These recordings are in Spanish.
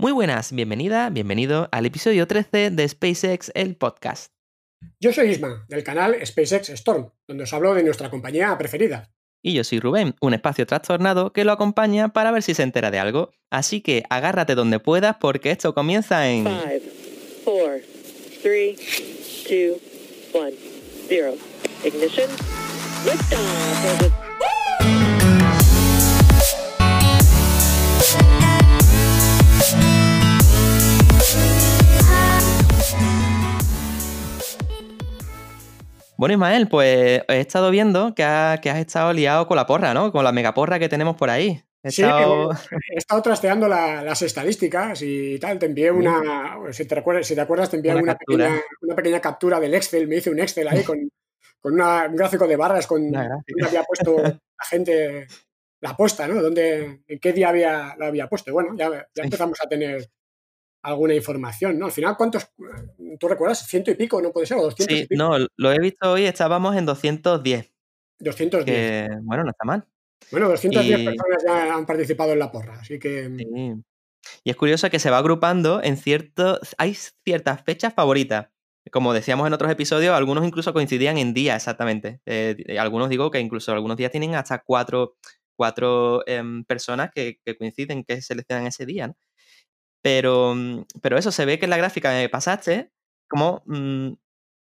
Muy buenas, bienvenida, bienvenido al episodio 13 de SpaceX, el podcast. Yo soy Isma, del canal SpaceX Storm, donde os hablo de nuestra compañía preferida. Y yo soy Rubén, un espacio trastornado que lo acompaña para ver si se entera de algo. Así que agárrate donde puedas porque esto comienza en... 5, 4, 3, 2, 1, 0. Ignition. Liftoff. Bueno, Ismael, pues he estado viendo que, ha- que has estado liado con la porra, ¿no? Con la megaporra que tenemos por ahí. He Sí, estado- he estado trasteando la- las estadísticas y tal. Te envié una, si te recuerdas, si te acuerdas te envié Una pequeña, una pequeña captura del Excel. Me hice un Excel ahí con, con una- un gráfico de barras con dónde había puesto la gente la apuesta, ¿no? Dónde, en qué día había, la había puesto. Y bueno, ya, empezamos a tener alguna información, ¿no? Al final, ¿cuántos? ¿Tú recuerdas? ¿Ciento y pico? ¿No puede ser? ¿O doscientos Sí, y pico? no, lo he visto hoy, estábamos en 210, 210. que bueno, no está mal. Bueno, 210 Y- personas ya han participado en la porra, así que Sí. Y es curioso que se va agrupando en ciertos. Hay ciertas fechas favoritas. Como decíamos en otros episodios, algunos incluso coincidían en día exactamente. Eh, eh, algunos digo que incluso algunos días tienen hasta cuatro, cuatro em, personas que, que coinciden, que seleccionan ese día. ¿no? Pero, mm, pero eso se ve que en la gráfica me pasaste, como mm,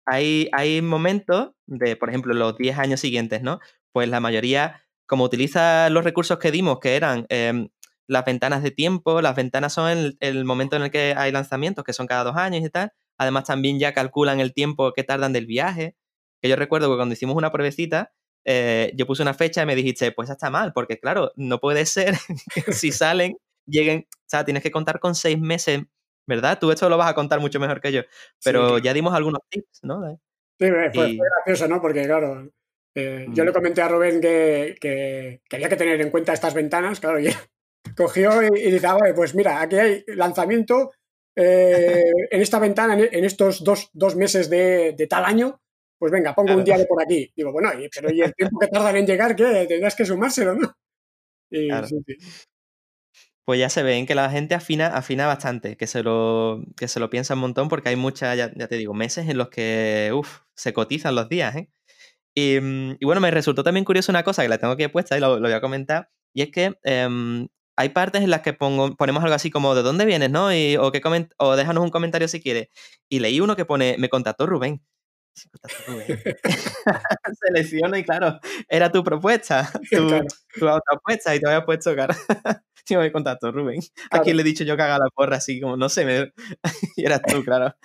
hay, hay momentos de, por ejemplo, los 10 años siguientes, ¿no? Pues la mayoría, como utiliza los recursos que dimos, que eran em, las ventanas de tiempo, las ventanas son el, el momento en el que hay lanzamientos, que son cada dos años y tal. Además, también ya calculan el tiempo que tardan del viaje. Que yo recuerdo que cuando hicimos una pruebecita, eh, yo puse una fecha y me dijiste, pues está mal, porque claro, no puede ser que si salen, lleguen, o sea, tienes que contar con seis meses, ¿verdad? Tú esto lo vas a contar mucho mejor que yo. Pero Sí, ya dimos algunos tips, ¿no? Sí, fue, fue gracioso, ¿no? Porque, claro, eh, yo Mm. le comenté a Rubén que, que- que había que tener en cuenta estas ventanas, claro, y cogió y, y dice, "Ah, vale, pues mira, aquí hay lanzamiento eh, en esta ventana, en, en estos dos, dos meses de, de tal año, pues venga, pongo un día de por aquí. Digo, bueno, pero ¿y el tiempo que tardan en llegar? ¿Qué? Tendrás que sumárselo, ¿no? Y, Claro. sí, sí. Pues ya se ven que la gente afina, afina bastante, que se lo, que se lo piensa un montón, porque hay muchas, ya, ya te digo, meses en los que uf, se cotizan los días, ¿eh? Y, mm, y bueno, me resultó también curioso una cosa que la tengo aquí puesta y lo, voy a comentar, y es que em, hay partes en las que pongo, ponemos algo así como ¿de dónde vienes? ¿no? O, qué coment- o déjanos un comentario si quieres. Y leí uno que pone, me contactó Rubén. Selecciono y claro, era tu propuesta, tu, Claro. tu autoapuesta y te había puesto cara. Sí, me contactó Rubén. ¿A Claro. quién le he dicho yo que haga la porra así como, no sé, me... y eras tú, claro.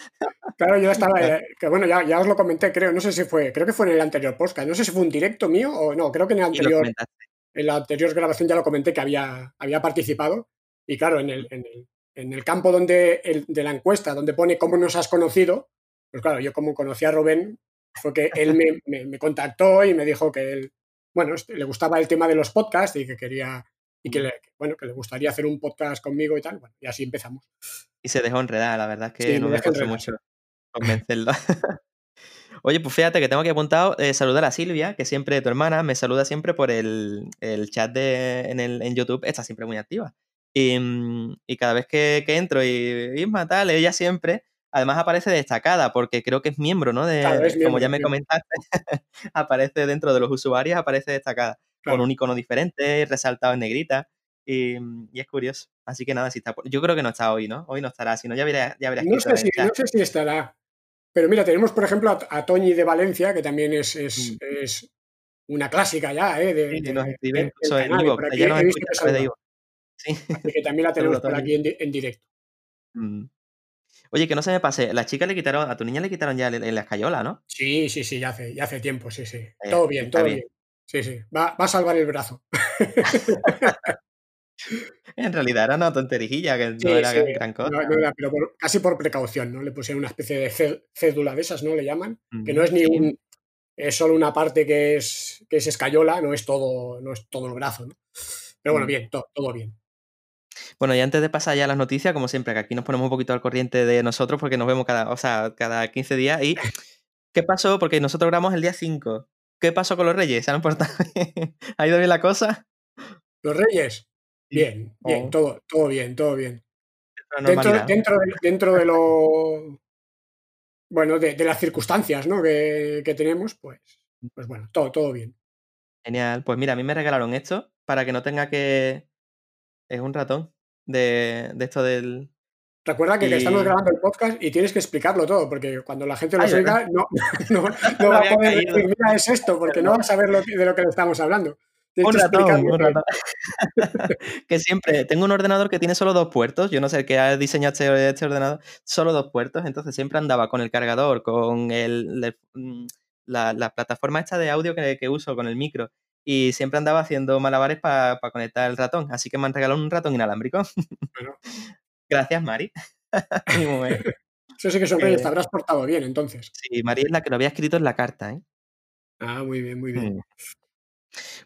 Claro, yo estaba, eh, que bueno, ya, ya os lo comenté, creo, no sé si fue, creo que fue en el anterior podcast, no sé si fue un directo mío o no, creo que en el anterior, en la anterior grabación ya lo comenté que había, había participado. Y claro, en el, en el, en el campo donde, el- de la encuesta, donde pone cómo nos has conocido, pues claro, yo como conocí a Rubén, fue que él me, me- me contactó y me dijo que él, bueno, este, le gustaba el tema de los podcasts y que quería, y que, le, bueno, que le gustaría hacer un podcast conmigo y tal. Bueno, y así empezamos. Y se dejó enredar, la verdad es que Sí, no me me costó mucho convencerlo. Oye, pues fíjate que tengo aquí apuntado eh, saludar a Silvia, que siempre, tu hermana, me saluda siempre por el, el chat de, en, el, en YouTube, está siempre muy activa. Y, mm, y cada vez que, que entro y Isma tal, ella siempre, además aparece destacada, porque creo que es miembro, ¿no? De, Claro, es como ya me comentaste, aparece dentro de los usuarios, aparece destacada, con un icono diferente, resaltado en negrita. Y, y es curioso. Así que nada, si está yo creo que no está hoy, ¿no? Hoy no estará, si no ya habría, ya habría No sé, si, no sé si estará. Pero mira, tenemos, por ejemplo, a, a Toñi de Valencia, que también es, es, Mm. es una clásica ya, ¿eh? De, Sí, de- nos escribe del- incluso del en canal, aquí ya nos escucha de. Sí. Así que también la tenemos por aquí en directo. Mm. Oye, que no se me pase, la chica le quitaron, a tu niña le quitaron ya en la escayola, ¿no? Sí, sí, sí, ya hace, ya hace tiempo, sí, sí. Eh, todo bien, todo bien. bien. Sí, sí. Va, va a salvar el brazo. En realidad era una tonterijilla, que Sí, no era sí, gran cosa. no- no era, pero por- casi por precaución, ¿no? Le pusieron una especie de cé- cédula de esas, ¿no? Le llaman. Que no es ni sí. un. Es solo una parte que es, que es escayola, no es todo, no es todo el brazo, ¿no? Pero bueno, Mm. bien, to- todo bien. Bueno, y antes de pasar ya a las noticias, como siempre, que aquí nos ponemos un poquito al corriente de nosotros porque nos vemos cada, o sea, cada 15 días. ¿Y qué pasó? Porque nosotros grabamos el día 5. ¿Qué pasó con los reyes? ¿Se han portado bien? ¿Ha ido bien la cosa? Los Reyes, bien, bien, Oh. todo, todo bien, todo bien. dentro, dentro, de, dentro de lo. Bueno, de, de las circunstancias ¿no? que, que, tenemos, pues, pues bueno, todo, todo bien. Genial. Pues mira, a mí me regalaron esto para que no tenga que. Es un ratón de, de esto del, Recuerda que, y... estamos grabando el podcast y tienes que explicarlo todo, porque cuando la gente lo oiga, no, no, no, va a poder decir, mira, es esto, porque no va a saber lo que, de lo que le estamos hablando. Un ratón, un ratón. que siempre tengo un ordenador que tiene solo dos puertos. Yo no sé qué ha diseñado este, este, ordenador, solo dos puertos. Entonces siempre andaba con el cargador, con el, mm, la, la plataforma esta de audio que, que, uso, con el micro. Y siempre andaba haciendo malabares para pa conectar el ratón. Así que me han regalado un ratón inalámbrico. Bueno. Gracias, Mari. Eso sí que sonríe, te habrás portado bien entonces. Sí, Mari es la que lo había escrito en la carta, ¿eh? Ah, muy bien, muy bien. Mm.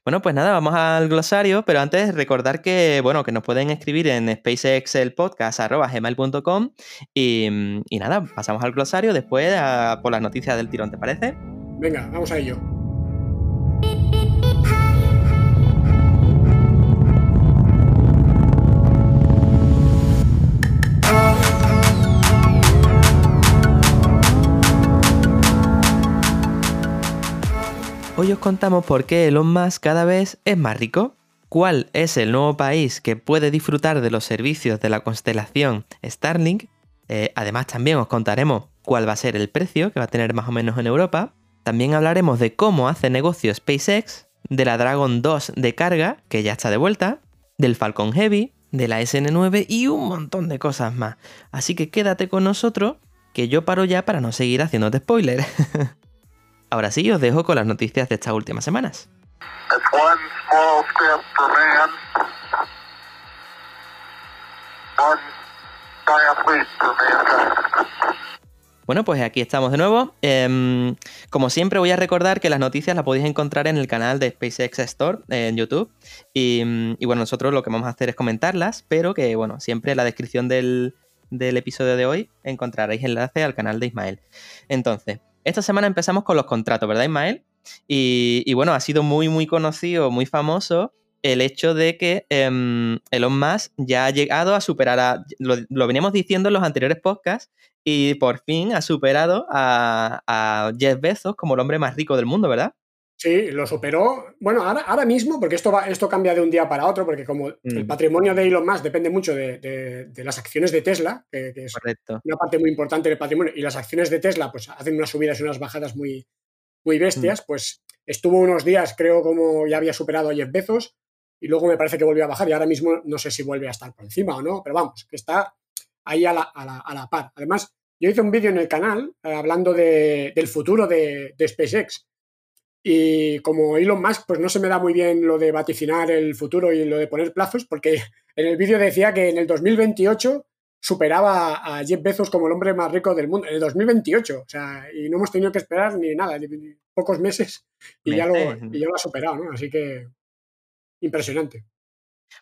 Bueno, pues nada, vamos al glosario, pero antes recordar que, bueno, que nos pueden escribir en spacexelpodcast.gmail.com y, y nada, pasamos al glosario después a, por las noticias del tirón, ¿te parece? Venga, vamos a ello. Hoy os contamos por qué Elon Musk cada vez es más rico, cuál es el nuevo país que puede disfrutar de los servicios de la constelación Starlink. Eh, además también os contaremos cuál va a ser el precio que va a tener más o menos en Europa. También hablaremos de cómo hace negocio SpaceX, de la Dragon 2 de carga, que ya está de vuelta, del Falcon Heavy, de la SN9 y un montón de cosas más. Así que quédate con nosotros, que yo paro ya para no seguir haciéndote spoiler. Ahora sí, os dejo con las noticias de estas últimas semanas. Bueno, pues aquí estamos de nuevo. Eh, como siempre, voy a recordar que las noticias las podéis encontrar en el canal de SpaceX Store en YouTube. Y, y, bueno, nosotros lo que vamos a hacer es comentarlas, pero que bueno, siempre en la descripción del, del episodio de hoy encontraréis enlace al canal de Ismael. Entonces, esta semana empezamos con los contratos, ¿verdad, Ismael? Y, y bueno, ha sido muy, muy conocido, muy famoso el hecho de que eh, Elon Musk ya ha llegado a superar a. Lo, lo, veníamos diciendo en los anteriores podcasts y por fin ha superado a, a, Jeff Bezos como el hombre más rico del mundo, ¿verdad? Sí, lo superó. Bueno, ahora, ahora mismo, porque esto, va, esto cambia de un día para otro, porque como mm. el patrimonio de Elon Musk depende mucho de, de, de las acciones de Tesla, que, que, es Correcto. una parte muy importante del patrimonio, y las acciones de Tesla pues hacen unas subidas y unas bajadas muy, muy bestias, mm. pues estuvo unos días, creo, como ya había superado a Jeff Bezos, y luego me parece que volvió a bajar, y ahora mismo no sé si vuelve a estar por encima o no, pero vamos, que está ahí a la, a la, a la par. Además, yo hice un vídeo en el canal eh, hablando de, del futuro de, de SpaceX y como Elon Musk, pues no se me da muy bien lo de vaticinar el futuro y lo de poner plazos, porque en el vídeo decía que en el 2028 superaba a Jeff Bezos como el hombre más rico del mundo. En el 2028, o sea, y no hemos tenido que esperar ni nada, ni pocos meses y, ya lo, y ya lo ha superado, ¿no? Así que impresionante.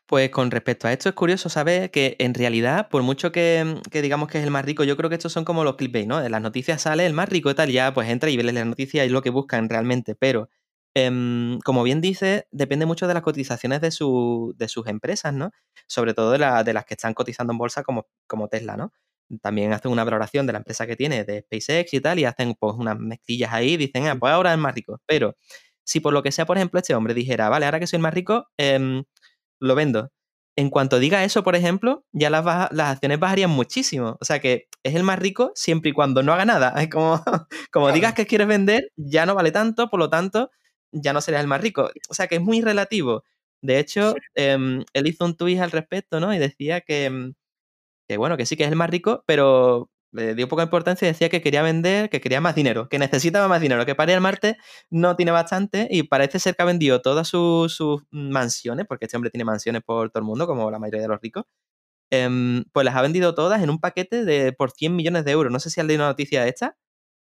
Pues con respecto a esto es curioso saber que en realidad, por mucho que, que, digamos que es el más rico, yo creo que estos son como los clickbait, ¿no? En las noticias sale el más rico y tal, ya pues entra y ve la noticia y lo que buscan realmente, pero eh, como bien dice, depende mucho de las cotizaciones de, su, de sus empresas, ¿no? Sobre todo de, la, de, las que están cotizando en bolsa como, como Tesla, ¿no? También hacen una valoración de la empresa que tiene, de SpaceX y tal, y hacen pues unas mezclillas ahí dicen, ah, pues ahora es más rico. Pero si por lo que sea, por ejemplo, este hombre dijera, vale, ahora que soy el más rico, eh, lo vendo. En cuanto diga eso, por ejemplo, ya las, baja, las, acciones bajarían muchísimo. O sea que es el más rico siempre y cuando no haga nada. Es como, como claro. digas que quieres vender, ya no vale tanto, por lo tanto, ya no serías el más rico. O sea que es muy relativo. De hecho, sí. eh, él hizo un tweet al respecto, ¿no? Y decía que, que, bueno, que sí que es el más rico, pero le dio poca importancia y decía que quería vender, que quería más dinero, que necesitaba más dinero, que para ir al Marte no tiene bastante y parece ser que ha vendido todas sus, sus mansiones, porque este hombre tiene mansiones por todo el mundo, como la mayoría de los ricos, eh, pues las ha vendido todas en un paquete de por 100 millones de euros. No sé si has leído una noticia de esta.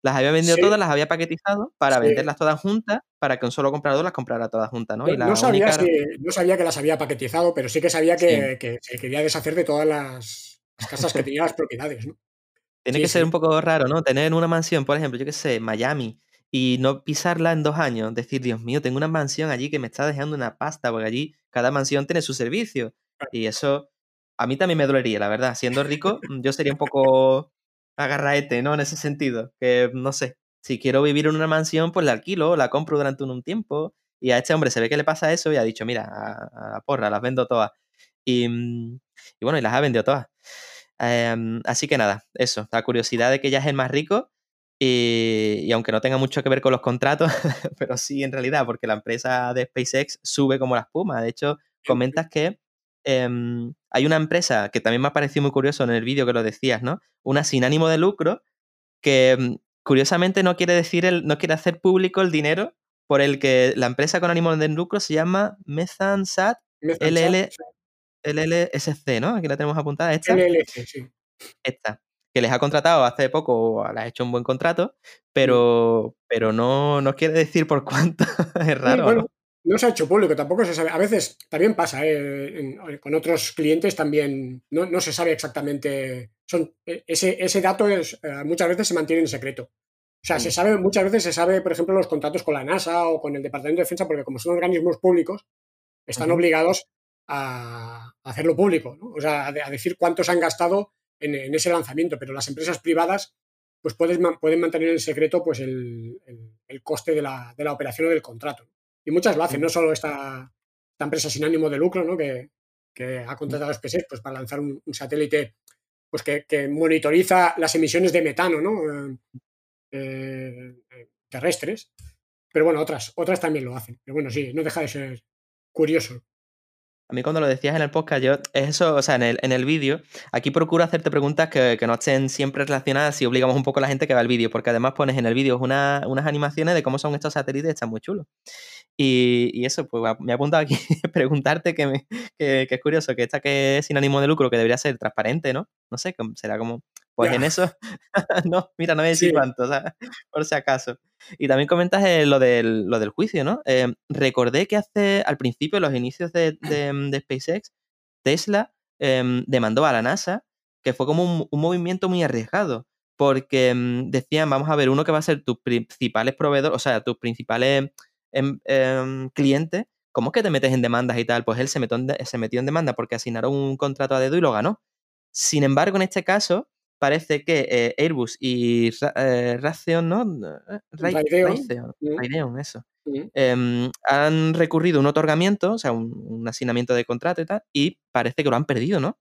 Las había vendido sí. todas, las había paquetizado para sí. venderlas todas juntas, para que un solo comprador las comprara todas juntas, ¿no? Y no, sabía única... si, no, sabía que las había paquetizado, pero sí que sabía que, sí. que se quería deshacer de todas las, las casas que tenía las propiedades, ¿no? Tiene sí, que ser un poco raro, ¿no? Tener una mansión, por ejemplo, yo qué sé, Miami, y no pisarla en dos años. Decir, Dios mío, tengo una mansión allí que me está dejando una pasta, porque allí cada mansión tiene su servicio. Y eso, a mí también me dolería, la verdad. Siendo rico, yo sería un poco agarraete, ¿no? En ese sentido. Que, no sé, si quiero vivir en una mansión, pues la alquilo, la compro durante un, tiempo. Y a este hombre se ve que le pasa eso y ha dicho, mira, a, la porra, las vendo todas. Y, mm, y, bueno, y las ha vendido todas. Em, así que nada, eso, la curiosidad de que ella es el más rico y, aunque no tenga mucho que ver con los contratos, pero sí en realidad, porque la empresa de SpaceX sube como la espuma. De hecho, comentas que em, hay una empresa que también me ha parecido muy curioso en el vídeo que lo decías, ¿no? Una sin ánimo de lucro que em, curiosamente no quiere decir, el, no quiere hacer público el dinero por el que la empresa con ánimo de lucro se llama Methansat LL, LLSC, ¿no? Aquí la tenemos apuntada. Esta. LLC, sí. Esta que les ha contratado hace poco, les ha hecho un buen contrato, pero, pero no, no quiere decir por cuánto. es raro. ¿no? ¿no? se ha hecho público, tampoco se sabe. A veces también pasa, ¿eh? con otros clientes también no, no, se sabe exactamente. Son, e, ese, ese dato es, eh, muchas veces se mantiene en secreto. O sea, se sabe, muchas veces se sabe, por ejemplo, los contratos con la NASA o con el Departamento de Defensa, porque como son organismos públicos, están obligados a hacerlo público, ¿no? o sea, a, decir cuántos han gastado en, ese lanzamiento, pero las empresas privadas pues pueden, pueden mantener en secreto pues el, el, coste de la, de la, operación o del contrato. Y muchas lo hacen, no solo esta, esta empresa sin ánimo de lucro ¿no? que, que ha contratado a SpaceX pues, para lanzar un, satélite pues, que, que, monitoriza las emisiones de metano ¿no? Eh, eh, terrestres. Pero bueno, otras, otras también lo hacen. Pero bueno, sí, no deja de ser curioso. A mí cuando lo decías en el podcast, yo, es eso, o sea, en el, en el vídeo, aquí procuro hacerte preguntas que, que, no estén siempre relacionadas y obligamos un poco a la gente que va al vídeo, porque además pones en el vídeo una, unas animaciones de cómo son estos satélites, están muy chulos. Y, y eso, pues me ha apuntado aquí preguntarte que, me, que, que, es curioso, que esta que es sin ánimo de lucro, que debería ser transparente, ¿no? No sé, será como pues en eso, no, mira, no voy a decir cuánto, o sea, por si acaso. Y también comentas eh, lo, del, lo del juicio, ¿no? Eh, recordé que hace, al principio, los inicios de, de, SpaceX, Tesla eh, demandó a la NASA, que fue como un, un movimiento muy arriesgado, porque mm, decían, vamos a ver, uno que va a ser tus principales proveedores, o sea, tus principales em, em, clientes, ¿cómo es que te metes en demandas y tal? Pues él se metió en, se metió en demanda porque asignaron un contrato a dedo y lo ganó. Sin embargo, en este caso, parece que eh, Airbus y eh, Raytheon, ¿no? Eh, Raytheon, Raytheon eso. Eh, han recurrido un otorgamiento, o sea, un, un, asignamiento de contrato y tal, y parece que lo han perdido, ¿no?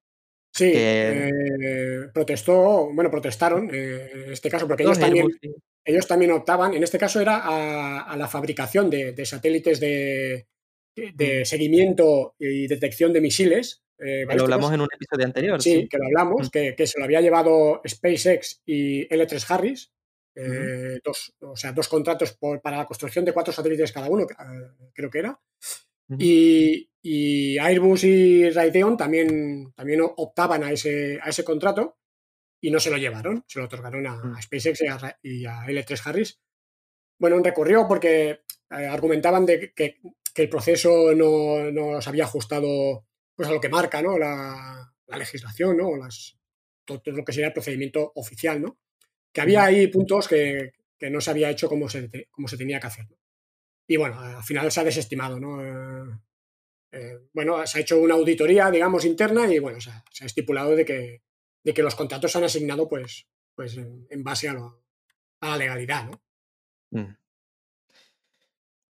Sí, que... eh, protestó, bueno, protestaron en este caso, porque ellos también, Airbus, sí. ellos también optaban, en este caso era a, a la fabricación de, de satélites de, de, seguimiento y detección de misiles, eh, lo hablamos en un episodio anterior. Sí, sí. que lo hablamos, que, que, se lo había llevado SpaceX y L3 Harris, eh, uh -huh. dos, o sea, dos contratos por, para la construcción de cuatro satélites cada uno, creo que era. Uh -huh. y, y, Airbus y Raytheon también, también optaban a ese, a ese contrato y no se lo llevaron, se lo otorgaron a, a SpaceX y a, y a, L3 Harris. Bueno, un recorrido porque eh, argumentaban de que, que, el proceso no, no se había ajustado pues a lo que marca ¿no? la, la legislación, ¿no? Las, todo, todo, lo que sería el procedimiento oficial, ¿no? Que había ahí puntos que, que no se había hecho como se, como se tenía que hacer. ¿no? Y bueno, al final se ha desestimado, ¿no? Eh, eh, bueno, se ha hecho una auditoría, digamos, interna y bueno, se ha, se ha estipulado de que, de que, los contratos se han asignado pues, pues en, en base a, lo, a, la legalidad, ¿no? Mm.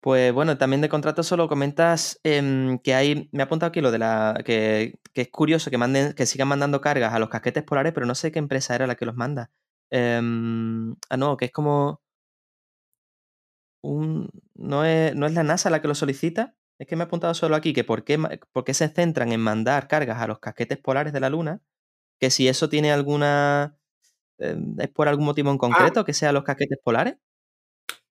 Pues bueno, también de contrato solo comentas eh, que hay, me ha apuntado aquí lo de la, que, que, es curioso que manden, que sigan mandando cargas a los casquetes polares, pero no sé qué empresa era la que los manda. Eh, ah, no, que es como un, no es, no es la NASA la que lo solicita. Es que me ha apuntado solo aquí que por qué, por qué se centran en mandar cargas a los casquetes polares de la Luna, que si eso tiene alguna, eh, es por algún motivo en concreto ah. que sea los casquetes polares.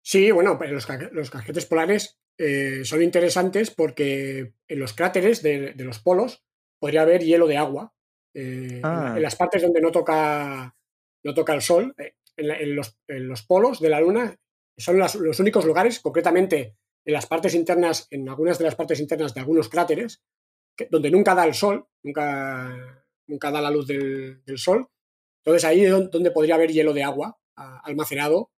Sí, bueno, pero los, los casquetes polares eh, son interesantes porque en los cráteres de, de, los polos podría haber hielo de agua. Eh, ah. en, las partes donde no toca, no toca el sol, eh, en, la, en, los, en, los, polos de la Luna, son las, los únicos lugares, concretamente en las partes internas, en algunas de las partes internas de algunos cráteres, que, donde nunca da el sol, nunca, nunca da la luz del, del sol. Entonces ahí es donde podría haber hielo de agua almacenado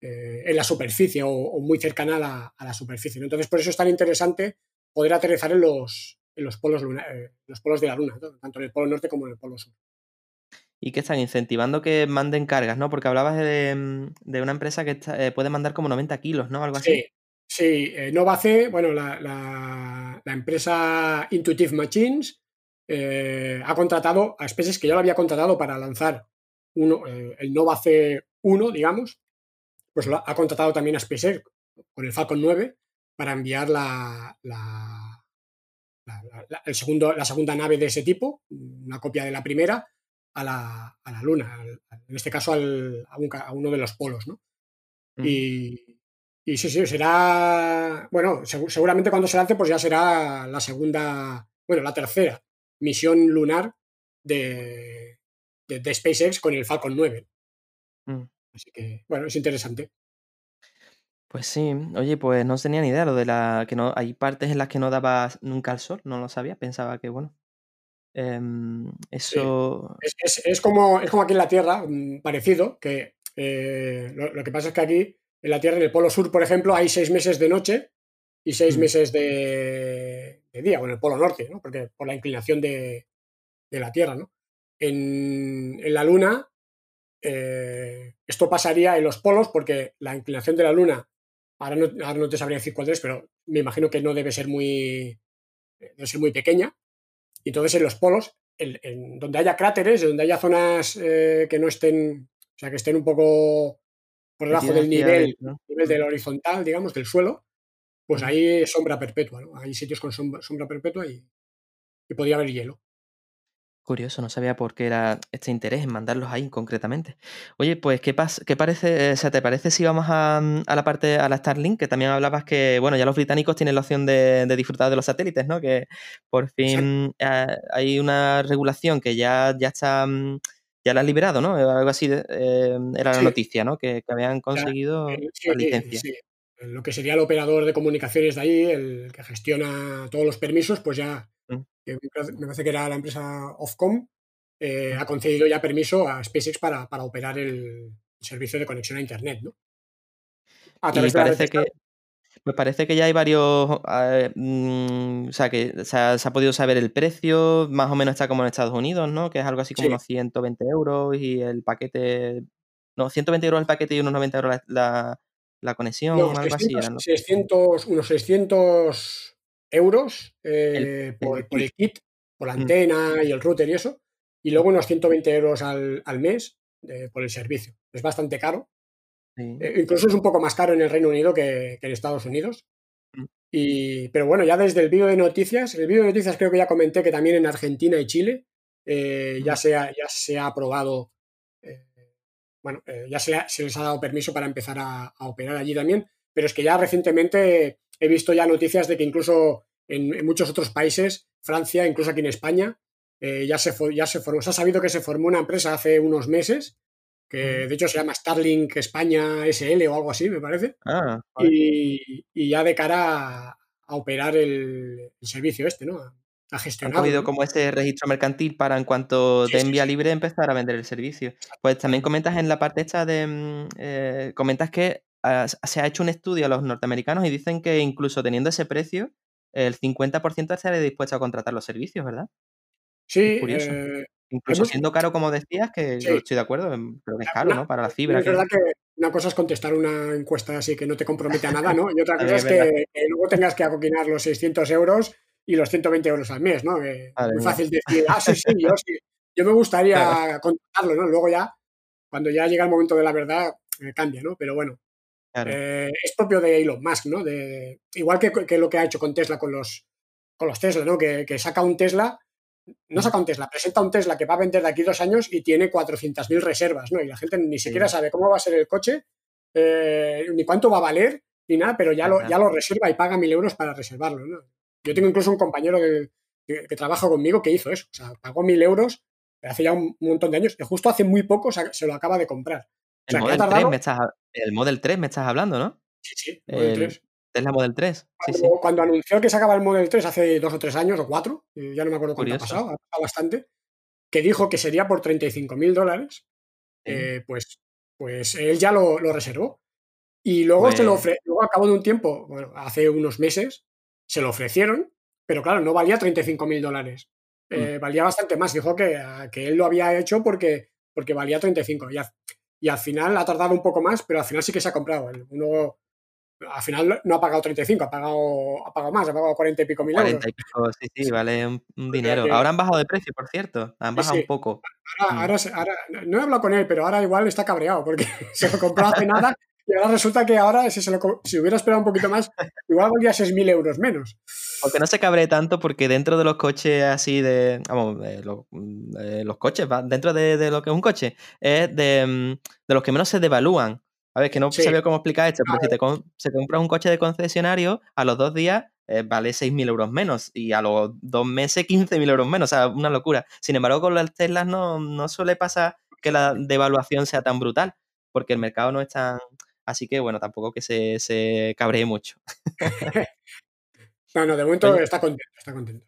eh, en la superficie o, o muy cercana a la, a la superficie. ¿no? Entonces, por eso es tan interesante poder aterrizar en los, en los polos, luna- eh, los polos de la Luna, ¿no? tanto en el polo norte como en el polo sur. Y que están incentivando que manden cargas, ¿no? Porque hablabas de, mm, de una empresa que está- eh, puede mandar como 90 kilos, ¿no? Algo así. Sí, sí. eh, Nova C, bueno, la, la- la empresa Intuitive Machines ha contratado a SpaceX, que ya lo había contratado para lanzar uno, el Nova C1, digamos, pues ha, contratado también a SpaceX con el Falcon 9 para enviar la, la, el segundo, la segunda nave de ese tipo, una copia de la primera, a la, a la Luna, al- en este caso al- a, un ca- a uno de los polos, ¿no? Y, y sí, sí, será. Bueno, segu- seguramente cuando se lance, pues ya será la segunda, bueno, la tercera misión lunar de, de, de SpaceX con el Falcon 9. Mm. Así que, bueno, es interesante. Pues sí, oye, pues no tenía ni idea lo de la que no hay partes en las que no daba nunca al sol, no lo sabía, pensaba que bueno. em, eso Es, es- es como, es como aquí en la Tierra, mm, parecido, que eh, lo, lo que pasa es que aquí en la Tierra, en el Polo Sur, por ejemplo, hay seis meses de noche y seis Mm. meses de, de día, o en el Polo Norte, ¿no? Porque por la inclinación de, de la Tierra, ¿no? En, en la Luna, eh, esto pasaría en los polos porque la inclinación de la Luna, ahora no, ahora no te sabría decir cuál es, pero me imagino que no debe ser muy, debe ser muy pequeña. Y entonces en los polos, en, en donde haya cráteres, donde haya zonas eh, que no estén, o sea, que estén un poco por debajo del nivel, nivel del horizontal, digamos, del suelo, pues ahí es sombra perpetua, ¿no? Hay sitios con sombra, sombra perpetua y, y podría haber hielo. Curioso, no sabía por qué era este interés en mandarlos ahí concretamente. Oye, pues, ¿qué, pas- qué parece, o sea, te parece si vamos a, mm, a la parte, a la Starlink? Que también hablabas que, bueno, ya los británicos tienen la opción de, de disfrutar de los satélites, ¿no? Que por fin eh, hay una regulación que ya, ya está, mm, ya la han liberado, ¿no? Algo así de- eh, era la noticia, ¿no? Que, que habían conseguido Eh, sí, la licencia. sí. Lo que sería el operador de comunicaciones de ahí, el que gestiona todos los permisos, pues ya. Que me parece- me que era la empresa Ofcom, eh, ha concedido ya permiso a SpaceX para, para operar el servicio de conexión a Internet, ¿no? A Y parece que, pues parece que ya hay varios, eh, mm, o sea, que se ha, se ha podido saber el precio, más o menos está como en Estados Unidos, ¿no? Que es algo así como Sí. unos 120 euros y el paquete, no, 120 euros el paquete y unos 90 euros la, la, la conexión, No, algo así 600, era, ¿no? 600, unos 600 euros eh, El- por, el por el kit, por la Mm. antena y el router y eso, y luego unos 120 euros al, al mes eh, por el servicio. Es bastante caro. Sí. Eh, incluso es un poco más caro en el Reino Unido que, que en Estados Unidos. Mm. Y, pero bueno, ya desde el vídeo de noticias, el vídeo de noticias creo que ya comenté que también en Argentina y Chile eh, ya, Mm. se ha, ya se ha aprobado, bueno, ya se, ha- se les ha dado permiso para empezar a, a operar allí también, pero es que ya recientemente he visto ya noticias de que incluso en, en muchos otros países, Francia, incluso aquí en España, eh, ya, se, ya se formó, se ha sabido que se formó una empresa hace unos meses, que Ujú. de hecho se llama Starlink España SL o algo así, me parece, Ah, y, y ya de cara a, a operar el, el servicio este, ¿no? A, a Han cogido como ese registro mercantil para en cuanto Sí, de sí, vía sí. libre empezar a vender el servicio. Pues también comentas en la parte esta de... mm, eh, comentas que se ha hecho un estudio a los norteamericanos y dicen que incluso teniendo ese precio, el 50% estaría dispuesto a contratar los servicios, ¿verdad? Sí, curioso. eh, Incluso Hemos- siendo caro, como decías, que Sí. yo estoy de acuerdo, em, creo que es caro, una- ¿no? Para la es fibra. que- verdad que una cosa es contestar una encuesta así que no te compromete a nada, ¿no? Y otra cosa es es que, que luego tengas que acoquinar los 600 euros y los 120 euros al mes, ¿no? Que Madre muy fácil decir, ah, sí, sí, yo sí. Yo me gustaría contratarlo, ¿no? Luego ya, cuando ya llega el momento de la verdad, eh, cambia, ¿no? Pero bueno, Claro. Eh, es propio de Elon Musk, ¿no? De, igual que, que lo que ha hecho con Tesla, con los, con los Tesla, ¿no? Que, que saca un Tesla, no saca un Tesla, presenta un Tesla que va a vender de aquí dos años y tiene 400.000 reservas, ¿no? Y la gente ni siquiera sabe cómo va a ser el coche, eh, ni cuánto va a valer, ni nada, pero ya lo, ya lo reserva y paga mil euros para reservarlo, ¿no? Yo tengo incluso un compañero que, que trabaja conmigo que hizo eso, o sea, pagó mil euros hace ya un, montón de años, y justo hace muy poco se, lo acaba de comprar. O sea, El Model 3 tardado... me estás, el Model 3 me estás hablando, ¿no? Sí, sí, Model El 3. Tesla Model 3. Sí, Cuando, sí. cuando anunció que sacaba el Model 3 hace dos o tres años o cuatro, eh, ya no me acuerdo cuánto ha pasado, ha pasado bastante, que dijo que sería por 35 mil dólares, Sí. eh, pues, pues él ya lo, lo reservó. Y luego, se lo Pues- ofre- luego, al cabo de un tiempo, bueno, hace unos meses, se lo ofrecieron pero claro, no valía 35 mil dólares. Eh, valía bastante más. Dijo que, que, él lo había hecho porque, porque valía 35. Y, y al final ha tardado un poco más, pero al final sí que se ha comprado. Uno, al final no ha pagado 35, ha pagado, ha pagado más, ha pagado 40 y pico mil 40 y pico, sí, sí, vale un, dinero. Ahora han bajado de precio, por cierto. Han bajado un poco. Mm. Ahora, ahora, no he hablado con él, pero ahora igual está cabreado porque se lo compró hace nada y ahora resulta que ahora, si, se lo, si hubiera esperado un poquito más, igual valía 6.000 euros menos. Aunque no se cabre tanto porque dentro de los coches así de... Vamos, los, coches, dentro de, lo que es un coche, es de, mm, de los que menos se devalúan. A ver, que no sabía cómo explicar esto, pero si te, se compras un coche de concesionario, a los dos días eh, vale 6.000 euros menos y a los dos meses 15.000 euros menos, o sea, una locura. Sin embargo, con las Teslas no, no suele pasar que la devaluación sea tan brutal, porque el mercado no es tan... Así que, bueno, tampoco que se, se cabree mucho. no, no, de momento está contento, está contento.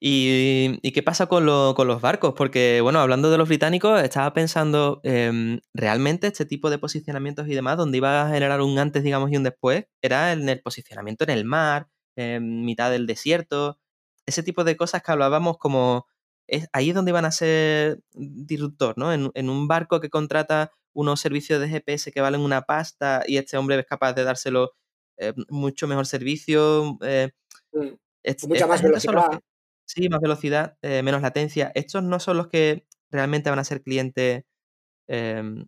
¿Y, qué pasa con, los barcos? Porque, bueno, hablando de los británicos, estaba pensando, em, ¿realmente este tipo de posicionamientos y demás, donde iba a generar un antes, digamos, y un después, era en el posicionamiento en el mar, en mitad del desierto, ese tipo de cosas que hablábamos como... Es, ahí es donde iban a ser disruptor, ¿no? En, un barco que contrata unos servicios de GPS que valen una pasta y este hombre es capaz de dárselo eh, mucho mejor servicio. Eh, mm, mucha más velocidad. Sí, más velocidad, eh, menos latencia. Estos no son los que realmente van a ser clientes.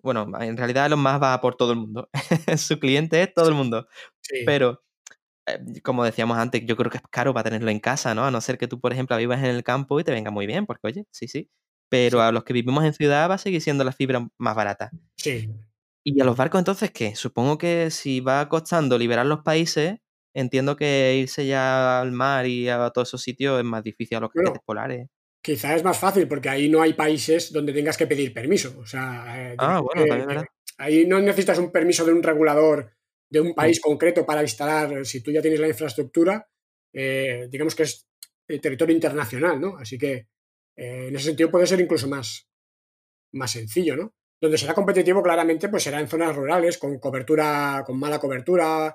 Bueno, en realidad los más va por todo el mundo. Su cliente es todo el mundo. Pero, como decíamos antes, yo creo que es caro para tenerlo en casa, ¿no? A no ser que tú, por ejemplo, vivas en el campo y te venga muy bien, porque oye, sí, sí. Pero a los que vivimos en ciudad va a seguir siendo la fibra más barata. Sí. ¿Y a los barcos entonces qué? Supongo que si va costando liberar los países, entiendo que irse ya al mar y a todos esos sitios es más difícil a los bueno, polares. Quizá es más fácil porque ahí no hay países donde tengas que pedir permiso. O sea, eh, ah, bueno, también verdad. Ahí no necesitas un permiso de un regulador de un país concreto para instalar, si tú ya tienes la infraestructura, eh, digamos que es eh, territorio internacional, ¿no? Así que en ese sentido puede ser incluso más, más sencillo, ¿no? Donde será competitivo claramente pues será en zonas rurales, con cobertura, con mala cobertura,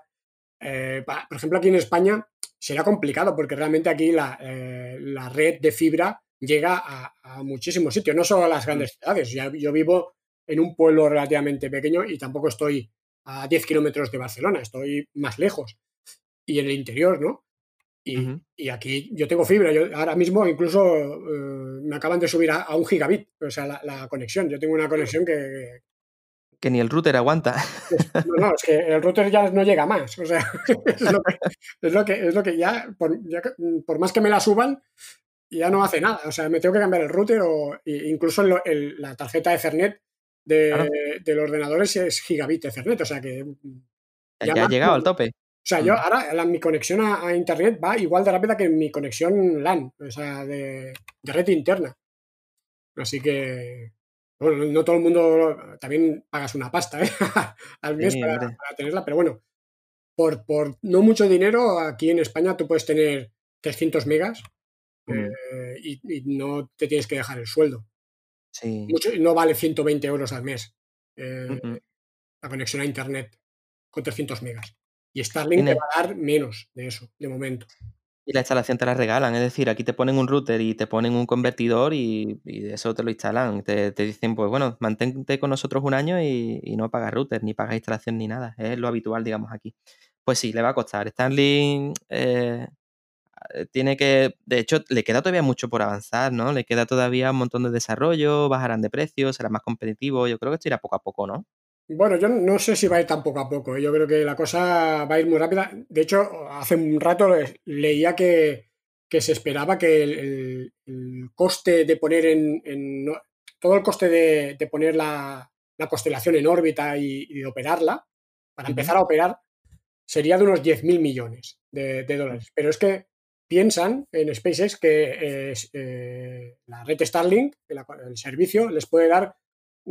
eh, por ejemplo, aquí en España será complicado porque realmente aquí la, eh, red de fibra llega a, muchísimos sitios, no solo a las grandes mm. ciudades. yo vivo en un pueblo relativamente pequeño y tampoco estoy a 10 kilómetros de Barcelona, estoy más lejos y en el interior, ¿no? Y, aquí yo tengo fibra, yo ahora mismo incluso eh, me acaban de subir a, un gigabit, o sea, la, la, conexión. Yo tengo una conexión que, que ni el router aguanta. No, no, es que el router ya no llega más. O sea, es lo que, es lo que, ya, por, más que me la suban, ya no hace nada. O sea, me tengo que cambiar el router o incluso la tarjeta Ethernet de, del ordenador es gigabit Ethernet. O sea que. Ya, ha llegado al tope. O sea, yo mm. ahora mi conexión a, internet va igual de rápida que mi conexión LAN, o sea, de red interna. Para que, bueno, no todo el mundo, también pagas una pasta ¿eh? al mes para, tenerla, pero bueno, por, por no mucho dinero, aquí en España tú puedes tener 300 megas mm. eh, y, no te tienes que dejar el sueldo. Sí. no vale 120 euros al mes eh, la conexión a internet con 300 megas. Y Starlink te va a dar menos de eso, de momento. Y la instalación te la regalan, es decir, aquí te ponen un router y te ponen un convertidor y, eso te lo instalan. Te, dicen, pues bueno, mantente con nosotros un año y, no pagas router, ni pagas instalación ni nada. Es lo habitual, digamos, aquí. Pues sí, le va a costar. Starlink eh, tiene que, de hecho, le queda todavía mucho por avanzar, ¿no? Le queda todavía un montón de desarrollo, bajarán de precio, será más competitivo. Yo creo que esto irá poco a poco, ¿no? Bueno, yo no sé si va a ir tan poco a poco. ¿eh? Yo creo que la cosa va a ir muy rápida. De hecho, hace un rato leía que, se esperaba que el, coste de poner en, todo el coste de, poner la, constelación en órbita y, de operarla, para empezar a operar, sería de unos 10.000 millones de, dólares. Pero es que piensan en SpaceX que eh, la red Starlink, el servicio, les puede dar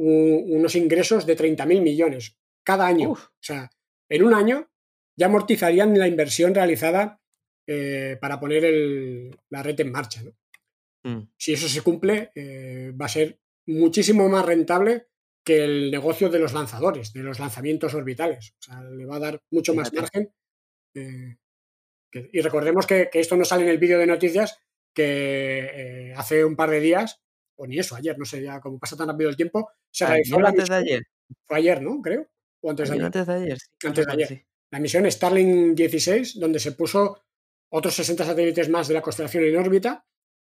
unos ingresos de 30.000 millones cada año. O sea, en un año ya amortizarían la inversión realizada eh, para poner la red en marcha. Mm. Si eso se cumple, eh, va a ser muchísimo más rentable que el negocio de los lanzadores, de los lanzamientos orbitales. O sea, le va a dar mucho más margen. Eh, Que- y recordemos que, que esto no sale en el vídeo de noticias que hace un par de días, o ni eso, ayer, no sé, ya como pasa tan rápido el tiempo, se realizó Ayer o la antes de ayer. Fue ayer, ¿no? Creo. O antes de Ayer antes de ayer. sí, Antes de ayer. La misión Starlink 16, donde se puso otros 60 satélites más de la constelación en órbita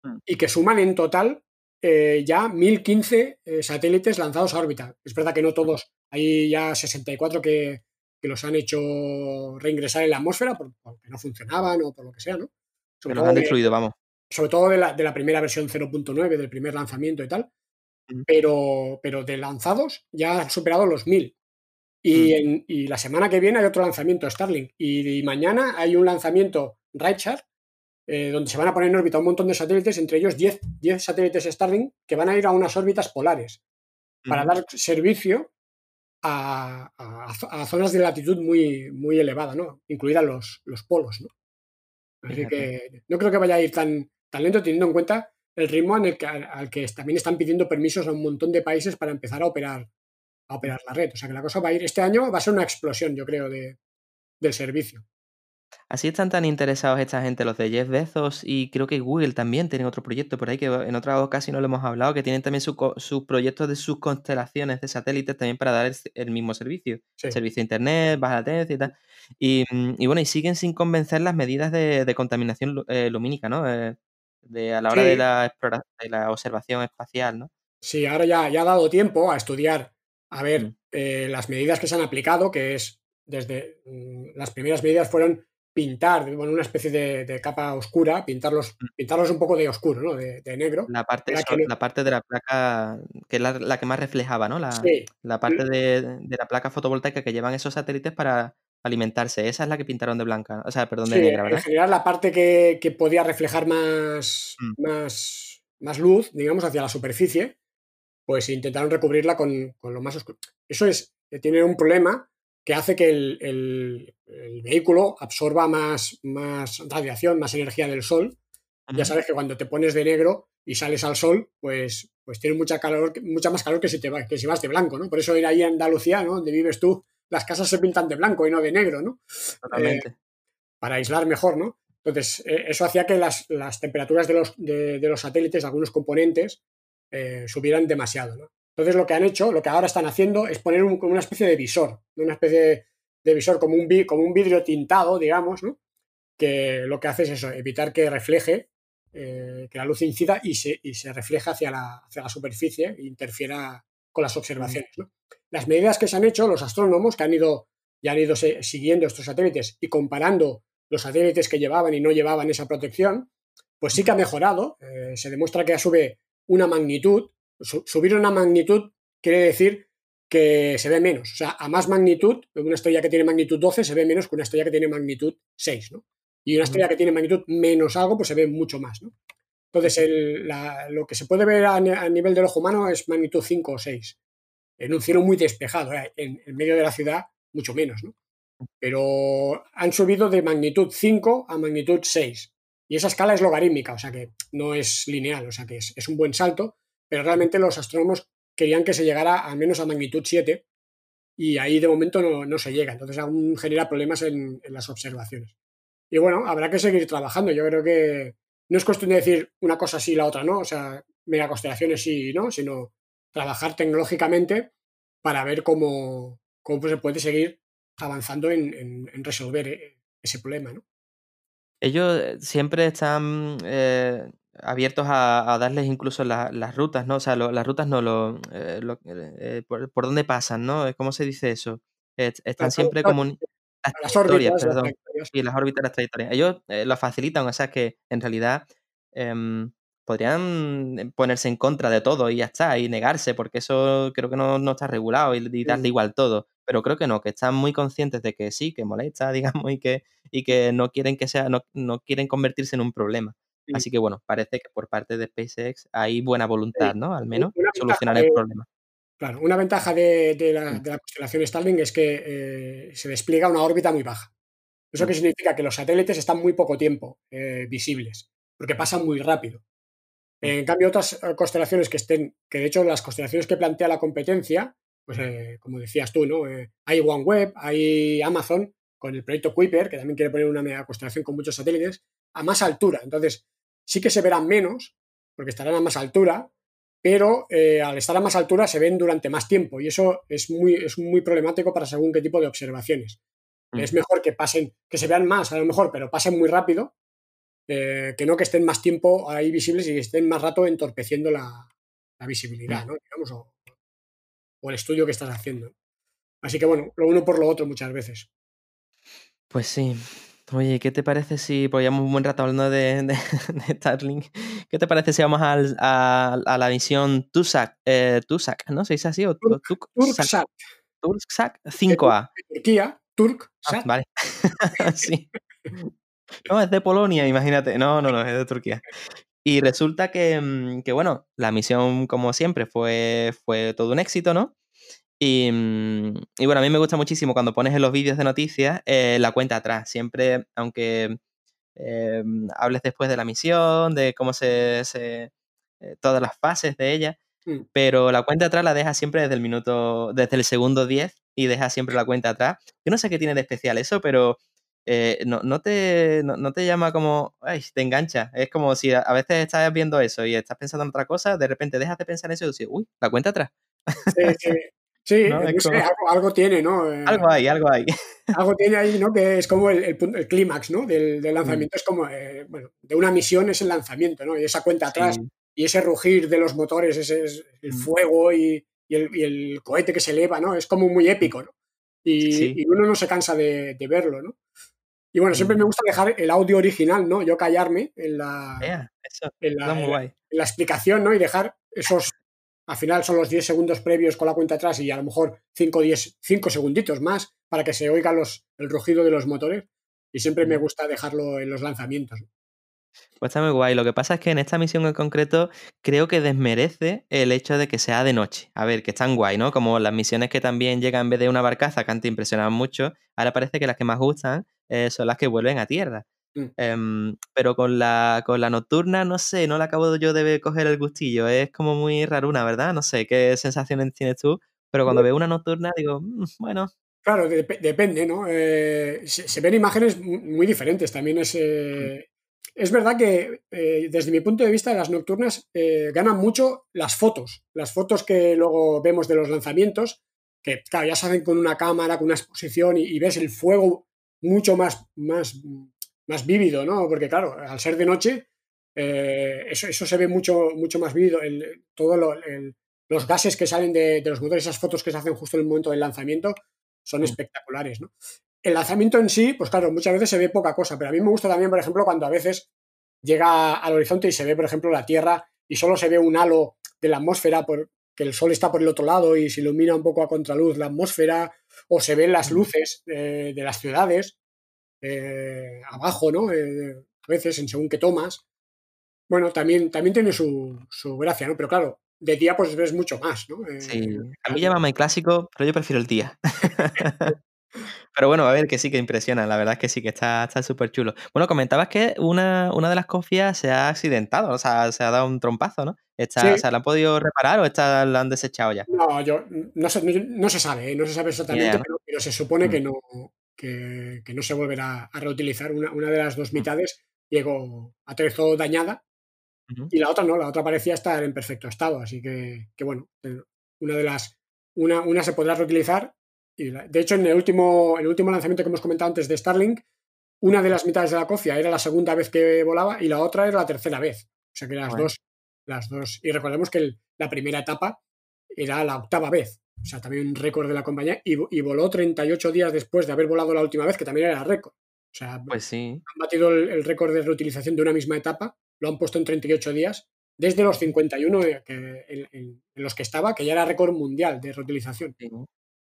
Mm. y que suman en total eh, ya 1015 eh, satélites lanzados a órbita. Es verdad que no todos, hay ya 64 que, que los han hecho reingresar en la atmósfera por- porque no funcionaban o por lo que sea, ¿no? Que Sobre los han de- destruido, vamos. Sobre todo de la, de la primera versión 0.9, del primer lanzamiento y tal, Mm. pero, pero de lanzados ya han superado los 1000. Y, en- y la semana que viene hay otro lanzamiento Starlink. Y, y mañana hay un lanzamiento Rideshare, eh, donde se van a poner en órbita un montón de satélites, entre ellos 10, 10 satélites Starlink, que van a ir a unas órbitas polares para dar servicio a, a- a zonas de latitud muy, muy elevada, ¿no? incluidas los, los polos. ¿no? Así que no creo que vaya a ir tan, tan lento teniendo en cuenta el ritmo en el que, al que también están pidiendo permisos a un montón de países para empezar a operar, a operar la red. O sea que la cosa va a ir, este año va a ser una explosión, yo creo, de, del servicio. Así están tan interesados esta gente, los de Jeff Bezos y creo que Google también tienen otro proyecto por ahí que en otra ocasión no lo hemos hablado, que tienen también su sus proyectos de sus constelaciones de satélites también para dar el, el mismo servicio. Sí. Servicio de internet, baja latencia y tal. Y, y bueno, y siguen sin convencer las medidas de, de contaminación eh, lumínica, ¿no? Eh, de, a la hora Sí. de la, de la observación espacial, ¿no? Sí, ahora ya, ya ha dado tiempo a estudiar, a ver Mm. eh, las medidas que se han aplicado, que es desde mm, las primeras medidas fueron pintar bueno, una especie de, de capa oscura, pintarlos, pintarlos un poco de oscuro, ¿no? de, de negro. La parte, que la parte de la placa, que es la, la que más reflejaba, ¿no? La, Sí, la parte de, de la placa fotovoltaica que llevan esos satélites para alimentarse. Esa es la que pintaron de blanca, o sea, perdón, de Sí, negra, en general la parte que, que podía reflejar más, Mm. más, más luz, digamos, hacia la superficie, pues intentaron recubrirla con, con lo más oscuro. Eso es, que tiene un problema que hace que el, el- el vehículo absorba más, más radiación, más energía del sol. Ya sabes que cuando te pones de negro y sales al sol, pues, pues tiene mucha calor, mucha más calor que si, te que si vas de blanco, ¿no? Por eso ir ahí a Andalucía, ¿no? Donde vives tú, las casas se pintan de blanco y no de negro, ¿no? Totalmente. para aislar mejor, ¿no? Entonces, eh, eso hacía que las, las temperaturas de los, de, de los satélites, de algunos componentes, eh, subieran demasiado, ¿no? Entonces, lo que han hecho, lo que ahora están haciendo es poner un- una especie de visor, una especie de, de visor como un, vi- como un vidrio tintado, digamos, ¿no? Que lo que hace es eso, evitar que refleje, eh, que la luz incida y se, y se refleja hacia la, hacia la superficie e interfiera con las observaciones, ¿no? Las medidas que se han hecho, los astrónomos que han ido ya han ido siguiendo estos satélites y comparando los satélites que llevaban y no llevaban esa protección, pues sí que ha mejorado. Eh, se demuestra que sube una magnitud. Su- subir una magnitud quiere decir que se ve menos. O sea, a más magnitud, una estrella que tiene magnitud 12 se ve menos que una estrella que tiene magnitud 6, ¿no? Y una estrella que tiene magnitud menos algo, pues se ve mucho más, ¿no? Entonces, el- la- lo que se puede ver a, ni- a nivel del ojo humano es magnitud 5 o 6. En un cielo muy despejado, ¿eh? en, en medio de la ciudad, mucho menos, ¿no? Pero han subido de magnitud 5 a magnitud 6. Y esa escala es logarítmica, o sea que no es lineal, o sea que es, es un buen salto, pero realmente los astrónomos querían que se llegara al menos a magnitud 7 y ahí de momento no, no se llega, entonces aún genera problemas en, en las observaciones. Y bueno, habrá que seguir trabajando, yo creo que no es cuestión de decir una cosa sí y la otra no, o sea, megaconstelaciones sí y no, sino trabajar tecnológicamente para ver cómo, cómo se puede seguir avanzando en, en- en resolver eh, ese problema, ¿no? Ellos eh, siempre están eh, abiertos a, a darles incluso la- las rutas, ¿no? O sea, lo- las rutas no, lo, eh, lo- eh, por, por dónde pasan, ¿no? ¿Cómo se dice eso? Están siempre como... Las Las trayectorias, órbitas, las perdón. trayectorias. Y las órbitas, las trayectorias. Ellos eh, lo facilitan, o sea que en realidad em, podrían ponerse en contra de todo y ya está, y negarse, porque eso creo que no, no está regulado y, y darle igual todo. Pero creo que no, que están muy conscientes de que sí, que molesta, digamos, y que, y que no quieren que sea, no, no quieren convertirse en un problema. Así que bueno, parece que por parte de SpaceX hay buena voluntad, ¿no? Al menos solucionar el problema. Claro, una ventaja de, de la, Mm. de la constelación Starlink es que eh, se despliega una órbita muy baja. ¿Eso Mm. qué significa? Que los satélites están muy poco tiempo eh, visibles, porque pasan muy rápido. En cambio, otras eh, constelaciones que estén, que de hecho las constelaciones que plantea la competencia, pues eh, como decías tú, ¿no? Eh, hay OneWeb, hay Amazon, con el proyecto Kuiper, que también quiere poner una mega constelación con muchos satélites, a más altura. Entonces, sí que se verán menos, porque estarán a más altura, pero eh, al estar a más altura se ven durante más tiempo y eso es muy, es muy problemático para según qué tipo de observaciones. Mm. Es mejor que pasen, que se vean más a lo mejor, pero pasen muy rápido, eh, que no que estén más tiempo ahí visibles y que estén más rato entorpeciendo la, la visibilidad, ¿no? Digamos, o, o el estudio que estás haciendo. Así que bueno, lo uno por lo otro muchas veces. Pues sí. Oye, ¿qué te parece si, pues llevamos un buen rato hablando de, de- de Starlink, ¿qué te parece si vamos al- a, a la misión TUSAC, eh, TUSAC, ¿no? ¿Se dice así? ¿O tu- tuc- sac- Turksat, TURSAC 5A? de Turquía, Turk, Ah, vale. sí. No, es de Polonia, imagínate. No, no, no, es de Turquía. Y resulta que, mm, que, bueno, la misión, como siempre, fue, fue todo un éxito, ¿no? Y, mm, y bueno, a mí me gusta muchísimo cuando pones en los vídeos de noticias eh, la cuenta atrás. Siempre, aunque eh, hables después de la misión, de cómo se, se- eh, todas las fases de ella, Mm. pero la cuenta atrás la deja siempre desde el minuto, desde el segundo 10 y deja siempre la cuenta atrás. Yo no sé qué tiene de especial eso, pero eh, no, no te, no, no te llama como, ay, te engancha. Es como si a, a veces estás viendo eso y estás pensando en otra cosa, de repente dejas de pensar en eso y dices, uy, la cuenta atrás. Sí, sí. Sí, No, no es sé, como- algo, algo tiene, ¿no? Eh, Algo hay, algo hay. algo tiene ahí, ¿no? Que es como el, el, el clímax, ¿no? Del, Mm. del lanzamiento. Es como, eh, bueno, de una misión es el lanzamiento, ¿no? Y esa cuenta atrás Sí. y ese rugir de los motores, ese es el Mm. fuego y, y el, y el cohete que se eleva, ¿no? Es como muy épico, ¿no? Y, Sí. y uno no se cansa de, de verlo, ¿no? Y bueno, siempre Mm. me gusta dejar el audio original, ¿no? Yo callarme en la, Ea, eso, en la, en la explicación, ¿no? Y dejar esos, al final son los 10 segundos previos con la cuenta atrás y a lo mejor 5 10, 5 segunditos más para que se oiga los, el rugido de los motores. Y siempre me gusta dejarlo en los lanzamientos. Pues está muy guay. Lo que pasa es que en esta misión en concreto creo que desmerece el hecho de que sea de noche. A ver, que están guay, ¿no? Como las misiones que también llegan en vez de una barcaza, que antes impresionaban mucho, ahora parece que las que más gustan eh, son las que vuelven a tierra. Mm. Em, pero con la, con la nocturna, no sé, no la acabo yo de coger el gustillo. Es como muy raruna, ¿verdad? No sé qué sensaciones tienes tú. Pero cuando veo una nocturna digo, "Mm, bueno, Claro, dep- depende, ¿no? Eh, se, se ven imágenes mu- muy diferentes. También es. eh, es verdad que eh, desde mi punto de vista, las nocturnas ganan mucho las fotos. Las fotos que luego vemos de los lanzamientos, que claro, ya se hacen con una cámara, con una exposición y, y ves el fuego mucho más, más, más vívido, ¿no? Porque claro, al ser de noche, eh, eso, eso se ve mucho, mucho más vívido. El, todo lo- los gases que salen de, de los motores, esas fotos que se hacen justo en el momento del lanzamiento, son Mm. espectaculares, ¿no? El lanzamiento en sí, pues claro, muchas veces se ve poca cosa, pero a mí me gusta también, por ejemplo, cuando a veces llega al horizonte y se ve, por ejemplo, la Tierra y solo se ve un halo de la atmósfera porque el sol está por el otro lado y se ilumina un poco a contraluz la atmósfera, o se ven las Mm. luces eh, de las ciudades eh, abajo, ¿no? Eh, a veces en según qué tomas. Bueno, también, también tiene su, su gracia, ¿no? Pero claro, de día pues ves mucho más, ¿no? Eh, Sí, a mí llámame clásico, pero yo prefiero el día. Pero bueno, a ver, que sí que impresiona, la verdad es que sí, que está está súper chulo. Bueno, comentabas que una, una de las confias se ha accidentado, o sea, se ha dado un trompazo, ¿no? Está, Sí. O sea, ¿la han podido reparar o está, la han desechado ya? No, yo no se, no, no se sabe, ¿eh? no se sabe exactamente, ¿no? pero, pero se supone Mm. que no, que, que no se volverá a reutilizar. Una, una de las dos mitades llegó, aterrizó dañada Ujú. y la otra no, la otra parecía estar en perfecto estado, así que, que bueno, eh, una de las, una, una se podrá reutilizar. Y la- de hecho, en el último, el último lanzamiento que hemos comentado antes de Starlink, una de las mitades de la cofia era la segunda vez que volaba y la otra era la tercera vez. O sea que las Bueno. dos, las dos. Y recordemos que el- la primera etapa era la octava vez. O sea, también un récord de la compañía. Y, y voló 38 días después de haber volado la última vez, que también era récord. O sea, Pues sí. han batido el, el récord de reutilización de una misma etapa, lo han puesto en 38 días, desde los 51 que- en, en- en los que estaba, que ya era récord mundial de reutilización. sí.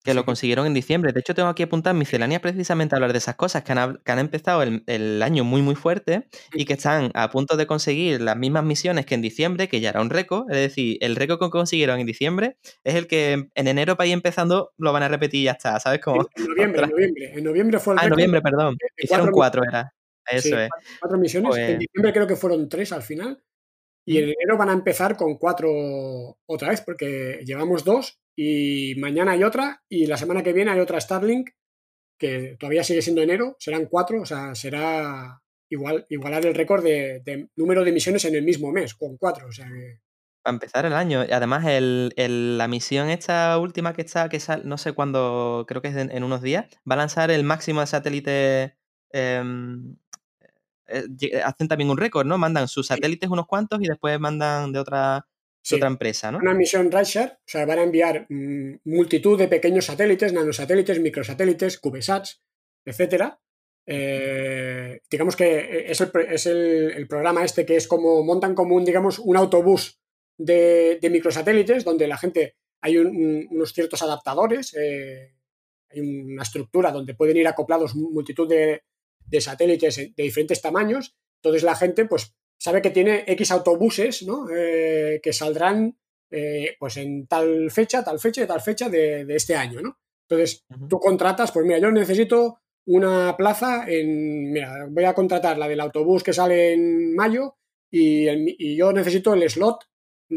Que lo consiguieron en diciembre. De hecho, tengo aquí apuntado en miscelánea precisamente a hablar de esas cosas, que han, que han empezado el, el año muy, muy fuerte y que están a punto de conseguir las mismas misiones que en diciembre, que ya era un récord. Es decir, el récord que consiguieron en diciembre es el que en- en enero para ir empezando lo van a repetir y ya está, ¿sabes? En, Como, en noviembre, en noviembre. En noviembre fue el ah, en récord noviembre, perdón. de- de Hicieron cuatro cuatro, era. Eso Sí, es. cuatro, cuatro misiones. Pues- En diciembre creo que fueron tres al final. Y en enero van a empezar con cuatro otra vez, porque llevamos dos y mañana hay otra y la semana que viene hay otra Starlink que todavía sigue siendo enero, serán cuatro, o sea, será igual, igualar el récord de, de número de misiones en el mismo mes, con cuatro. O sea que Para empezar el año. Y además, el, el- la misión esta última que está, que sal- no sé cuándo, creo que es en, en unos días, va a lanzar el máximo de satélites. em, eh, hacen también un récord, ¿no? Mandan sus satélites unos cuantos y después mandan de otra, Sí. otra empresa, ¿no? una misión Rideshare, o sea, van a enviar mm, multitud de pequeños satélites, nanosatélites, microsatélites, CubeSats, etcétera. Eh, digamos que es, el, es el, el programa este que es como montan como un, digamos, un autobús de, de microsatélites donde la gente hay un- un- unos ciertos adaptadores, eh, hay una estructura donde pueden ir acoplados multitud de, de satélites de diferentes tamaños. Entonces la gente, pues, sabe que tiene X autobuses, ¿no? Eh, que saldrán eh, pues en tal fecha, tal fecha y tal fecha de, de este año, ¿no? Entonces, tú contratas, pues mira, yo necesito una plaza en, mira, voy a contratar la del autobús que sale en mayo y, el- y yo necesito el slot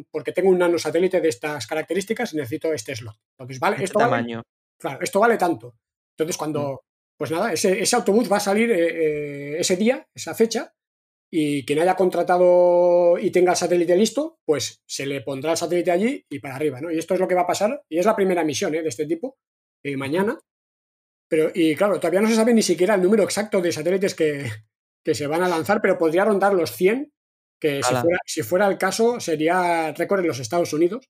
porque tengo un nanosatélite de estas características y necesito este slot. Entonces, vale, Este esto vale, tamaño. claro, esto vale tanto. Entonces, cuando, pues nada, ese, ese autobús va a salir eh, eh, ese día, esa fecha, y quien haya contratado y tenga el satélite listo, pues se le pondrá el satélite allí y para arriba, ¿no? Y esto es lo que va a pasar, y es la primera misión ¿eh? de este tipo, eh, mañana. Pero, y claro, todavía no se sabe ni siquiera el número exacto de satélites que, que se van a lanzar, pero podría rondar los 100, que si fuera, si fuera el caso sería récord en los Estados Unidos.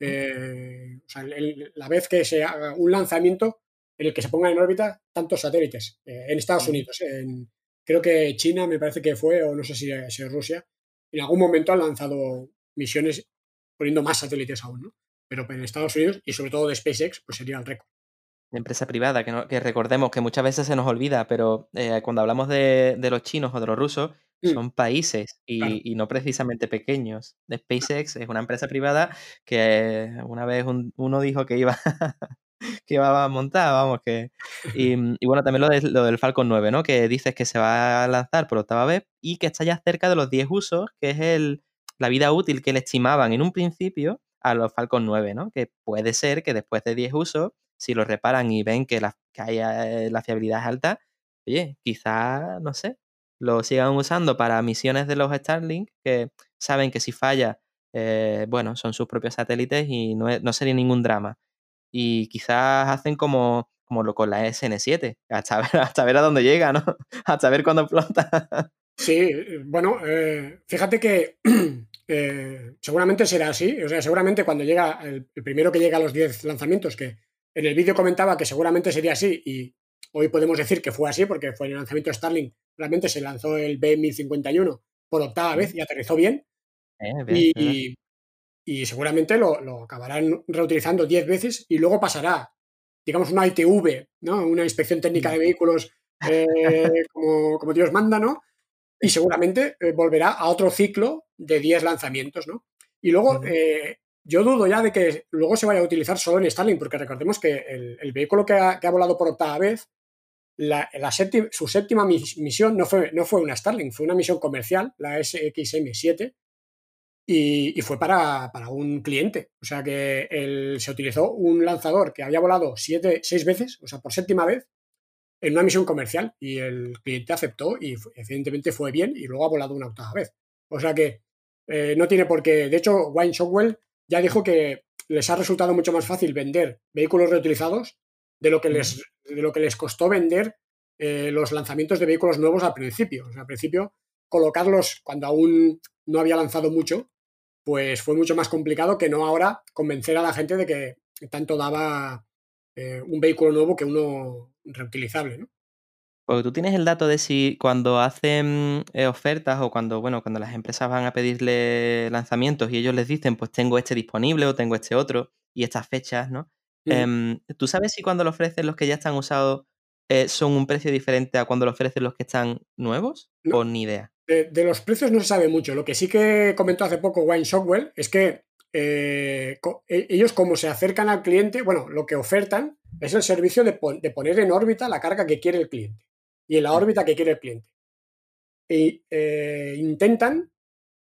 Eh, o sea, el- el- la vez que se haga un lanzamiento en el que se pongan en órbita tantos satélites en Estados. Unidos. En, creo que China me parece que fue, o no sé si, es Rusia, en algún momento han lanzado misiones poniendo más satélites aún, ¿no? Pero en Estados Unidos y sobre todo de SpaceX, pues sería el récord. de empresa privada, que, no- que recordemos que muchas veces se nos olvida, pero eh, cuando hablamos de, de los chinos o de los rusos, Mm. son países y, Claro. y no precisamente pequeños. SpaceX es una empresa privada que una vez un- uno dijo que iba, que iba a montar, vamos, que... Y, y bueno, también lo, de- lo del Falcon 9, ¿no? Que dices que se va a lanzar por octava vez y que está ya cerca de los 10 usos, que es el, la vida útil que le estimaban en un principio a los Falcon 9, ¿no? Que puede ser que después de 10 usos, si los reparan y ven que la, que hay, eh, la fiabilidad es alta, oye, quizá, no sé, lo sigan usando para misiones de los Starlink, que saben que si falla, eh, bueno, son sus propios satélites y no, es- no sería ningún drama. Y quizás hacen como, como lo con la SN7, hasta ver, hasta ver a dónde llega, ¿no? Hasta ver cuándo explota. Sí, eh, bueno, eh, fíjate que eh, seguramente será así. O sea, seguramente cuando llega el, el primero que llega a los 10 lanzamientos, que en el vídeo comentaba que seguramente sería así, y hoy podemos decir que fue así, porque fue en el lanzamiento de Starlink, realmente se lanzó el B1051 por octava vez y aterrizó bien. Eh. Y, y seguramente lo, lo acabarán reutilizando 10 veces y luego pasará, digamos, una ITV, ¿no? Una inspección técnica de vehículos eh, como, como Dios manda, ¿no? Y seguramente eh, volverá a otro ciclo de 10 lanzamientos, ¿no? Y luego, eh, yo dudo ya de que luego se vaya a utilizar solo en Starlink, porque recordemos que el, el vehículo que ha, que ha volado por octava vez, la, la séptima- su séptima mis- misión no fue, no fue una Starlink, fue una misión comercial, la SXM7, y, y fue para, para un cliente. O sea que el- se utilizó un lanzador que había volado siete, seis veces, o sea, por séptima vez, en una misión comercial. Y el cliente aceptó y evidentemente fue bien y luego ha volado una octava vez. O sea que eh, no tiene por qué. De hecho, Wayne Shockwell ya dijo que les ha resultado mucho más fácil vender vehículos reutilizados de lo que les, de lo que les costó vender eh, los lanzamientos de vehículos nuevos al principio. O sea, al principio, colocarlos cuando aún no había lanzado mucho, pues fue mucho más complicado que no ahora convencer a la gente de que tanto daba eh, un vehículo nuevo que uno reutilizable, ¿no? Porque tú tienes el dato de si cuando hacen eh, ofertas o cuando, bueno, cuando las empresas van a pedirle lanzamientos y ellos les dicen, pues tengo este disponible o tengo este otro y estas fechas, ¿no? Em, ¿Tú sabes si cuando lo ofrecen los que ya están usados eh, son un precio diferente a cuando lo ofrecen los que están nuevos? No. ¿O ni idea? De, de los precios no se sabe mucho. Lo que sí que comentó hace poco Wayne Shockwell es que eh, co- e- ellos como se acercan al cliente, bueno, lo que ofertan es el servicio de, pon- de poner en órbita la carga que quiere el cliente y en la órbita que quiere el cliente. Y eh, intentan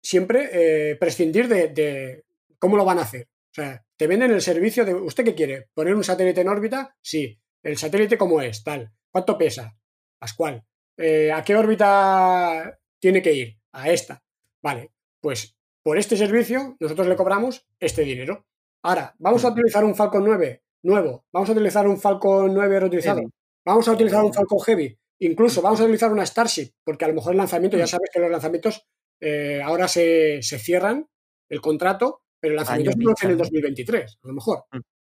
siempre eh, prescindir de, de cómo lo van a hacer. O sea, te venden el servicio de, ¿usted qué quiere? ¿Poner un satélite en órbita? Sí. el satélite cómo es, tal, cuánto pesa, Pascual, eh, a qué órbita tiene que ir, a esta. Vale, pues por este servicio nosotros le cobramos este dinero. Ahora, vamos a utilizar un Falcon 9 nuevo, vamos a utilizar un Falcon 9 reutilizado, Heavy. vamos a utilizar un Falcon Heavy, incluso vamos a utilizar una Starship, porque a lo mejor el lanzamiento, ya sabes que los lanzamientos eh, ahora se, se cierran el contrato, pero el lanzamiento se produce en el vista, ¿no? 2023, a lo mejor.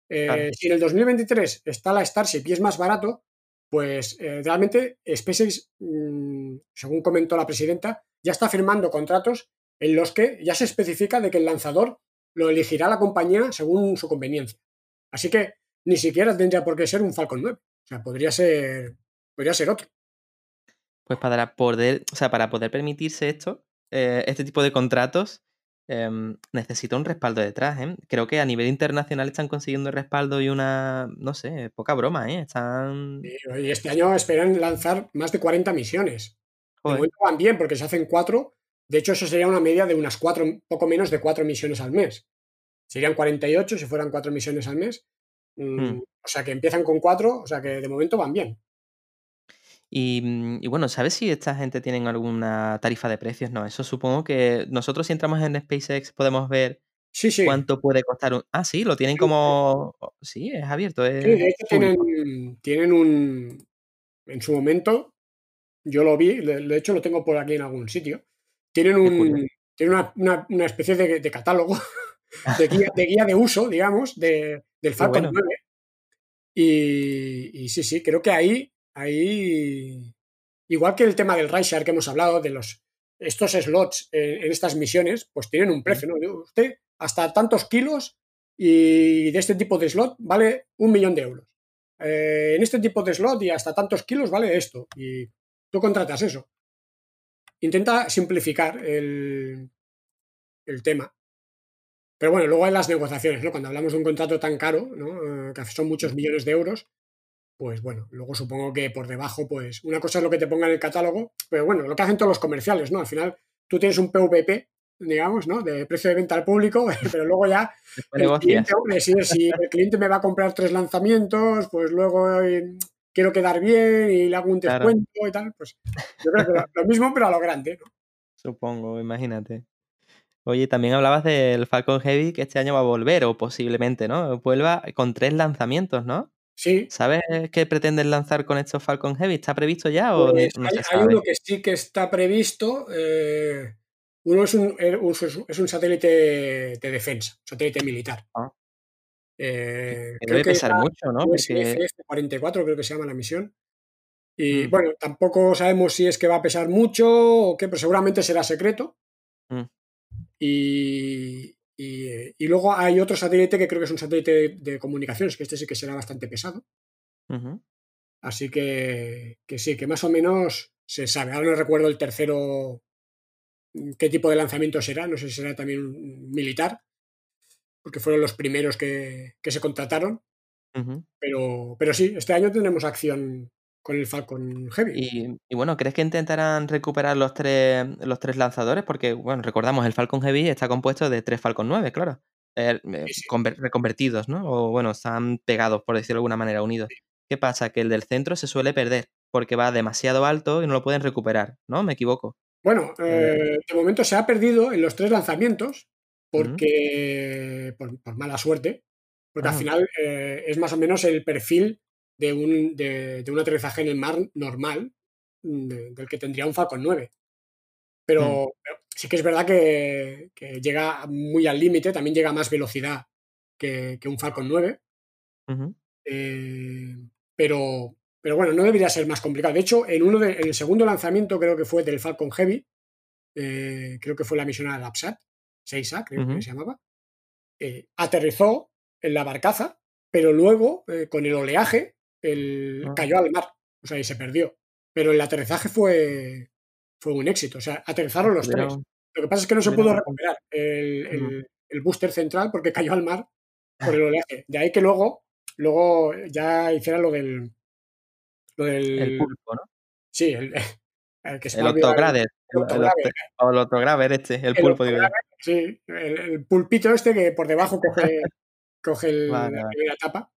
Eh, claro. Si en el 2023 está la Starship y es más barato, pues eh, realmente SpaceX, mm, según comentó la presidenta, ya está firmando contratos en los que ya se especifica de que el lanzador lo elegirá la compañía según su conveniencia. Así que ni siquiera tendría por qué ser un Falcon 9. O sea, podría ser, podría ser otro. Pues para poder, o sea, para poder permitirse esto, eh, este tipo de contratos, em, necesita un respaldo detrás, ¿eh? Creo que a nivel internacional están consiguiendo respaldo y una, no sé, poca broma, ¿eh? Están... Y, este año esperan lanzar más de 40 misiones. De momento van bien porque se hacen cuatro. De hecho, eso sería una media de unas cuatro, poco menos de cuatro misiones al mes. Serían 48 si fueran cuatro misiones al mes. Mm, Hmm. O sea que empiezan con cuatro, o sea que de momento van bien. Y, mm, y bueno, ¿sabes si esta gente tiene alguna tarifa de precios? No, eso supongo que nosotros si entramos en SpaceX podemos ver Sí, sí. cuánto puede costar un... Ah, sí, lo tienen Sí, como... Sí, es abierto, Sí, de hecho tienen, tienen un. En su momento, yo lo vi, de, hecho lo tengo por aquí en algún sitio. Tienen curioso. un. Tienen una, una- una especie de, de catálogo, de guía, de guía de uso, digamos, de, del Falcon bueno. 9. Y, y sí, sí, creo que ahí, ahí. Igual que el tema del Rideshare que hemos hablado, de los estos slots en, en estas misiones, pues tienen un precio, ¿no? Usted, hasta tantos kilos y de este tipo de slot vale un millón de euros. Eh, en este tipo de slot y hasta tantos kilos vale esto. Y tú contratas eso. Intenta simplificar el, el tema. Pero bueno, luego hay las negociaciones, ¿no? Cuando hablamos de un contrato tan caro, ¿no? Eh, que son muchos millones de euros, pues bueno, luego supongo que por debajo, pues una cosa es lo que te ponga en el catálogo, pero bueno, lo que hacen todos los comerciales, ¿no? Al final tú tienes un PVP, digamos, ¿no? De precio de venta al público, pero luego ya el cliente, hombre, si, si el cliente me va a comprar tres lanzamientos, pues luego eh, quiero quedar bien y le hago un Claro. descuento y tal, pues yo creo que lo, lo mismo, pero a lo grande, ¿no? Supongo, imagínate. Oye, también hablabas del Falcon Heavy que este año va a volver, o posiblemente, ¿no? Vuelva con tres lanzamientos, ¿no? Sí, ¿Sabes qué pretenden lanzar con estos Falcon Heavy? ¿Está previsto ya o pues no hay, hay uno que sí que está previsto, eh, uno es un, er- es un satélite de defensa, un satélite militar. Ah. Eh, debe pesar era mucho, ¿no? Porque USF-44 creo que se llama la misión. Y Mm. bueno, tampoco sabemos si es que va a pesar mucho o qué, pero seguramente será secreto. Mm. Y, y, eh, y luego hay otro satélite que creo que es un satélite de, de comunicaciones, que este sí que será bastante pesado. Así que, que sí, que más o menos se sabe. Ahora no recuerdo el tercero mm, qué tipo de lanzamiento será, no sé si será también un militar, porque fueron los primeros que, que se contrataron. Pero, pero sí, este año tendremos acción con el Falcon Heavy. Y, y bueno, ¿crees que intentarán recuperar los tres, los tres lanzadores? Porque, bueno, recordamos, el Falcon Heavy está compuesto de tres Falcon 9, claro. Eh, eh, Sí, sí. conver- reconvertidos, ¿no? O bueno, están pegados, por decirlo de alguna manera, unidos. ¿Qué pasa? Que el del centro se suele perder porque va demasiado alto y no lo pueden recuperar, ¿no? ¿Me equivoco? Bueno, eh, de momento se ha perdido en los tres lanzamientos porque por, por mala suerte, porque al final eh, es más o menos el perfil de un, de, de un aterrizaje en el mar normal mm, de- del que tendría un Falcon 9. Pero, Mm. pero sí que es verdad que, que llega muy al límite, también llega a más velocidad que, que un Falcon 9. Ujú. Eh, pero, pero bueno, no debería ser más complicado. De hecho, en, uno de- en el segundo lanzamiento, creo que fue del Falcon Heavy, eh, creo que fue la misión al APSAT, 6A, creo que se llamaba, eh, aterrizó en la barcaza, pero luego, eh, con el oleaje, el, Ah. cayó al mar, o sea, y se perdió. Pero el aterrizaje fue, fue un éxito, o sea, aterrizaron los tres. Lo que pasa es que no se pudo recuperar el, el- el booster central porque cayó al mar por el oleaje. De ahí que luego, luego ya hiciera lo del. Lo El del. pulpo, ¿no? Sí, el, el que se El el- octograder. el El, el octograder. o el octograder este, el El pulpo, digo Sí, el, el pulpito este que por debajo coge, coge el- Vale, la vale. primera tapa.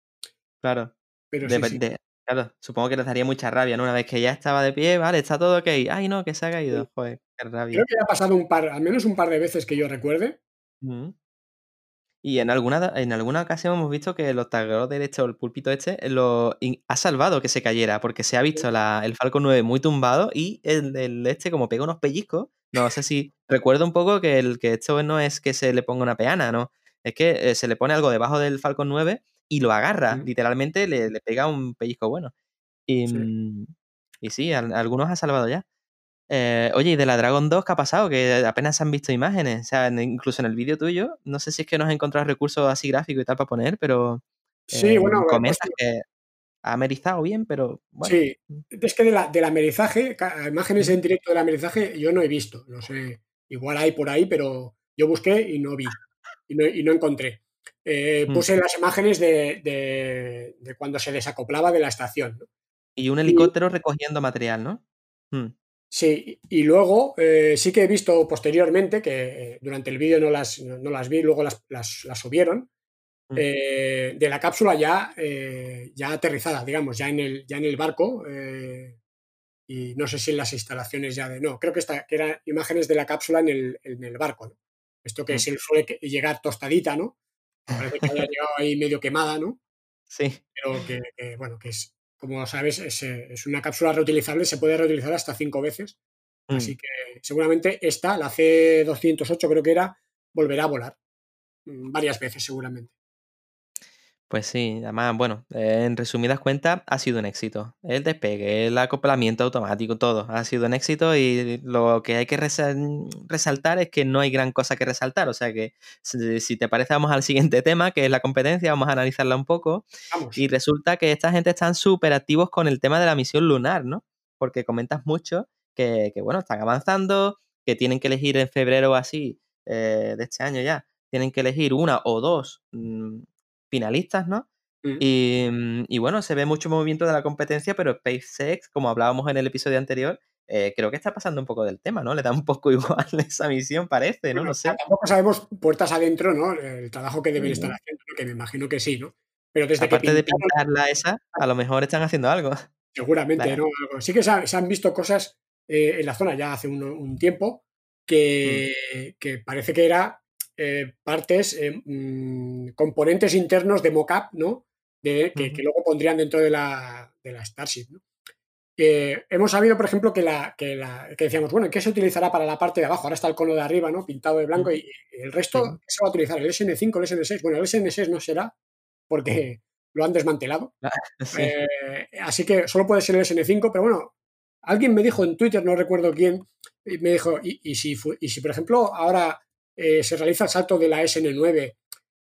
Claro. Pero De- sí, sí. de- claro, supongo que les daría mucha rabia, ¿no? Una vez que ya estaba de pie, vale, está todo ok. Ay, no, que se ha caído. Joder, qué rabia. Creo que ya ha pasado un par, al menos un par de veces que yo recuerde. Y en alguna, en alguna ocasión hemos visto que el octagonal derecho, el pulpito este, eh, lo in- ha salvado que se cayera, porque se ha visto la- el Falcon 9 muy tumbado y el, el este como pega unos pellizcos. No sé si recuerdo un poco que, el, que esto no es que se le ponga una peana, ¿no? Es que eh, se le pone algo debajo del Falcon 9 y lo agarra, literalmente le, le pega un pellizco bueno. Y Sí. mm, y sí, al- algunos ha salvado ya. Eh, oye, ¿y de la Dragon 2 qué ha pasado? Que apenas se han visto imágenes. O sea, en- incluso en el vídeo tuyo, no sé si es que no has encontrado recursos así gráficos y tal para poner, pero Sí, eh, bueno, he comentas que ha amerizado bien, pero bueno. Sí, es que de la, del amerizaje, imágenes en directo del amerizaje, yo no he visto. No sé, igual hay por ahí, pero yo busqué y no vi. Y no, y no encontré. Eh, Mm. puse las imágenes de, de- de cuando se desacoplaba de la estación. ¿no? Y un helicóptero recogiendo material, ¿no? Mm, Sí, y luego eh, sí que he visto posteriormente, que eh, durante el vídeo no las, no, no las vi, luego las, las- las subieron, Mm. de la cápsula ya, ya aterrizada, digamos, ya en el, ya en el barco. y no sé si en las instalaciones ya de. No, creo que, esta, que eran imágenes de la cápsula en el, en el barco. ¿no? Esto que se le suele llegar tostadita, ¿no? Parece que haya llegado ahí medio quemada, ¿no? Sí. Pero que, que, bueno, que es, como sabes, es, eh, es una cápsula reutilizable, se puede reutilizar hasta cinco veces. Mm. Así que seguramente esta, la C208 creo que era, volverá a volar. Mm, Varias veces seguramente. Pues sí, además, bueno, eh, en resumidas cuentas, ha sido un éxito. El despegue, el acoplamiento automático, todo ha sido un éxito y lo que hay que resal- resaltar es que no hay gran cosa que resaltar. O sea que si, te parece, vamos al siguiente tema, que es la competencia, vamos a analizarla un poco. Vamos. Y resulta que esta gente están súper activos con el tema de la misión lunar, ¿no? Porque comentas mucho que, que, bueno, están avanzando, que tienen que elegir en febrero o así eh, de este año ya, tienen que elegir una o dos mm, finalistas, ¿no? Mm. Y, mm, y bueno, se ve mucho movimiento de la competencia, pero SpaceX, como hablábamos en el episodio anterior, eh, creo que está pasando un poco del tema, ¿no? Le da un poco igual esa misión, parece, ¿no? Bueno, No sé. Tampoco sabemos puertas adentro, ¿no? El trabajo que deben Mm. estar haciendo, ¿no? que me imagino que sí, ¿no? Pero desde Aparte que de pintaron, pintarla esa, a lo mejor están haciendo algo. seguramente, Claro. ¿no? Sí que se han, se han visto cosas eh, en la zona ya hace un, un tiempo que, que parece que era eh, partes, eh, mm, componentes internos de mockup, ¿no? De, que, luego pondrían dentro de la, de la Starship, ¿no? Eh, hemos sabido, por ejemplo, que, la, que, la, que decíamos, bueno, ¿qué se utilizará para la parte de abajo? Ahora está el cono de arriba, ¿no? Pintado de blanco y, y el resto, Ujú. ¿qué se va a utilizar? ¿El SN5, el SN6? Bueno, el SN6 no será porque lo han desmantelado. Sí. Eh, así que solo puede ser el SN5, pero bueno, alguien me dijo en Twitter, no recuerdo quién, me dijo, y, y si, y si por ejemplo ahora eh, se realiza el salto de la SN9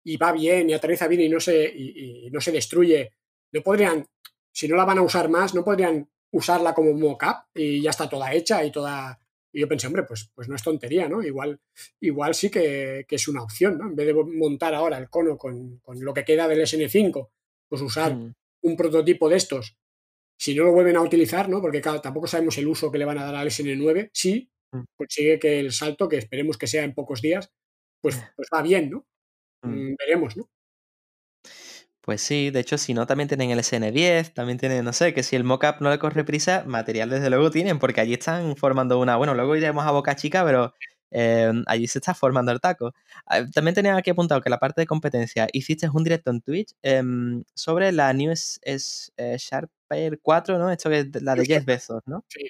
y va bien y aterriza bien y no se, y, y no se destruye, no podrían, si no la van a usar más, no podrían usarla como mock-up y ya está toda hecha y toda... Y yo pensé, hombre, pues, pues no es tontería, ¿no? Igual, igual sí que, que es una opción, ¿no? En vez de montar ahora el cono con, con lo que queda del SN5, pues usar Mm. un prototipo de estos, si no lo vuelven a utilizar, ¿no? Porque claro, tampoco sabemos el uso que le van a dar al SN9, sí. Consigue que el salto, que esperemos que sea en pocos días, pues, pues va bien, ¿no? Mm. Mm, veremos, ¿no? Pues sí, de hecho, si no, también tienen el SN10, también tienen, no sé, que si el mockup no le corre prisa, material desde luego tienen, porque allí están formando una. Bueno, luego iremos a Boca Chica, pero eh, allí se está formando el taco. Ah, También tenía aquí apuntado que la parte de competencia hiciste un directo en Twitch em, sobre la New S- S- eh, Sharp Air 4, ¿no? Esto que es la de Jeff Bezos, ¿no? Sí.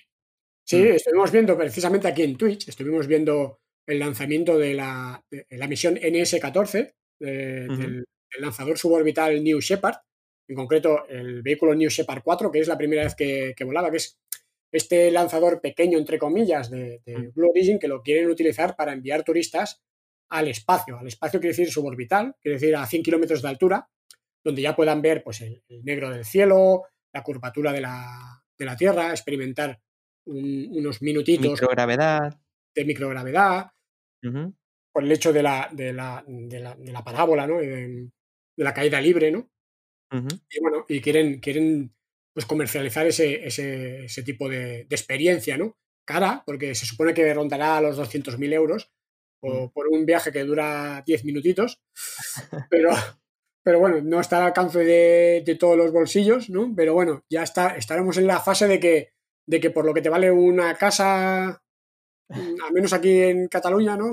Sí, Mm. estuvimos viendo precisamente aquí en Twitch, estuvimos viendo el lanzamiento de la, de la misión NS-14 de- Ujú. del, del lanzador suborbital New Shepard, en concreto el vehículo New Shepard 4, que es la primera vez que, que volaba, que es este lanzador pequeño, entre comillas, de, de Mm. Blue Origin, que lo quieren utilizar para enviar turistas al espacio. Al espacio quiere decir suborbital, quiere decir a 100 kilómetros de altura, donde ya puedan ver pues, el, el negro del cielo, la curvatura de la, de la Tierra, experimentar un- unos minutitos Microgravedad. de microgravedad, por el hecho de la, de la, de la, de la parábola, ¿no? De, de la caída libre, ¿no? Y bueno, y quieren, quieren pues comercializar ese, ese, ese tipo de, de experiencia, ¿no? Cara, porque se supone que rondará los 200.000 euros o Mm. por un viaje que dura 10 minutitos, pero, pero bueno, no está al alcance de, de todos los bolsillos, ¿no? Pero bueno, ya está, estaremos en la fase de que, de que por lo que te vale una casa, al menos aquí en Cataluña, ¿no?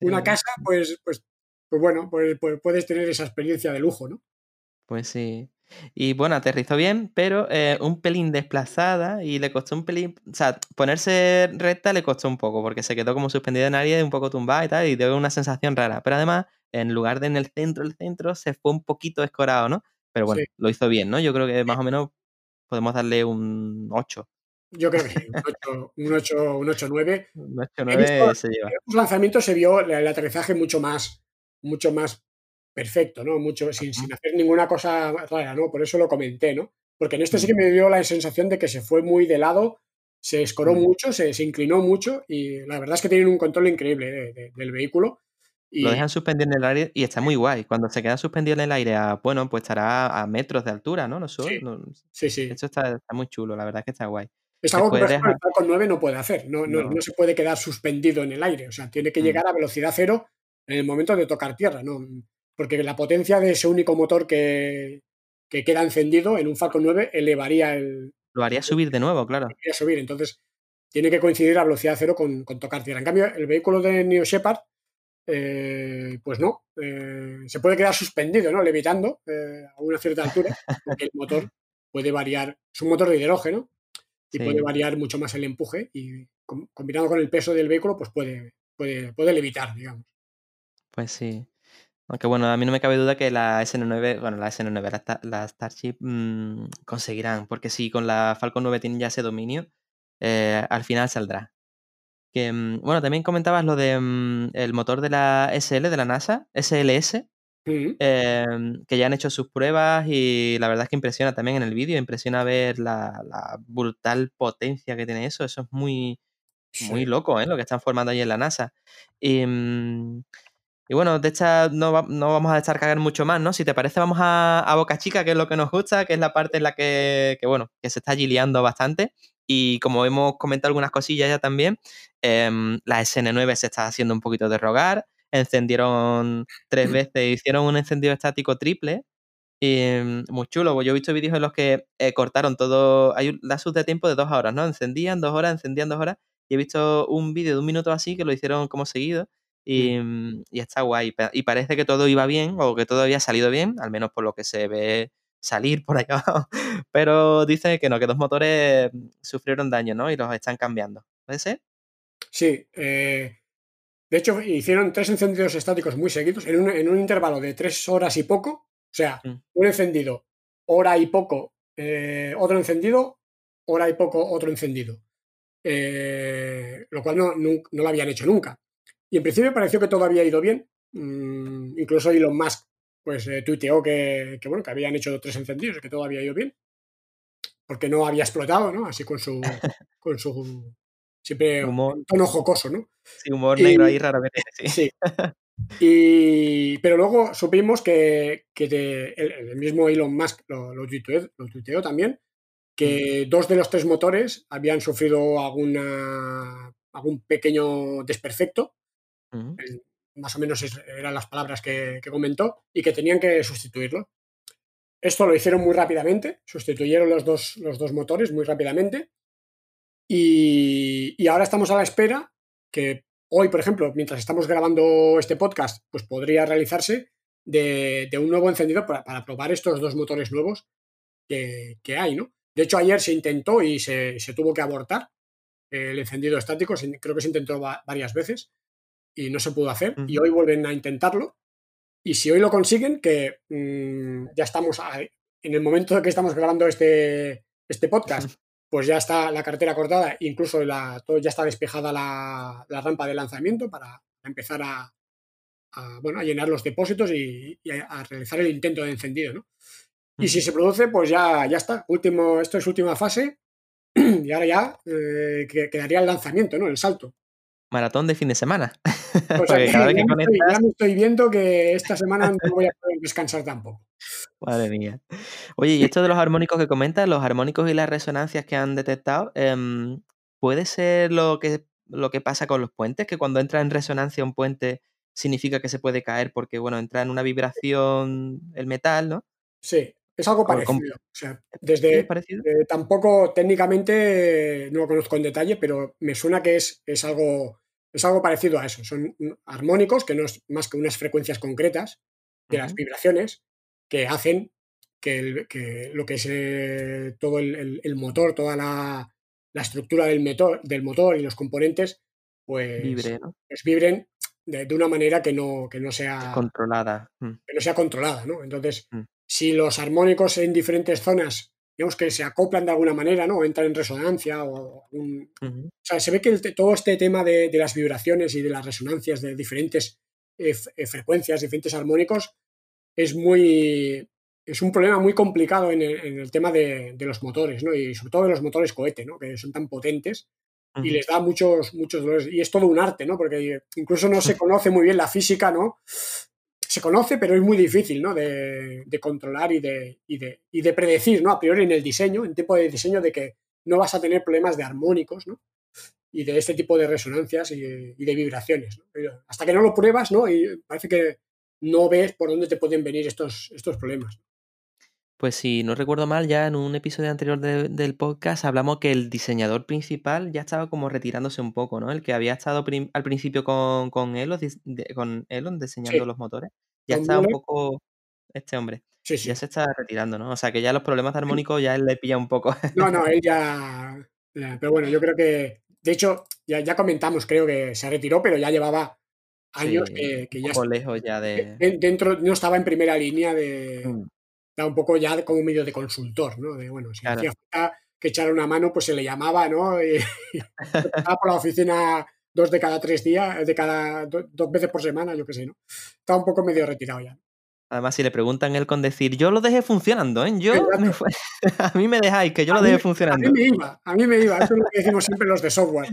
Una, casa, pues, pues, pues bueno, pues, pues puedes tener esa experiencia de lujo, ¿no? Pues sí. Y bueno, aterrizó bien, pero eh, un pelín desplazada y le costó un pelín, o sea, ponerse recta le costó un poco porque se quedó como suspendida en aire, un poco tumbada y tal, y dio una sensación rara. Pero además, en lugar de en el centro, el centro se fue un poquito escorado, ¿no? Pero bueno, Sí. lo hizo bien, ¿no? Yo creo que más o menos podemos darle un 8. Yo creo que sí, un 8, un 8, un 8 9. Un 8 He 9 visto- se lleva. En los lanzamientos se vio el, aterrizaje mucho más, mucho más perfecto, ¿no? Mucho, sin, sin hacer ninguna cosa rara, ¿no? Por eso lo comenté, ¿no? Porque en este sí que me dio la sensación de que se fue muy de lado, se escoró mucho, se, se inclinó mucho y la verdad es que tienen un control increíble de- de- del vehículo. Y Lo dejan suspendido en el aire y está muy guay. Cuando se queda suspendido en el aire, a, bueno, pues estará a metros de altura, ¿no? No sé, Sí. no- sí, sí. Esto está, está muy chulo, la verdad es que está guay. Es algo que, por el Falcon 9 no puede hacer. No, no- No. se puede quedar suspendido en el aire. O sea, tiene que Mm. llegar a velocidad cero en el momento de tocar tierra. ¿no? Porque la potencia de ese único motor que, que queda encendido en un Falcon 9 elevaría el. Lo haría subir de nuevo, claro. elevaría subir. Entonces, tiene que coincidir a velocidad cero con, con tocar tierra. En cambio, el vehículo de Neo Shepard, eh, pues no. eh, se puede quedar suspendido, ¿no? Levitando eh, a una cierta altura, porque el motor puede variar. Es un motor de hidrógeno y Sí. puede variar mucho más el empuje y com- combinado con el peso del vehículo pues puede, puede, puede levitar, digamos. Pues sí. Aunque bueno, a mí no me cabe duda que la SN9, bueno, la SN9, la, Sta- la Starship mm, conseguirán, porque si con la Falcon 9 tienen ya ese dominio, al final saldrá. Que, mm, bueno, también comentabas lo de mm, el motor de la SL de la NASA, SLS, eh, que ya han hecho sus pruebas y la verdad es que impresiona también en el vídeo, impresiona ver la, la brutal potencia que tiene eso, eso es muy, muy loco, ¿eh? Lo que están formando ahí en la NASA. Y, mm, y bueno, de esta no, va- no vamos a descargar mucho más, ¿no? Si te parece, vamos a, a Boca Chica, que es lo que nos gusta, que es la parte en la que, que, bueno, que se está gileando bastante. Y como hemos comentado algunas cosillas ya también, em, la SN9 se está haciendo un poquito de rogar. Encendieron tres veces, hicieron un encendido estático triple. Y mm, muy chulo, yo he visto vídeos en los que eh, cortaron todo. Hay un lapsus de tiempo de dos horas, ¿no? Encendían dos horas, encendían dos horas. Y he visto un vídeo de un minuto así que lo hicieron como seguido. Y, mm, y está guay. Y parece que todo iba bien, o que todo había salido bien, al menos por lo que se ve salir por ahí abajo. Pero dice que no, que dos motores mm, sufrieron daño, ¿no? Y los están cambiando. ¿Puede ser? Sí, eh, de hecho hicieron tres encendidos estáticos muy seguidos en un, en un intervalo de tres horas y poco. O sea, Mm. un encendido, hora y poco, eh, otro encendido, hora y poco, otro encendido. Eh, lo cual no, no lo habían hecho nunca. Y en principio pareció que todo había ido bien. Mm, incluso Elon Musk pues, eh, tuiteó que, que, bueno, que habían hecho tres encendidos, que todo había ido bien. Porque no había explotado, ¿no? Así con su, con su siempre Humor, tono jocoso, ¿no? sí, humor Y- negro ahí que tiene, sí. Sí. Y, pero luego supimos que, que el, el mismo Elon Musk lo, lo tuiteó, lo tuiteó también, que dos de los tres motores habían sufrido alguna, algún pequeño desperfecto, Ujú. Más o menos eran las palabras que, que comentó, y que tenían que sustituirlo. Esto lo hicieron muy rápidamente, sustituyeron los dos, los dos motores muy rápidamente, y, y ahora estamos a la espera que hoy, por ejemplo, mientras estamos grabando este podcast, pues podría realizarse de, de un nuevo encendido para, para probar estos dos motores nuevos que, que hay, ¿no? De hecho, ayer se intentó y se, se tuvo que abortar el encendido estático, creo que se intentó va- varias veces y no se pudo hacer, y hoy vuelven a intentarlo. Y si hoy lo consiguen, que mm, ya estamos a- en el momento que estamos grabando este, este podcast, pues ya está la cartera cortada, incluso la, todo, ya está despejada la, la rampa de lanzamiento para empezar a, a, bueno, a llenar los depósitos y, y a, a realizar el intento de encendido. ¿no? Y si se produce, pues ya, ya está. Último, esto es última fase. Y ahora ya eh, que- quedaría el lanzamiento, ¿no? El salto. Maratón de fin de semana. Cada vez ya, que me estoy, conectas, ya me estoy viendo que esta semana no voy a poder descansar tampoco. Madre mía. Oye, y esto de los armónicos que comentas, los armónicos y las resonancias que han detectado, em, ¿puede ser lo que, lo que pasa con los puentes? Que cuando entra en resonancia un puente significa que se puede caer porque, bueno, entra en una vibración el metal, ¿no? Sí, es algo parecido. O sea, ¿Es desde, parecido? eh, tampoco técnicamente no lo conozco en detalle, pero me suena que es, es algo es algo parecido a eso. Son armónicos, que no es más que unas frecuencias concretas de las vibraciones que hacen que, el- que lo que es eh, todo el, el- el motor, toda la, la estructura del motor, del motor y los componentes, pues, Vibre, ¿no? pues vibren de, de una manera que no, que no sea Controlada. Mm, que no sea controlada, ¿no? Entonces, Mm. si los armónicos en diferentes zonas, digamos que se acoplan de alguna manera, ¿no? O entran en resonancia o un- o sea, se ve que el todo este tema de, de las vibraciones y de las resonancias de diferentes eh, eh, frecuencias, diferentes armónicos, es muy. Es un problema muy complicado en el, en el tema de, de los motores, ¿no? Y sobre todo de los motores cohete, ¿no? Que son tan potentes y les da muchos, muchos dolores. Y es todo un arte, ¿no? Porque incluso no se conoce muy bien la física, ¿no? Se conoce, pero es muy difícil, ¿no? De, de controlar y de, y, de, y de predecir, ¿no? A priori en el diseño, en tipo de diseño, de que no vas a tener problemas de armónicos, ¿no? Y de este tipo de resonancias y de, vibraciones, hasta que no lo pruebas, ¿no? Y parece que no ves por dónde te pueden venir estos, estos problemas. Pues si no recuerdo mal, ya en un episodio anterior de- del podcast hablamos que el diseñador principal ya estaba como retirándose un poco, ¿no? El que había estado al principio con, con, Elon, de- con Elon diseñando Sí. los motores. Ya está un poco este hombre. Sí, sí. Ya se está retirando, ¿no? O sea que ya los problemas armónicos ya él le pilla un poco. No, no, él ya. ya, Pero bueno, yo creo que. De hecho, ya, ya comentamos, creo que se retiró, pero ya llevaba años que, que un ya poco lejos ya de. de- dentro, no estaba en primera línea de. Mm, Estaba un poco ya como medio de consultor, ¿no? De bueno, si Claro. hacía falta que echara una mano, pues se le llamaba, ¿no? Y, estaba por la oficina dos de cada tres días, de cada do- dos veces por semana, yo qué sé, ¿no? Estaba un poco medio retirado ya. Además, si le preguntan él con decir, yo lo dejé funcionando, ¿eh? Yo Exacto. me fue- a mí me dejáis, que yo lo mí- dejé A mí funcionando. me iba, a mí me iba. Eso es lo que decimos siempre los de software.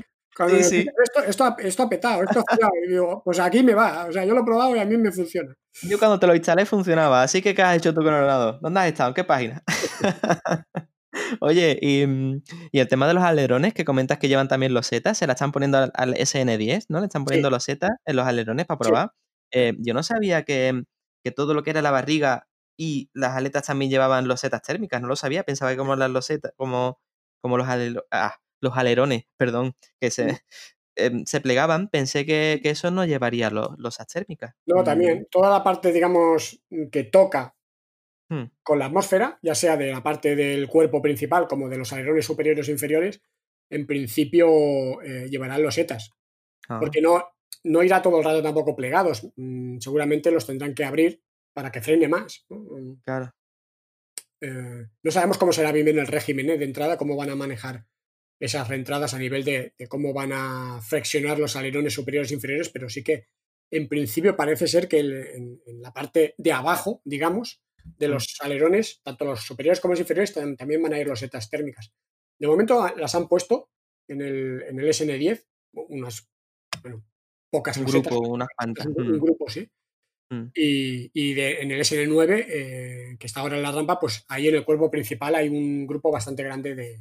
Sí, sí. Esto, esto, ha- esto ha petado, esto ha. Y digo, pues aquí me va. O sea, yo lo he probado y a mí me funciona. Yo cuando te lo instalé funcionaba, así que ¿qué has hecho tú con el ordenador? ¿Dónde has estado? ¿En qué página? Oye, y, mm, y el tema de los alerones que comentas que llevan también los Z, se la están poniendo al, al SN10, ¿no? Le están poniendo los Z en los alerones para probar. Eh, yo no sabía que, que todo lo que era la barriga y las aletas también llevaban losetas térmicas, no lo sabía, pensaba que como las losetas, como, como los, alero- ah, los alerones, perdón, que se, em, se plegaban, pensé que, que eso no llevaría los, losas térmicas. Luego Mm, también, toda la parte, digamos, que toca hmm, con la atmósfera, ya sea de la parte del cuerpo principal como de los alerones superiores o inferiores, en principio eh, llevarán losetas. ah, Porque no, no irá todo el rato tampoco plegados. Mm, seguramente los tendrán que abrir para que frene más. ¿no? Mm, claro. eh, no sabemos cómo será bien el régimen ¿eh? de entrada, cómo van a manejar esas reentradas a nivel de, de cómo van a flexionar los alerones superiores e inferiores, pero sí que en principio parece ser que el- en, en la parte de abajo, digamos, de Mm. los alerones, tanto los superiores como los inferiores, tam- también van a ir losetas térmicas. De momento a- las han puesto en el, en el SN10, unas bueno, pocas Un losetas, grupo, unas cuantas. un, un mm, grupo, sí. mm. Y, y de- en el SN9, eh, que está ahora en la rampa, pues ahí en el cuerpo principal hay un grupo bastante grande de,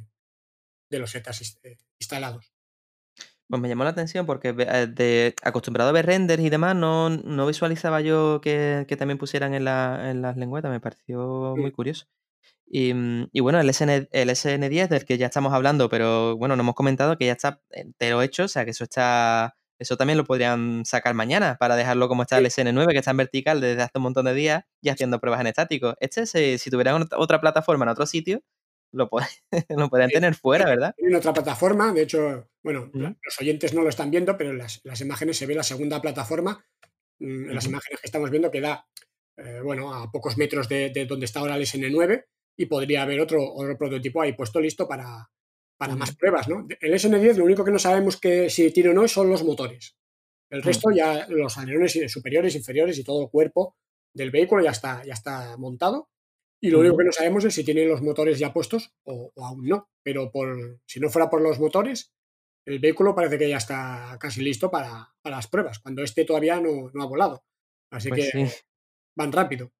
de losetas inst- eh, instalados. Pues me llamó la atención porque eh, de, acostumbrado a ver renders y demás, no, no visualizaba yo que, que también pusieran en, la, en las lengüetas, me pareció muy curioso. Y, mm, y bueno, el, SN, el SN10 del que ya estamos hablando, pero bueno, nos hemos comentado que ya está entero hecho, o sea que eso está. Eso también lo podrían sacar mañana para dejarlo como está el SN9, que está en vertical desde hace un montón de días y haciendo pruebas en estático. Este, se- si tuvieran ot- otra plataforma en otro sitio, lo, pod- lo podrían tener fuera, ¿verdad? En otra plataforma, de hecho, bueno, los oyentes no lo están viendo, pero en las, las imágenes se ve la segunda plataforma, mm, en las Ujú. imágenes que estamos viendo, que da, eh, bueno, a pocos metros de, de donde está ahora el SN9 y podría haber otro, otro prototipo ahí puesto listo para, para más pruebas, ¿no? El SN10 lo único que no sabemos que si tiene o no son los motores. El Mm. resto ya, los alerones superiores, inferiores y todo el cuerpo del vehículo ya está, ya está montado. Y lo único que no sabemos es si tiene los motores ya puestos o, o aún no. Pero por, si no fuera por los motores, el vehículo parece que ya está casi listo para, para las pruebas, cuando este todavía no, no ha volado. Así Pues que sí. van rápido.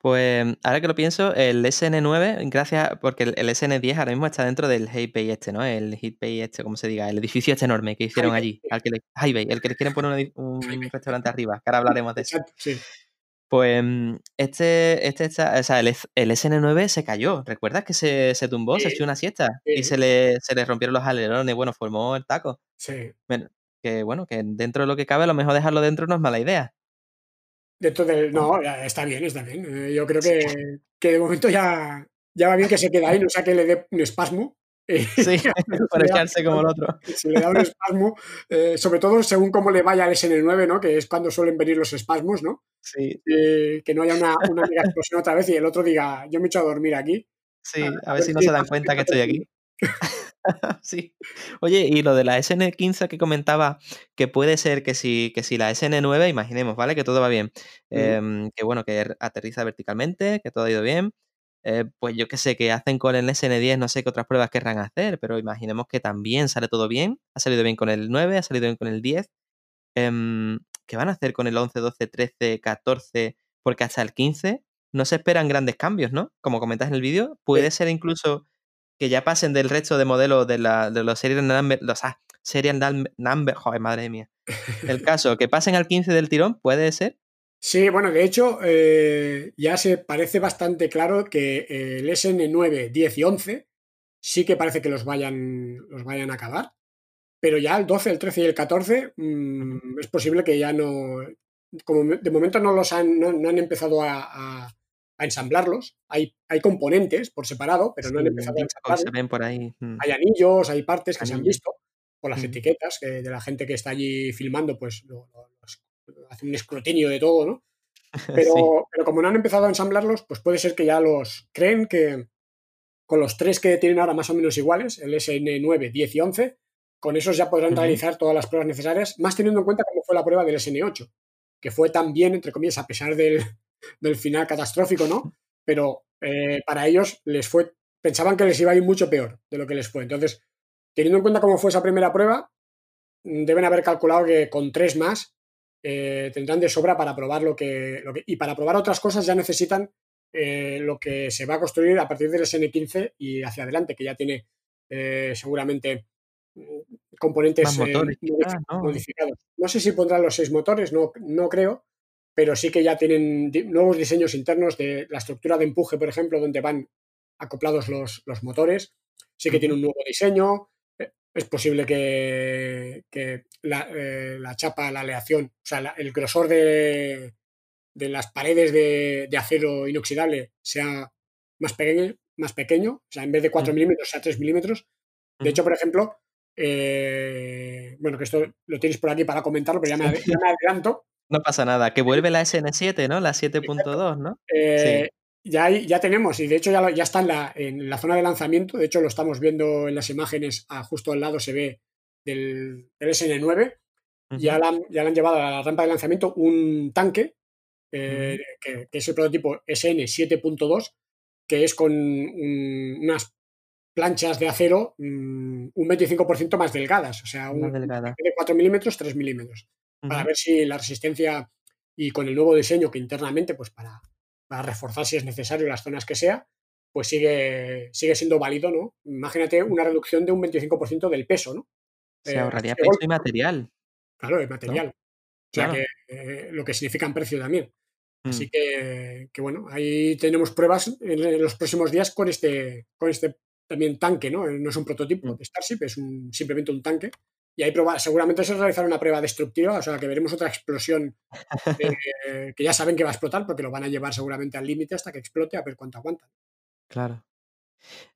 Pues ahora que lo pienso, el SN9, gracias, porque el, el SN10 ahora mismo está dentro del High Bay este, ¿no? El Hit Bay este, como se diga, el edificio este enorme que hicieron allí. Al que le, el que le quieren poner un, restaurante arriba, que ahora hablaremos de eso. Sí. Pues mm, este, este está- o sea, el, el SN9 se cayó. ¿Recuerdas que se, se tumbó, se Sí, echó una siesta? sí. Y se le, se le rompieron los alerones, bueno, formó el taco. sí. Bueno, que bueno, que dentro de lo que cabe, a lo mejor dejarlo dentro no es mala idea. Dentro del. No, está bien, está bien. Eh, Yo creo que, que de momento ya, ya va bien que se quede ahí, no sea que le dé un espasmo. Eh, Sí, da- echarse como el otro. si le da un espasmo, eh, sobre todo según cómo le vaya al SN9, ¿no? Que es cuando suelen venir los espasmos, ¿no? Sí, Eh, que no haya una, una mega explosión otra vez y el otro diga, yo me echo a dormir aquí. sí, A- a a ver si no se dan cuenta que estoy aquí. Sí. Oye, y lo de la SN15 que comentaba, que puede ser que si, que si la SN9, imaginemos, ¿vale? Que todo va bien. Em, que bueno, que er- aterriza verticalmente, que todo ha ido bien. Eh, pues yo qué sé, que hacen con el SN10, no sé qué otras pruebas querrán hacer, pero imaginemos que también sale todo bien. Ha salido bien con el 9, ha salido bien con el 10. em, ¿Qué van a hacer con el 11, 12, 13, 14? Porque hasta el 15 no se esperan grandes cambios, ¿no? Como comentas en el vídeo, puede ser incluso que ya pasen del resto de modelos de, la, de los serial number, los ah, serial num- number, joder, madre mía. El caso, que pasen al 15 del tirón, puede ser. Sí, bueno, de hecho, eh, ya se parece bastante claro que eh, el SN9, 10 y 11 sí que parece que los vayan, los vayan a acabar, pero ya el 12, el 13 y el 14 mm, es posible que ya no, como de momento no los han, no, no han empezado a, a- a ensamblarlos, hay, hay componentes por separado, pero no han Sí, empezado a se ensamblarlos. ven por ahí. mm. Hay anillos, hay partes que se han visto por las etiquetas que de la gente que está allí filmando, pues lo, lo- los- hace un escrutinio de todo, ¿no? Pero, Sí. pero como no han empezado a ensamblarlos, pues puede ser que ya los creen que con los tres que tienen ahora más o menos iguales, el SN9, 10 y 11, con esos ya podrán realizar todas las pruebas necesarias, más teniendo en cuenta cómo fue la prueba del SN8, que fue tan bien, entre comillas, a pesar del, del final catastrófico, ¿no? Pero eh, para ellos les fue, pensaban que les iba a ir mucho peor de lo que les fue. Entonces, teniendo en cuenta cómo fue esa primera prueba, mm, deben haber calculado que con tres más eh, tendrán de sobra para probar lo que, lo que- Y para probar otras cosas ya necesitan eh, lo que se va a construir a partir del SN15 y hacia adelante, que ya tiene eh, seguramente mm, componentes eh, modificados. No sé si pondrán los seis motores, no, no creo, pero sí que ya tienen di- nuevos diseños internos de la estructura de empuje, por ejemplo, donde van acoplados los, los motores. Sí que tiene un nuevo diseño. Es posible que, que la, eh, la chapa, la aleación, o sea, la- el grosor de, de las paredes de, de acero inoxidable sea más pequeño, más pequeño, o sea, en vez de 4 Ujú. milímetros sea 3 milímetros. De hecho, por ejemplo, eh, bueno, que esto lo tienes por aquí para comentarlo, pero ya me, ade- ya me adelanto. No pasa nada. Que vuelve la SN7, ¿no? La 7.2, ¿no? Eh, ya, hay- ya tenemos, y de hecho ya, lo- ya está en la, en la zona de lanzamiento, de hecho lo estamos viendo en las imágenes, a- justo al lado se ve del, del SN9, ya, Ujú. la han- ya han llevado a la rampa de lanzamiento un tanque, eh, que, que es el prototipo SN7.2, que es con un- unas planchas de acero mm, un 25% más delgadas, o sea, un, de 4 milímetros, 3 milímetros, para ver si la resistencia y con el nuevo diseño que internamente, pues para, para reforzar si es necesario las zonas que sea, pues sigue, sigue siendo válido, ¿no? Imagínate una reducción de un 25% del peso, ¿no? Se Eh, ahorraría de peso golpe, y material. claro, de material. O sea, Claro. que eh, lo que significa en precio también. Así Mm. que, que, bueno, ahí tenemos pruebas en los próximos días con este, con este también tanque, ¿no? No es un prototipo Mm. de Starship, es un, simplemente un tanque. Y ahí proba- seguramente se realizará una prueba destructiva, o sea que veremos otra explosión eh, que ya saben que va a explotar porque lo van a llevar seguramente al límite hasta que explote a ver cuánto aguanta. Claro.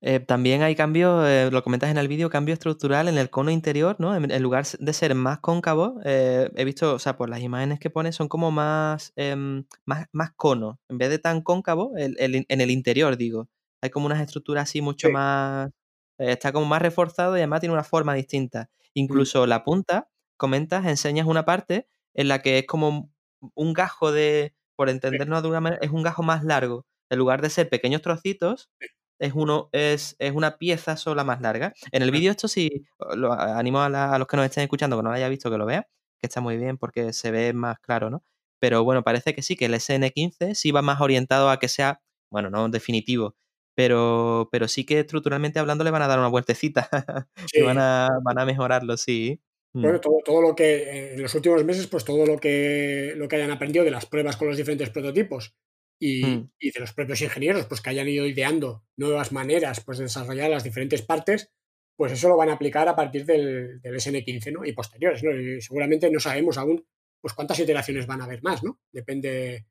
Eh, también hay cambios, eh, lo comentas en el vídeo, cambio estructural en el cono interior, ¿no? En, en lugar de ser más cóncavo, eh, he visto, o sea, por las imágenes que pone, son como más, em, más, más cono. En vez de tan cóncavo, el- el en el interior, digo. Hay como unas estructuras así mucho Sí. más. está como más reforzado y además tiene una forma distinta. Incluso la punta, comentas, enseñas una parte en la que es como un gajo de, por entendernos de una manera, es un gajo más largo. En lugar de ser pequeños trocitos, es, uno, es, es una pieza sola más larga. En el vídeo esto sí, lo animo a, la- a los que nos estén escuchando que no lo haya visto que lo vean, que está muy bien porque se ve más claro, ¿no? Pero bueno, parece que sí, que el SN15 sí va más orientado a que sea, bueno, no definitivo, pero, pero sí que estructuralmente hablando le van a dar una vueltecita y van a, van a mejorarlo, sí. Mm. Bueno, todo, todo lo que eh, en los últimos meses, pues todo lo que, lo que hayan aprendido de las pruebas con los diferentes prototipos y, Mm. y de los propios ingenieros, pues que hayan ido ideando nuevas maneras pues, de desarrollar las diferentes partes, pues eso lo van a aplicar a partir del, del SN15 ¿no? y posteriores. ¿no? Y seguramente no sabemos aún pues cuántas iteraciones van a haber más, ¿no? Depende,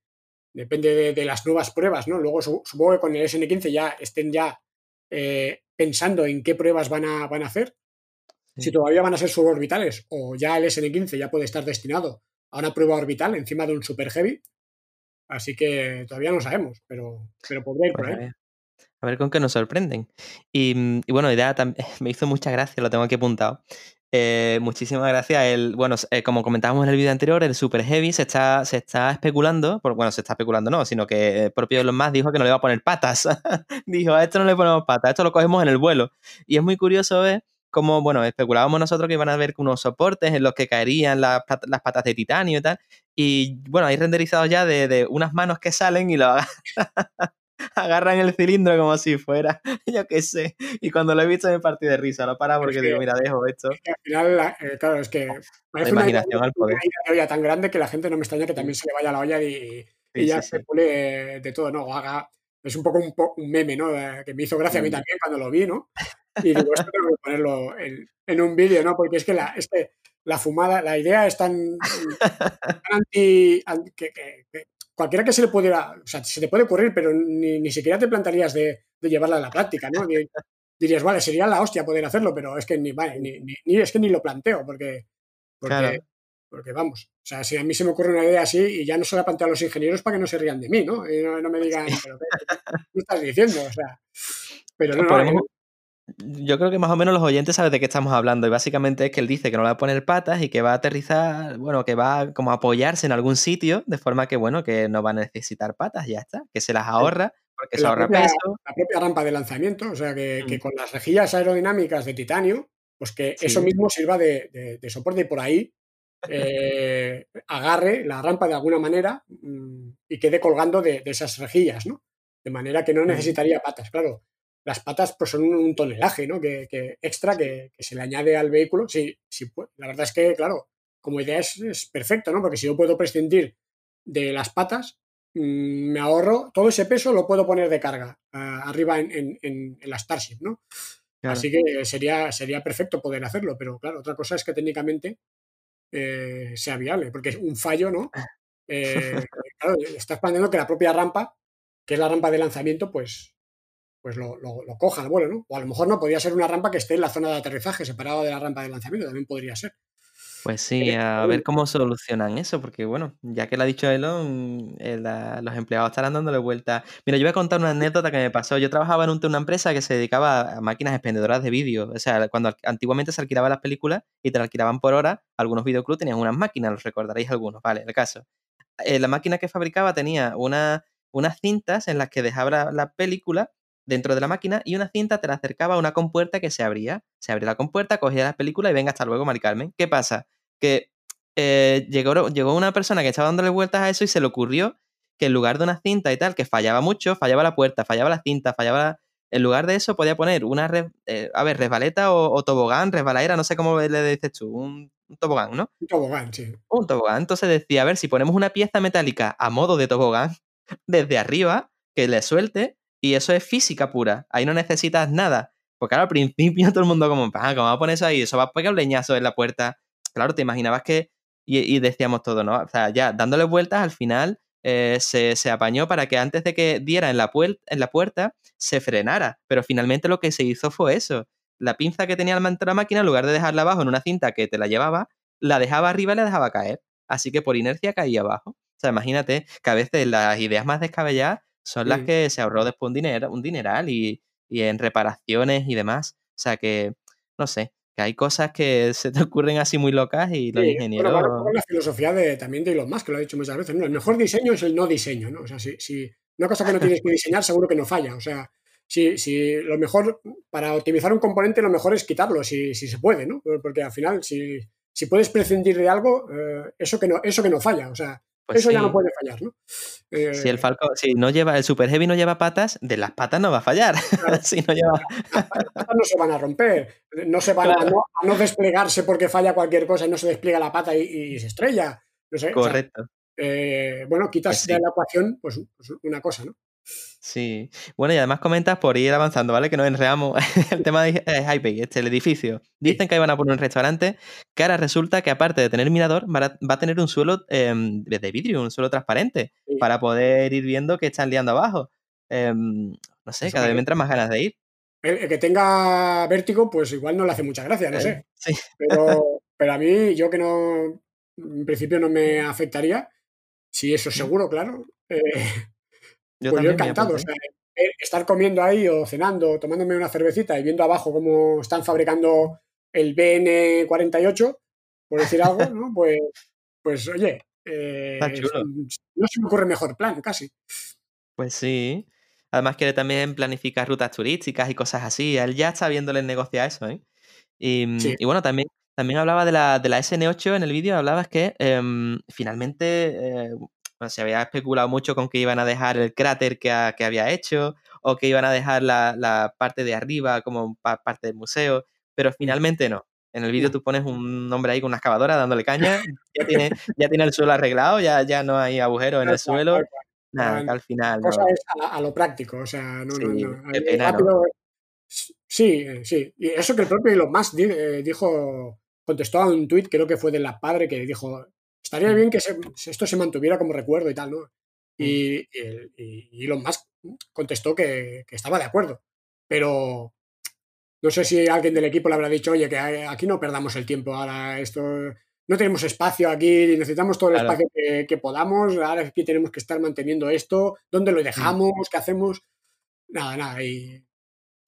depende de, de las nuevas pruebas, ¿no? Luego su- supongo que con el SN15 ya estén ya eh, pensando en qué pruebas van a, van a hacer si todavía van a ser suborbitales o ya el SN15 ya puede estar destinado a una prueba orbital encima de un Super Heavy. Así que todavía no sabemos, pero, pero podría ir por Pues ahí. ver, a ver con qué nos sorprenden. Y, y bueno, idea me hizo mucha gracia, lo tengo aquí apuntado. Eh, muchísimas gracias. El, bueno, eh, como comentábamos en el vídeo anterior, el Super Heavy se está, se está especulando, bueno, se está especulando no, sino que el propio Elon Musk dijo que no le iba a poner patas. dijo, a esto no le ponemos patas, esto lo cogemos en el vuelo. Y es muy curioso ver cómo, bueno, especulábamos nosotros que iban a haber unos soportes en los que caerían las patas de titanio y tal. Y bueno, hay renderizados ya de, de unas manos que salen y lo agarran, el cilindro como si fuera, yo qué sé. Y cuando lo he visto me partí de risa, lo para porque Es digo, que- mira, dejo esto. Que al final, la- eh, claro, es que La parece una imaginación al una poder. de olla tan grande que la gente no me extraña que también se le vaya la olla y, y Sí, ya sí, sí. especule eh, de todo, ¿no? O haga, es un poco un, po- un meme, ¿no? Eh, Que me hizo gracia a mí Mm. también cuando lo vi, ¿no? Y digo, esto tengo que ponerlo en, en un vídeo, ¿no? Porque es que, la, es que la fumada, la idea es tan, tan anti... an- que, que- que cualquiera que se le pudiera... O sea, se te puede ocurrir, pero ni, ni siquiera te plantearías de, de llevarla a la práctica, ¿no? Ni- dirías, vale, sería la hostia poder hacerlo, pero es que ni, vale, ni, ni- ni- es que ni lo planteo, porque... porque Claro. porque vamos, o sea, si a mí se me ocurre una idea así y ya no se la planteo a los ingenieros para que no se rían de mí, ¿no? Y no, no me digan, pero ¿qué, qué estás diciendo? O sea, pero no, Yo creo que más o menos los oyentes saben de qué estamos hablando. Y básicamente es que él dice que no le va a poner patas y que va a aterrizar, bueno, que va a como a apoyarse en algún sitio, de forma que, bueno, que no va a necesitar patas, ya está. Que se las ahorra, porque se ahorra propia- peso. la propia rampa de lanzamiento, o sea, que, que Mm. con las rejillas aerodinámicas de titanio, pues que Sí. eso mismo sirva de, de- de soporte y por ahí eh, agarre la rampa de alguna manera mm, y quede colgando de, de esas rejillas, ¿no? De manera que no Mm. necesitaría patas, claro. Las patas pues son un, tonelaje, ¿no? Que, que extra que, que se le añade al vehículo. Sí, sí, la verdad es que, claro, como idea es, es perfecto, ¿no? Porque si yo puedo prescindir de las patas, mm, me ahorro todo ese peso, lo puedo poner de carga ah, arriba en, en- en- en la Starship, ¿no? Claro. Así que sería, sería perfecto poder hacerlo, pero claro, otra cosa es que técnicamente eh, sea viable, porque es un fallo, ¿no? Eh, claro, estás planteando que la propia rampa, que es la rampa de lanzamiento, pues, pues lo, lo- lo coja al vuelo, ¿no? O a lo mejor no, podría ser una rampa que esté en la zona de aterrizaje, separada de la rampa de lanzamiento, también podría ser. Pues sí, a ver cómo solucionan eso, porque bueno, ya que lo ha dicho Elon, eh, la- los empleados estarán dándole vuelta. Mira, yo voy a contar una anécdota que me pasó. Yo trabajaba en un- una empresa que se dedicaba a máquinas expendedoras de vídeo. O sea, cuando antiguamente se alquilaban las películas y te la alquilaban por hora, algunos videoclubs tenían unas máquinas, los recordaréis algunos, vale, el caso. Eh, la máquina que fabricaba tenía una, unas cintas en las que dejaba la, la película dentro de la máquina y una cinta te la acercaba a una compuerta que se abría. Se abría la compuerta, cogía la película y venga, hasta luego, Mari Carmen. ¿Qué pasa? Que eh, llegó, llegó una persona que estaba dándole vueltas a eso y se le ocurrió que en lugar de una cinta y tal, que fallaba mucho, fallaba la puerta, fallaba la cinta, fallaba la- En lugar de eso podía poner una, re- eh, a ver, resbaleta o, o tobogán, resbaladera, no sé cómo le dices tú, un, un tobogán, ¿no? Un tobogán, sí. Un tobogán. Entonces decía, a ver, si ponemos una pieza metálica a modo de tobogán desde arriba, que le suelte, y eso es física pura. Ahí no necesitas nada. Porque al principio todo el mundo como, "Ah, ¿cómo va a poner eso ahí? Eso va a pegar un leñazo en la puerta. Claro, te imaginabas que... Y, decíamos todo, ¿no? O sea, ya dándole vueltas, al final eh, se, se apañó para que antes de que diera en la, en la puerta, se frenara. Pero finalmente lo que se hizo fue eso. La pinza que tenía la máquina, en lugar de dejarla abajo en una cinta que te la llevaba, la dejaba arriba y la dejaba caer. Así que por inercia caía abajo. O sea, imagínate que a veces las ideas más descabelladas son las Mm. que se ahorró después un, dinero, un dineral y, y en reparaciones y demás. O sea que, no sé, que hay cosas que se te ocurren así muy locas y los Sí, ingenieros... Bueno, la filosofía de, también de Elon Musk, que lo ha dicho muchas veces. ¿no? El mejor diseño es el no diseño, ¿no? O sea, si, si una cosa que no tienes que diseñar, seguro que no falla. O sea, si, si lo mejor, para optimizar un componente, lo mejor es quitarlo, si, si se puede, ¿no? Porque al final, si, si puedes prescindir de algo, eh, eso, que no, eso que no falla. O sea, Pues eso ya no puede fallar, ¿no? Si el Eh, Falcon, si no lleva, el Super Heavy no lleva patas, de las patas no va a fallar. Claro. si no lleva. las patas no se van a romper, no se van a, no, a no desplegarse porque falla cualquier cosa y no se despliega la pata y, y se estrella. No sé, o sea, Correcto. eh, bueno, quitas Pues sí. de la ecuación pues, pues una cosa, ¿no? Sí. Bueno, y además comentas por ir avanzando, ¿vale? Que nos enredamos. el tema de eh, Hypey, este, el edificio. Dicen que ahí van a poner un restaurante, que ahora resulta que aparte de tener mirador, va a, tener un suelo em, de vidrio, un suelo transparente, Sí. para poder ir viendo qué están liando abajo. Em, no sé, Eso cada vez me entran más ganas de ir. El, que tenga vértigo, pues igual no le hace mucha gracia, no sé. Eh, Sí, Pero, pero a mí, yo que no, en principio no me afectaría, si eso es seguro, claro, eh, yo pues yo encantado. O apunté. sea, eh, estar comiendo ahí o cenando, o tomándome una cervecita y viendo abajo cómo están fabricando el BN48, por decir algo, ¿no? Pues, pues oye, eh, no se me ocurre mejor plan, casi. Pues sí. Además quiere también planificar rutas turísticas y cosas así. Él ya está viéndole el negocio a eso, ¿eh? Y, Sí. y bueno, también, también hablaba de la, de la SN8 en el vídeo, hablabas que em, finalmente bueno, se había especulado mucho con que iban a dejar el cráter que, ha- que había hecho o que iban a dejar la, la parte de arriba como pa- parte del museo, pero finalmente no. En el vídeo tú pones un hombre ahí con una excavadora dándole caña, ya tiene, ya tiene el suelo arreglado, ya, ya no hay agujeros en el suelo. Nada, que al final cosa no. es a, a lo práctico, o sea, no, Sí, no, no. Sí, eh, sí. Y eso que el propio Elon Musk eh, dijo, contestó a un tuit, creo que fue de la padre, que dijo, estaría Mm. bien que se- esto se mantuviera como recuerdo y tal, ¿no? Mm. Y, y, el- y Elon Musk contestó que, que estaba de acuerdo, pero no sé si alguien del equipo le habrá dicho, oye, que aquí no perdamos el tiempo, ahora esto, no tenemos espacio aquí, necesitamos todo el Claro. espacio que, que podamos, ahora aquí tenemos que estar manteniendo esto, ¿dónde Mm. lo dejamos? ¿Qué hacemos? Nada, nada, y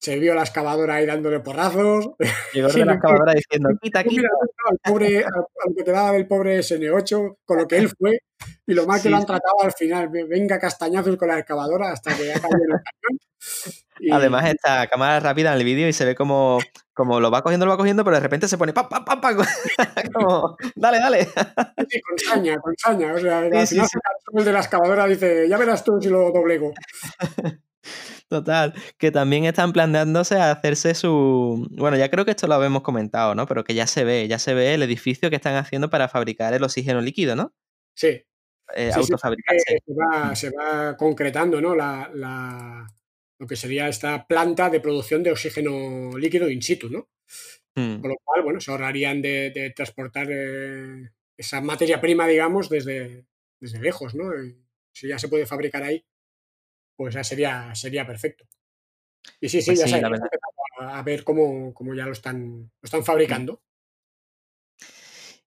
se vio la excavadora ahí dándole porrazos. Llegó de la excavadora diciendo, quita, quita. al pobre, al, al que te daba el pobre SN8, con lo que él fue, y lo mal que Sí, lo han sí. tratado al final. Venga, castañazos con la excavadora hasta que ya cayó el cañón. Y- Además, esta cámara rápida en el vídeo y se ve como, como lo va cogiendo, lo va cogiendo, pero de repente se pone pam, pam, pam, pam. como, dale, dale. Sí, con saña, con saña. O sea, al final se el de la excavadora dice, ya verás tú si lo doblego. Total, que también están planteándose a hacerse su... Bueno, ya creo que esto lo habíamos comentado, ¿no? Pero que ya se ve, ya se ve el edificio que están haciendo para fabricar el oxígeno líquido, ¿no? Sí, Eh, sí, autofabricarse. se, va, se va concretando ¿no? la, la- lo que sería esta planta de producción de oxígeno líquido in situ, ¿no? Mm, Con lo cual, bueno, se ahorrarían de, de transportar eh, esa materia prima, digamos, desde, desde lejos, ¿no? Si ya se puede fabricar ahí, pues ya sería, sería perfecto. Y sí, sí, Pues ya sí, empezaba a ver cómo, cómo ya lo están, lo están fabricando.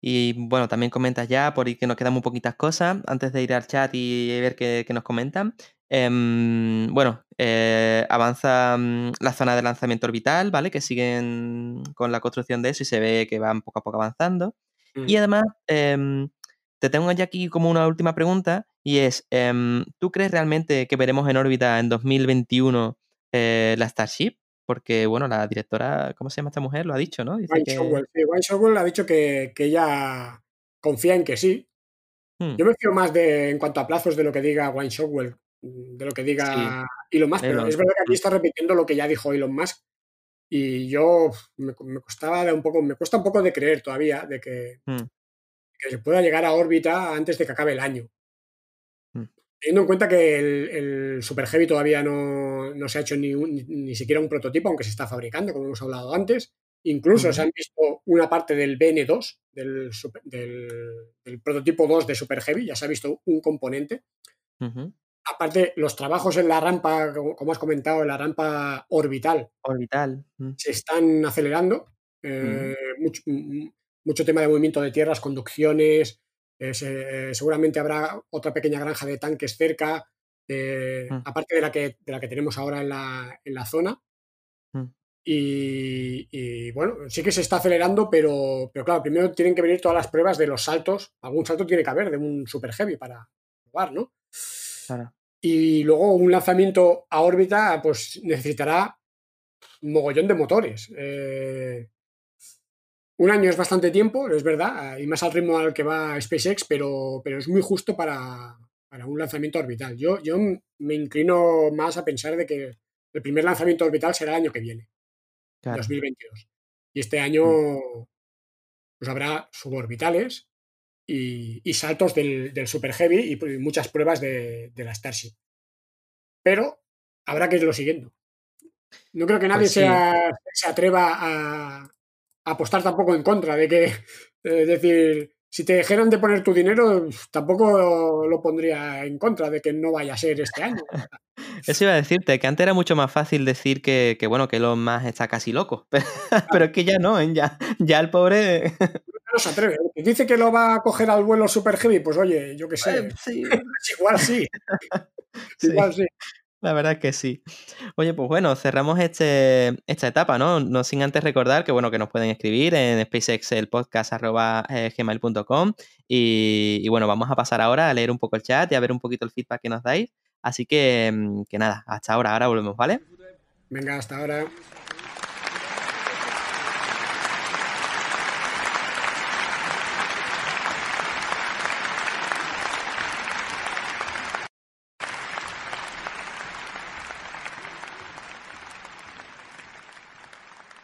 Y bueno, también comentas ya, por ahí que nos quedan muy poquitas cosas, antes de ir al chat y ver qué, qué nos comentan. Em, bueno, eh, avanza mm, la zona de lanzamiento orbital, ¿vale? Que siguen con la construcción de eso y se ve que van poco a poco avanzando. Y Mm. además, em, te tengo ya aquí como una última pregunta y es, em, ¿tú crees realmente que veremos en órbita en 2021 eh, la Starship? Porque, bueno, la directora, ¿cómo se llama esta mujer? Lo ha dicho, ¿no? Dice Wayne que... Shotwell, sí, Wayne ha dicho que, que ella confía en que sí. Hmm, Yo me fío más de, en cuanto a plazos de lo que diga Wayne Shotwell, mm, de lo que diga Elon Musk, pero es verdad que aquí está repitiendo lo que ya dijo Elon Musk y yo me, me costaba de un poco, me cuesta un poco de creer todavía de que, Hmm, que se pueda llegar a órbita antes de que acabe el año. Mm. Teniendo en cuenta que el, el Super Heavy todavía no, no se ha hecho ni, un- ni, siquiera un prototipo, aunque se está fabricando, como hemos hablado antes. Incluso se han visto una parte del BN2, del, del, del prototipo 2 de Super Heavy, ya se ha visto un componente. Aparte, los trabajos en la rampa, como, has comentado, en la rampa orbital, Orbital. mm, se están acelerando. eh, mucho, mucho tema de movimiento de tierras, conducciones. eh, se- eh, seguramente habrá otra pequeña granja de tanques cerca, eh, Mm. aparte de la, que, de la que tenemos ahora en la, en la zona. Mm. Y, y, bueno, sí que se está acelerando, pero, pero claro, primero tienen que venir todas las pruebas de los saltos. Algún salto tiene que haber de un super heavy para probar, ¿no? Claro. Y luego un lanzamiento a órbita, pues necesitará un mogollón de motores. Eh, un año es bastante tiempo, es verdad, y más al ritmo al que va SpaceX, pero, pero es muy justo para, para un lanzamiento orbital. Yo, yo me inclino más a pensar de que el primer lanzamiento orbital será el año que viene, 2022. Y este año Mm. pues habrá suborbitales y, y saltos del, del Super Heavy y pues, muchas pruebas de, de la Starship. Pero habrá que irlo siguiendo. No creo que nadie Pues sí. sea- se atreva a apostar tampoco en contra de que, es decir, si te dijeran de poner tu dinero, tampoco lo pondría en contra de que no vaya a ser este año. Eso iba a decirte, que antes era mucho más fácil decir que, que, bueno, que Elon Musk está casi loco. Pero es que ya no, ¿eh? ya, ya el pobre. No se atreve. Dice que lo va a coger al vuelo super heavy, pues oye, yo qué sé. Sí, Igual sí. sí. Igual sí. La verdad es que sí. Oye, pues bueno, cerramos este, esta etapa, ¿no? No sin antes recordar que, bueno, que nos pueden escribir en spacexelpodcast.gmail.com y, y bueno, vamos a pasar ahora a leer un poco el chat y a ver un poquito el feedback que nos dais. Así que, mm, que nada, hasta ahora, ahora volvemos, ¿vale? Venga, hasta ahora.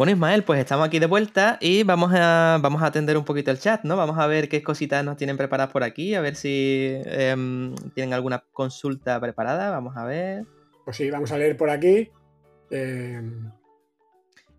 Bueno, Ismael, pues estamos aquí de vuelta y vamos a, vamos a atender un poquito el chat, ¿no? Vamos a ver qué cositas nos tienen preparadas por aquí, a ver si em, tienen alguna consulta preparada. Vamos a ver. Pues sí, vamos a leer por aquí. Eh,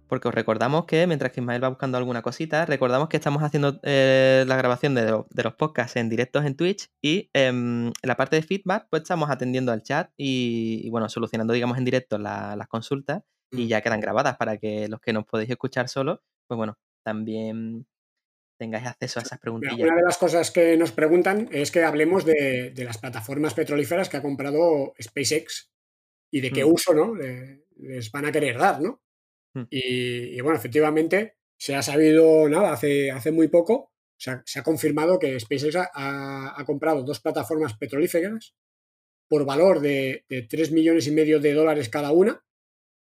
Porque os recordamos que mientras que Ismael va buscando alguna cosita, recordamos que estamos haciendo eh, la grabación de, lo- de los podcasts en directos en Twitch y em, en la parte de feedback, pues estamos atendiendo al chat y, y, bueno, solucionando, digamos, en directo la- las consultas y ya quedan grabadas para que los que nos podéis escuchar solo, pues bueno, también tengáis acceso a esas mira, preguntillas. una de las cosas que nos preguntan es que hablemos de, de las plataformas petrolíferas que ha comprado SpaceX y de qué Mm. uso ¿no? le- les van a querer dar, ¿no? Mm. Y, y bueno, efectivamente, se ha sabido, nada, hace, hace muy poco, se ha, se ha confirmado que SpaceX ha, ha- ha comprado dos plataformas petrolíferas por valor de, de 3 millones y medio de dólares cada una,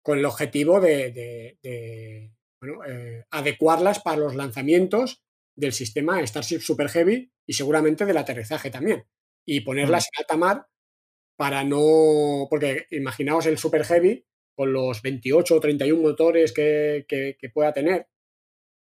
con el objetivo de, de- de, bueno, eh, adecuarlas para los lanzamientos del sistema Starship Super Heavy y seguramente del aterrizaje también. Y ponerlas en alta mar para no. Porque imaginaos el Super Heavy con los 28 o 31 motores que, que- que pueda tener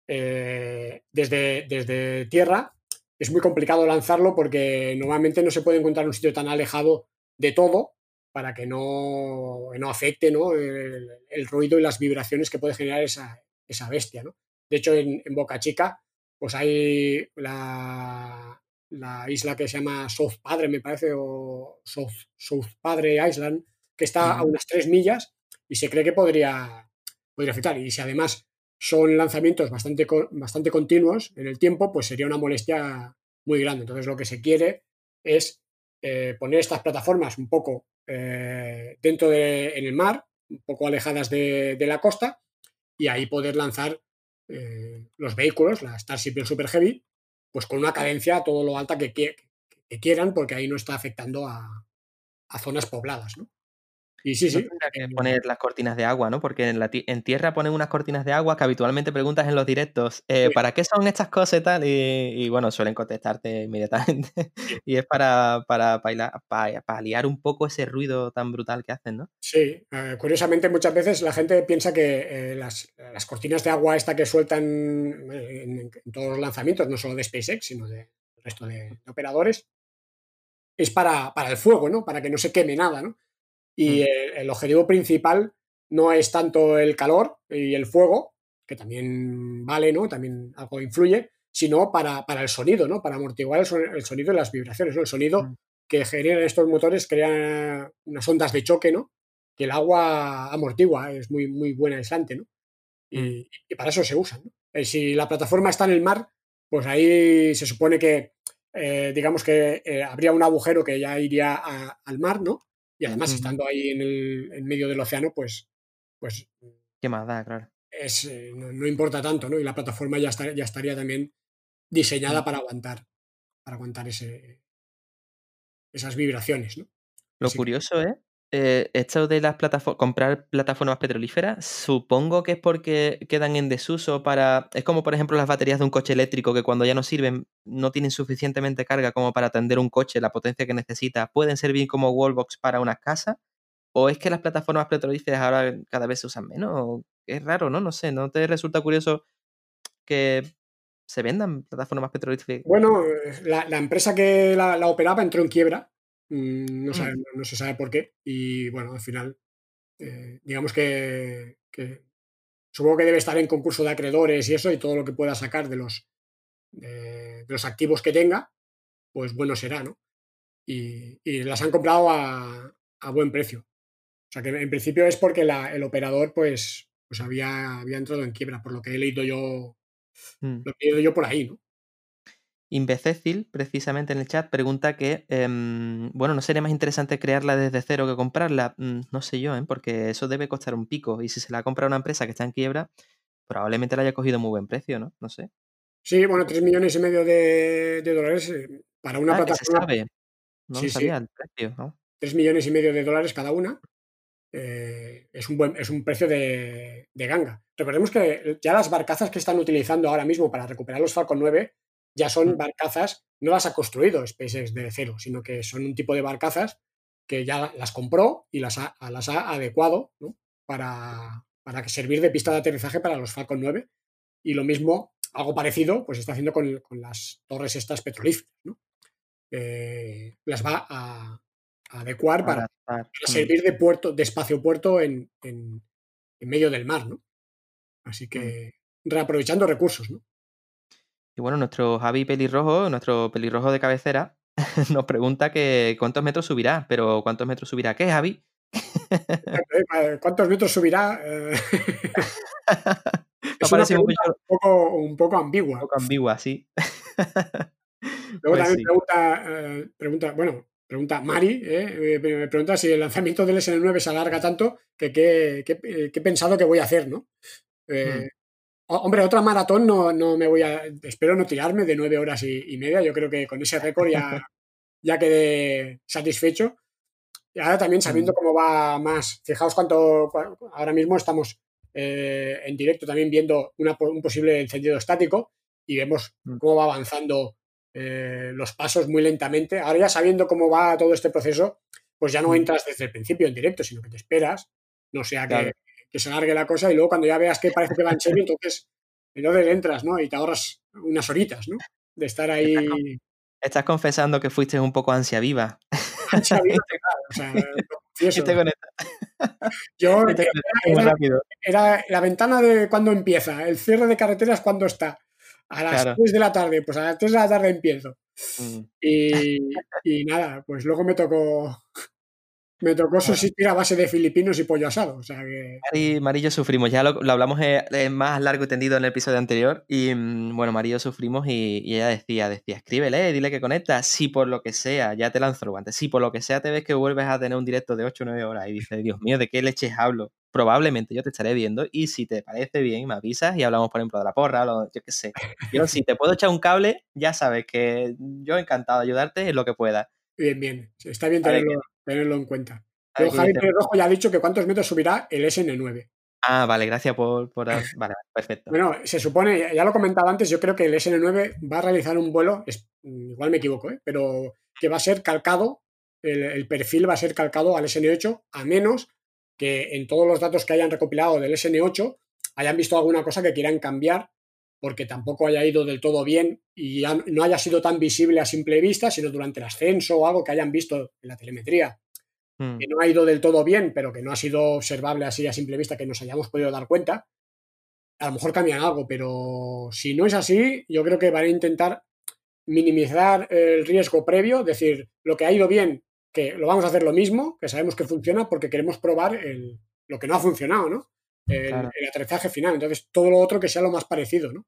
eh, desde, desde tierra. Es muy complicado lanzarlo porque normalmente no se puede encontrar en un sitio tan alejado de todo para que no, no afecte ¿no? El, el ruido y las vibraciones que puede generar esa, esa bestia. ¿no? De hecho, en, en Boca Chica, pues hay la, la isla que se llama South Padre, me parece, o South, South Padre Island, que está a unas tres millas y se cree que podría, podría afectar. Y si además son lanzamientos bastante, bastante continuos en el tiempo, pues sería una molestia muy grande. Entonces, lo que se quiere es eh, poner estas plataformas un poco eh, dentro de, en el mar, un poco alejadas de, de la costa, y ahí poder lanzar eh, los vehículos, la Starship y el Super Heavy, pues con una cadencia a todo lo alta que quieran, porque ahí no está afectando a, a zonas pobladas, ¿no? Y sí, No sí. tendrá que eh, poner las cortinas de agua, ¿no? Porque en, la ti- en tierra ponen unas cortinas de agua que habitualmente preguntas en los directos, eh, Sí. ¿para qué son estas cosas y tal? Y, y, bueno, suelen contestarte inmediatamente. y es para, para, paila- pa- paliar un poco ese ruido tan brutal que hacen, ¿no? Sí, eh, curiosamente muchas veces la gente piensa que eh, las, las cortinas de agua esta que sueltan en, en todos los lanzamientos, no solo de SpaceX, sino del resto de, de operadores, es para, para el fuego, ¿no? Para que no se queme nada, ¿no? Y Mm. el objetivo principal no es tanto el calor y el fuego, que también vale, ¿no? También algo influye, sino para, para el sonido, ¿no? Para amortiguar el, son- el sonido y las vibraciones, ¿no? El sonido Mm. que generan estos motores crea unas ondas de choque, ¿no? Que el agua amortigua, es muy, muy buena aislante, ¿no? Y, Mm. y para eso se usan, ¿no? Eh, si la plataforma está en el mar, pues ahí se supone que, eh, digamos que eh, habría un agujero que ya iría a- al mar, ¿no? Y además, estando ahí en, el, en medio del océano, pues, pues ¿Qué más da, claro? es, eh, no, no importa tanto, ¿no? Y la plataforma ya, está, ya estaría también diseñada Mm. para aguantar, para aguantar ese, esas vibraciones, ¿no? Lo Así que- curioso es eh, esto de las plataformas, comprar plataformas petrolíferas, supongo que es porque quedan en desuso para. Es como, por ejemplo, las baterías de un coche eléctrico que cuando ya no sirven, no tienen suficientemente carga como para atender un coche, la potencia que necesita, pueden servir como wallbox para unas casas. ¿O es que las plataformas petrolíferas ahora cada vez se usan menos? Es raro, ¿no? No sé, ¿no te resulta curioso que se vendan plataformas petrolíferas? Bueno, eh, la, empresa que la, operaba entró en quiebra no, sabe- Mm. no se sabe por qué. Y bueno, al final, eh, digamos que, que supongo que debe estar en concurso de acreedores y eso, y todo lo que pueda sacar de los, de, de los activos que tenga, pues bueno será, ¿no? Y, y las han comprado a, a buen precio. O sea que en principio es porque la- el operador, pues, pues había, había entrado en quiebra, por lo que he leído yo, Mm. lo que he leído yo por ahí, ¿no? Imbecécil, precisamente en el chat, pregunta que, em, bueno, ¿no sería más interesante crearla desde cero que comprarla? Mm, no sé yo, ¿eh? porque eso debe costar un pico. Y si se la compra una empresa que está en quiebra, probablemente la haya cogido muy buen precio, ¿no? No sé. Sí, bueno, tres millones y medio de, de dólares eh, para una Ah, que se plataforma sabe. No Sí, lo sí. sabía el precio, ¿no? 3 millones y medio de dólares cada una, eh, es, un buen, es un precio de, de ganga. Recordemos que ya las barcazas que están utilizando ahora mismo para recuperar los Falcon 9 ya son Mm. barcazas, no las ha construido SpaceX de cero, sino que son un tipo de barcazas que ya las compró y las ha, las ha adecuado ¿no? para, para que servir de pista de aterrizaje para los Falcon 9. Y lo mismo, algo parecido, pues está haciendo con, con las torres estas petrolíferas. ¿no? Eh, las va a, a adecuar para, mm. servir de puerto, de espacio puerto en, en- en medio del mar, ¿no? Así que reaprovechando recursos, ¿no? Y bueno, nuestro Javi Pelirrojo, nuestro pelirrojo de cabecera, nos pregunta que cuántos metros subirá, pero ¿cuántos metros subirá qué, Javi? Eh, ¿Cuántos metros subirá? Eh, es una un poco, un poco, un poco un ambigua. poco ambigua, sí. Luego Pues también sí. pregunta, eh, pregunta, bueno, pregunta Mari, eh, me pregunta si el lanzamiento del SN9 se alarga tanto que qué eh, he pensado que voy a hacer, ¿no? Eh, ho- Hombre, otra maratón no, no me voy a. Espero no tirarme de nueve horas y, y media. Yo creo que con ese récord ya, ya quedé satisfecho. Y ahora también sabiendo cómo va más. Fijaos cuánto. Ahora mismo estamos eh, en directo también viendo una un posible encendido estático y vemos Mm. cómo va avanzando eh, los pasos muy lentamente. Ahora ya sabiendo cómo va todo este proceso, pues ya no Mm. entras desde el principio en directo, sino que te esperas, no sea que, Claro. Que se alargue la cosa y luego cuando ya veas que parece que va en serio, entonces, entonces entras, ¿no? Y te ahorras unas horitas, ¿no? De estar ahí Estás con- Estás confesando que fuiste un poco ansia viva. ansia viva total, o sea, te Yo te era, conectaste muy era- rápido. era la ventana de cuando empieza, el cierre de carreteras cuando está. A las Claro. 3 de la tarde, pues a las 3 de la tarde empiezo. Mm. Y, y nada, pues luego me tocó me tocó subsistir a base de filipinos y pollo asado. O sea que Mari, Mari y yo sufrimos, ya lo, lo hablamos eh, más largo y tendido en el episodio anterior. Y mm, bueno, Mari y yo sufrimos y, y ella decía, decía, escríbele, dile que conecta. Si por lo que sea, ya te lanzo el guante, si por lo que sea te ves que vuelves a tener un directo de 8 o 9 horas y dices, Dios mío, ¿de qué leches hablo? Probablemente yo te estaré viendo y si te parece bien, me avisas y hablamos, por ejemplo, de la porra, o yo qué sé. Yo si te puedo echar un cable, ya sabes que yo encantado de ayudarte en lo que pueda. bien, bien. Está bien tenerlo, tenerlo en cuenta. Qué Javi. Pérez Rojo ya ha dicho que cuántos metros subirá el SN9. Ah, vale, gracias por... por Vale, perfecto. Bueno, se supone, ya- ya lo comentaba antes, yo creo que el SN9 va a realizar un vuelo, es- igual me equivoco, ¿eh? pero que va a ser calcado, el, el perfil va a ser calcado al SN8, a menos que en todos los datos que hayan recopilado del SN8 hayan visto alguna cosa que quieran cambiar, porque tampoco haya ido del todo bien y no haya sido tan visible a simple vista, sino durante el ascenso o algo que hayan visto en la telemetría Mm. que no ha ido del todo bien, pero que no ha sido observable así a simple vista, que nos hayamos podido dar cuenta, a lo mejor cambian algo, pero si no es así, yo creo que van a intentar minimizar el riesgo previo, decir, lo que ha ido bien, que lo vamos a hacer lo mismo, que sabemos que funciona porque queremos probar el- lo que no ha funcionado, ¿no? El, Claro. el aterrizaje final. Entonces, todo lo otro que sea lo más parecido, ¿no?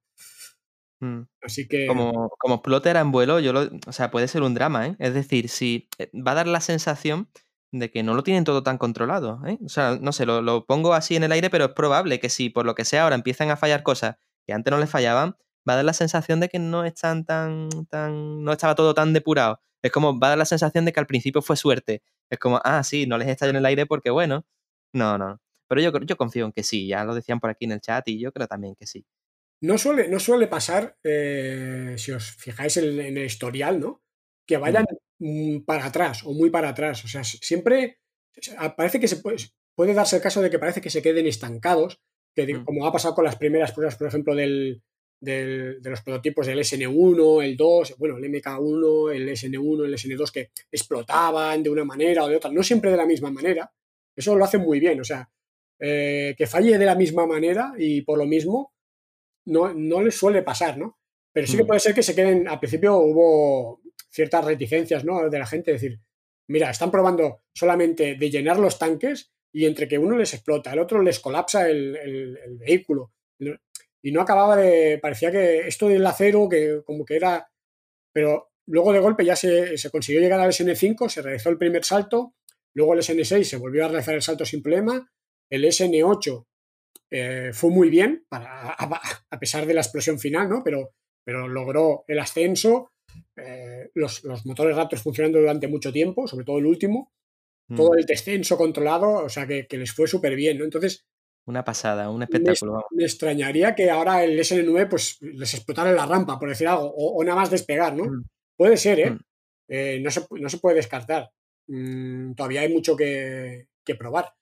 Mm. Así que... Como, como plotter en vuelo, yo lo, o sea, puede ser un drama, ¿eh? Es decir, si eh, va a dar la sensación de que no lo tienen todo tan controlado, ¿eh? O sea, no sé, lo, lo pongo así en el aire, pero es probable que si por lo que sea ahora empiezan a fallar cosas que antes no les fallaban, va a dar la sensación de que no están tan, tan, no estaba todo tan depurado. Es como, va a dar la sensación de que al principio fue suerte. Es como, ah, sí, no les estalló en el aire porque bueno. No, no. Pero yo, yo confío en que sí, ya lo decían por aquí en el chat y yo creo también que sí. No suele, no suele pasar, eh, si os fijáis en, en, el historial, ¿no? Que vayan mm. para atrás o muy para atrás. O sea, siempre parece que se puede, puede darse el caso de que parece que se queden estancados, que mm. como ha pasado con las primeras pruebas, por ejemplo, del, del, de los prototipos del SN1, el 2, bueno, el MK1, el SN1, el SN2, que explotaban de una manera o de otra, no siempre de la misma manera. Eso lo hacen muy bien, o sea, eh, que falle de la misma manera y por lo mismo no, no les suele pasar, ¿no? Pero sí que mm. puede ser que se queden, al principio hubo ciertas reticencias, ¿no? De la gente, decir, mira, están probando solamente de llenar los tanques y entre que uno les explota, el otro les colapsa el, el vehículo y no acababa de. Parecía que esto del acero, que como que era. Pero luego de golpe ya se, se consiguió llegar al SN5, se realizó el primer salto, luego el SN6 se volvió a realizar el salto sin problema, el SN8 eh, fue muy bien, para, a, a, pesar de la explosión final, ¿no? Pero, pero logró el ascenso, eh, los, los, motores Raptors funcionando durante mucho tiempo, sobre todo el último, mm. todo el descenso controlado, o sea que, que les fue súper bien, ¿no? Entonces, una pasada, un espectáculo. Me, me, extrañaría que ahora el SN9 pues, les explotara en la rampa, por decir algo, o, o nada más despegar, ¿no? Mm. Puede ser, ¿eh? Mm. eh no, se, no, se, puede descartar. Todavía hay mucho que, que probar.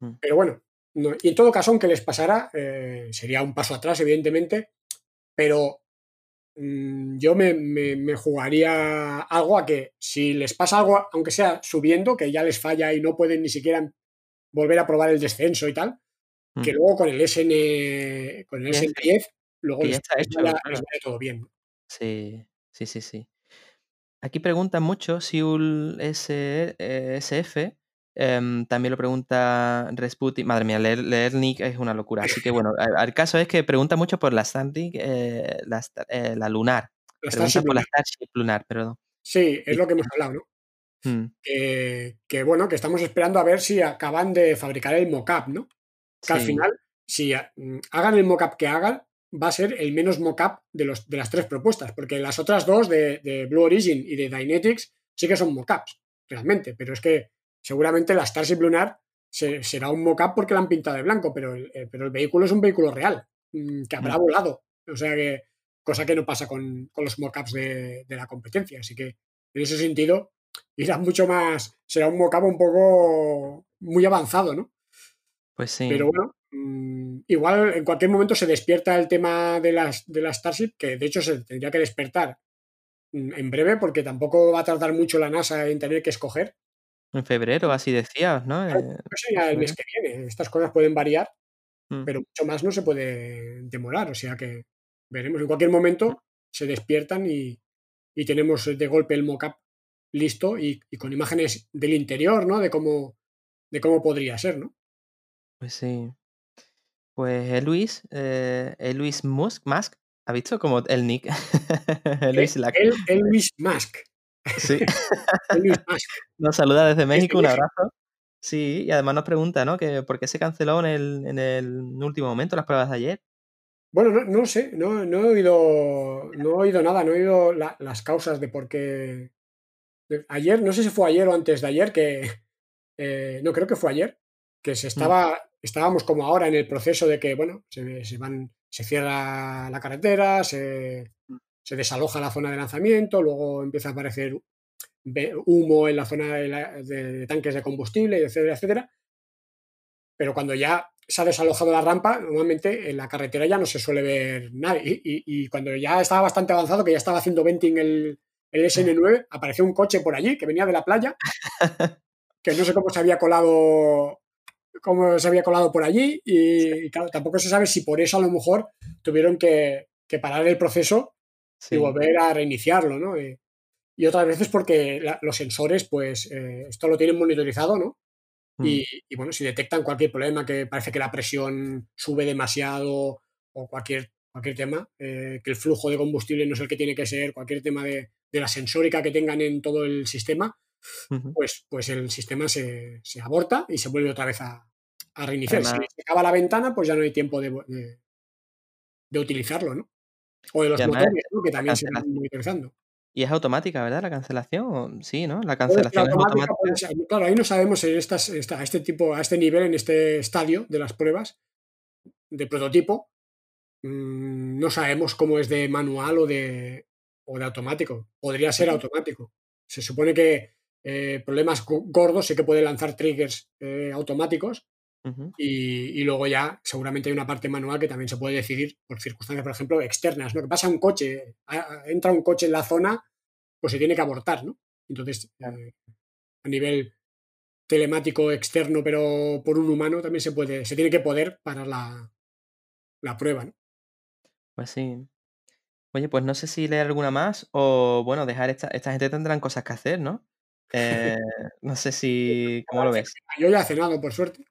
Mm. Pero bueno, no, y en todo caso, aunque les pasara, eh, sería un paso atrás, evidentemente, pero yo me, me, me, jugaría algo a que si les pasa algo, aunque sea subiendo, que ya les falla y no pueden ni siquiera volver a probar el descenso y tal, que luego con el SN, con el SN10, luego les, está hecho, les, les todo bien. Sí, sí, sí, sí. Aquí preguntan mucho si un S, eh, SF, eh, también lo pregunta Resputi. Madre mía, leer, leer, Nick es una locura. Así que bueno, el caso es que pregunta mucho por la Starlink, eh, la, eh, la, lunar. La pregunta por la Starship lunar, perdón. Sí, es lo que hemos hablado, ¿no? Hmm. Que, que, bueno, que estamos esperando a ver si acaban de fabricar el mockup, ¿no? Que sí. al final, si mm, hagan el mockup que hagan, va a ser el menos mockup de, los, de las tres propuestas, porque las otras dos de, de Blue Origin y de Dynetics sí que son mockups, realmente, pero es que seguramente la Starship Lunar se, será un mockup porque la han pintado de blanco, pero el, eh, pero el vehículo es un vehículo real, mmm, que habrá mm. volado, o sea que cosa que no pasa con, con los mockups de, de la competencia, así que en ese sentido irá mucho más, será un mockup un poco muy avanzado, ¿no? Pues sí. Pero bueno, mmm, igual en cualquier momento se despierta el tema de, las, de la Starship, que de hecho se tendría que despertar mm, en breve, porque tampoco va a tardar mucho la NASA en tener que escoger. En febrero, así decías, ¿no? Claro, pues ya el mes que viene. Estas cosas pueden variar, mm. pero mucho más no se puede demorar. O sea que veremos. En cualquier momento se despiertan y, y tenemos de golpe el mockup listo y, y, con imágenes del interior, ¿no? De cómo, de cómo podría ser, ¿no? Pues sí. Pues el Luis, eh, el Luis Musk, Musk, ¿ha visto como el nick? el, Luis el, el, el Luis Musk. Sí. Nos saluda desde México, un abrazo. Sí, y además nos pregunta, ¿no? Que ¿Por qué se canceló en el, en el último momento las pruebas de ayer? Bueno, no, no sé, no, no, he oído, no he oído nada, no he oído la, las causas de por qué. De, ayer, no sé si fue ayer o antes de ayer, que. Eh, no, creo que fue ayer, que se estaba, mm. estábamos como ahora en el proceso de que, bueno, se, se van, se cierra la carretera, se, se, desaloja la zona de lanzamiento, luego empieza a aparecer humo en la zona de, la, de, tanques de combustible, etcétera, etcétera. Pero cuando ya se ha desalojado la rampa, normalmente en la carretera ya no se suele ver nadie. Y, y, y cuando ya estaba bastante avanzado, que ya estaba haciendo venting el, el SN9, apareció un coche por allí que venía de la playa, que no sé cómo se había colado cómo se había colado por allí y, y, claro, tampoco se sabe si por eso a lo mejor tuvieron que, que parar el proceso sí. y volver a reiniciarlo, ¿no? Y, y otras veces porque la, los sensores, pues, eh, esto lo tienen monitorizado, ¿no? Mm. Y, y, bueno, si detectan cualquier problema, que parece que la presión sube demasiado o cualquier, cualquier tema, eh, que el flujo de combustible no es el que tiene que ser, cualquier tema de, de la sensórica que tengan en todo el sistema, uh -huh. pues, pues el sistema se, se, aborta y se vuelve otra vez a, a reiniciar. Además, si se acaba la ventana, pues ya no hay tiempo de, de, de utilizarlo, ¿no? O de los Y además, motores, ¿no? que también se van monitorizando. Y es automática, ¿verdad? La cancelación. ¿O- Sí, ¿no? La cancelación es automática, Claro, ahí no sabemos en estas, esta- a este tipo, a este nivel, en este estadio de las pruebas de prototipo, mm, no sabemos cómo es de manual o de, o de automático. Podría ser automático. Se supone que eh, problemas go- gordos sí que puede lanzar triggers eh, automáticos Y, y luego ya seguramente hay una parte manual que también se puede decidir por circunstancias, por ejemplo, externas, ¿no? Que pasa un coche, a- entra un coche en la zona, pues se tiene que abortar, ¿no? Entonces, eh, a nivel telemático externo, pero por un humano, también se puede, se tiene que poder parar la, la prueba, ¿no? Pues sí. Oye, pues no sé si leer alguna más o, bueno, dejar esta, esta gente tendrán cosas que hacer, ¿no? Eh, no sé si, ¿cómo lo ves? Yo ya he cenado, por suerte.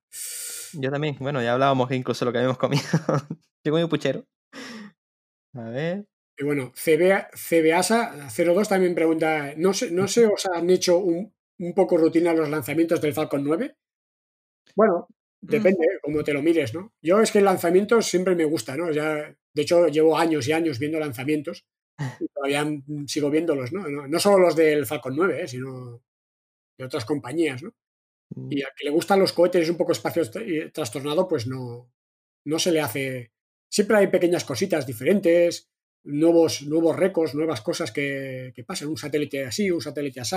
Yo también, bueno, ya hablábamos que incluso lo que habíamos comido. Yo comí un puchero. A ver. Y bueno, CB, CBASA 02 también pregunta, ¿no se, no se os han hecho un, un poco rutina los lanzamientos del Falcon 9? Bueno, depende, como te lo mires, ¿no? Yo es que el lanzamiento siempre me gusta, ¿no? Ya, de hecho, llevo años y años viendo lanzamientos y todavía mm, sigo viéndolos, ¿no? No, no solo los del Falcon 9, ¿eh? sino de otras compañías, ¿no? Mm, Y al que le gustan los cohetes y es un poco espacio trastornado, pues no, no se le hace. Siempre hay pequeñas cositas diferentes, nuevos, nuevos récords, nuevas cosas que, que pasan. Un satélite así, un satélite así,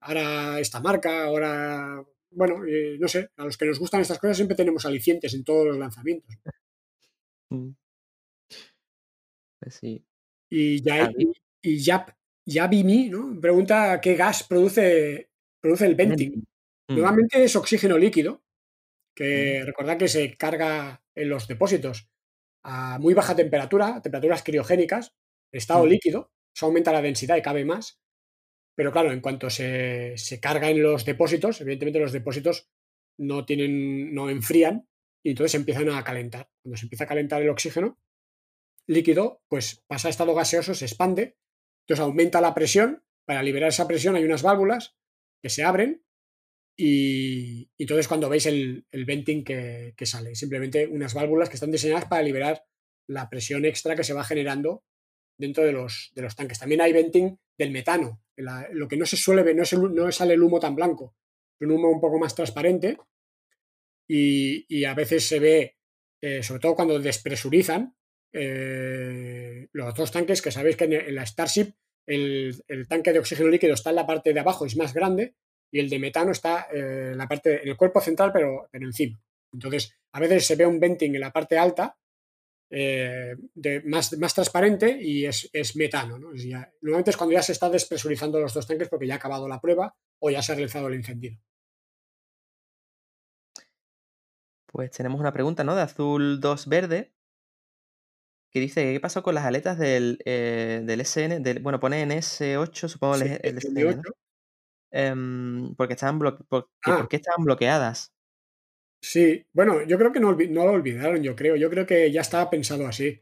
ahora esta marca, ahora. Bueno, eh, no sé, a los que nos gustan estas cosas siempre tenemos alicientes en todos los lanzamientos. mm. Pues sí. Y ya y, y Yap, Yabimi, ¿no? Pregunta qué gas produce, produce el venting. Mm, Normalmente es oxígeno líquido, que recordad que se carga en los depósitos a muy baja temperatura, temperaturas criogénicas, estado Mm. líquido, eso aumenta la densidad y cabe más. Pero claro, en cuanto se, se carga en los depósitos, evidentemente los depósitos no tienen, no enfrían y entonces empiezan a calentar. Cuando se empieza a calentar el oxígeno líquido, pues pasa a estado gaseoso, se expande, entonces aumenta la presión. Para liberar esa presión hay unas válvulas que se abren y, entonces cuando veis el, venting que, sale, simplemente unas válvulas que están diseñadas para liberar la presión extra que se va generando dentro de los, de los tanques. También hay venting del metano. Lo que no se suele ver, no, es el- sale el humo tan blanco, es un humo un poco más transparente y, y a veces se ve, eh, sobre todo cuando despresurizan, eh, los otros tanques que sabéis que en la Starship el, tanque de oxígeno líquido está en la parte de abajo, es más grande, y el de metano está eh, en la parte, en el cuerpo central, pero, pero encima. Entonces, a veces se ve un venting en la parte alta, eh, de, más, transparente, y es, metano. normalmente es cuando ya se está despresurizando los dos tanques porque ya ha acabado la prueba o ya se ha realizado el encendido. Pues tenemos una pregunta, ¿no? De azul 2 verde. Que dice, ¿qué pasó con las aletas del, eh, del SN? Del, bueno, pone en S8, supongo el, Sí, el el SN, 18. ¿no? Em, porque estaban blo- por, que Ah. ¿por qué estaban bloqueadas? Sí, bueno, yo creo que no, no lo olvidaron, yo creo. Yo creo que ya estaba pensado así.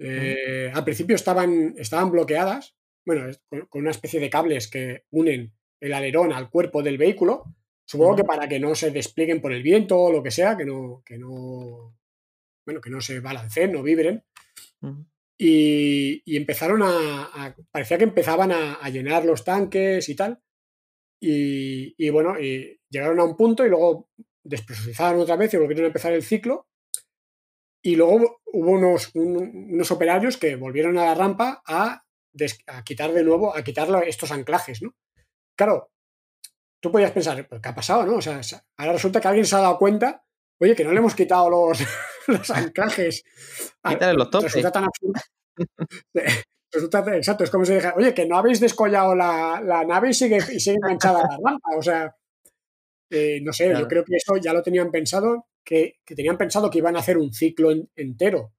Eh, Al principio estaban, estaban bloqueadas, bueno, con, con una especie de cables que unen el alerón al cuerpo del vehículo. Supongo que para que no se desplieguen por el viento o lo que sea, que no, que no, bueno, que no se balanceen, no vibren. Y, empezaron a, Parecía que empezaban a, llenar los tanques y tal. Y, bueno, llegaron a un punto y luego despresurizaron otra vez y volvieron a empezar el ciclo. Y luego hubo unos, un- unos operarios que volvieron a la rampa a, quitar de nuevo, a quitar estos anclajes, ¿no? Claro, tú podías pensar, "¿Pero ¿qué ha pasado, no? O sea, ahora resulta que alguien se ha dado cuenta, oye, que no le hemos quitado los, los anclajes. Quítale los topes. Resulta tan absurdo. Resulta, exacto, es como si dijera, oye, que no habéis descollado la, la nave y sigue, y sigue enganchada la rampa. O sea, eh, no sé, Claro. yo creo que eso ya lo tenían pensado, que, que tenían pensado que iban a hacer un ciclo en- entero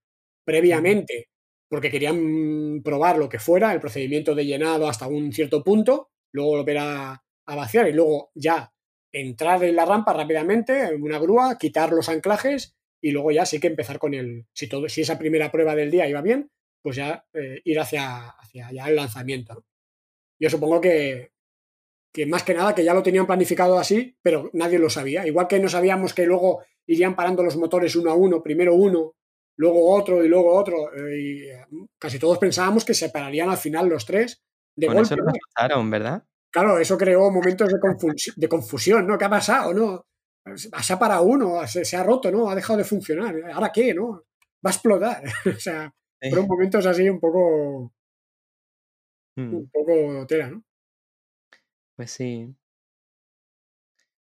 previamente, porque querían probar lo que fuera, el procedimiento de llenado hasta un cierto punto, luego volver a, a vaciar y luego ya entrar en la rampa rápidamente, en una grúa, quitar los anclajes y luego ya sí que empezar con el, si todo, si esa primera prueba del día iba bien, pues ya eh, ir hacia, hacia ya el lanzamiento. ¿no? Yo supongo que, que más que nada que ya lo tenían planificado así, pero nadie lo sabía. Igual que no sabíamos que luego irían parando los motores uno a uno, primero uno luego otro y luego otro. eh, y eh, casi todos pensábamos que se pararían al final los tres de Con golpe. ¿verdad? Claro, eso creó momentos de, confusi- de confusión, ¿no? ¿Qué ha pasado? ¿No? Se ha parado uno, se, se ha roto, ¿no? Ha dejado de funcionar. ¿Ahora qué? ¿No? Va a explotar. o sea, Sí. fueron momentos así un poco, Mm, un poco tela, ¿no? Pues sí.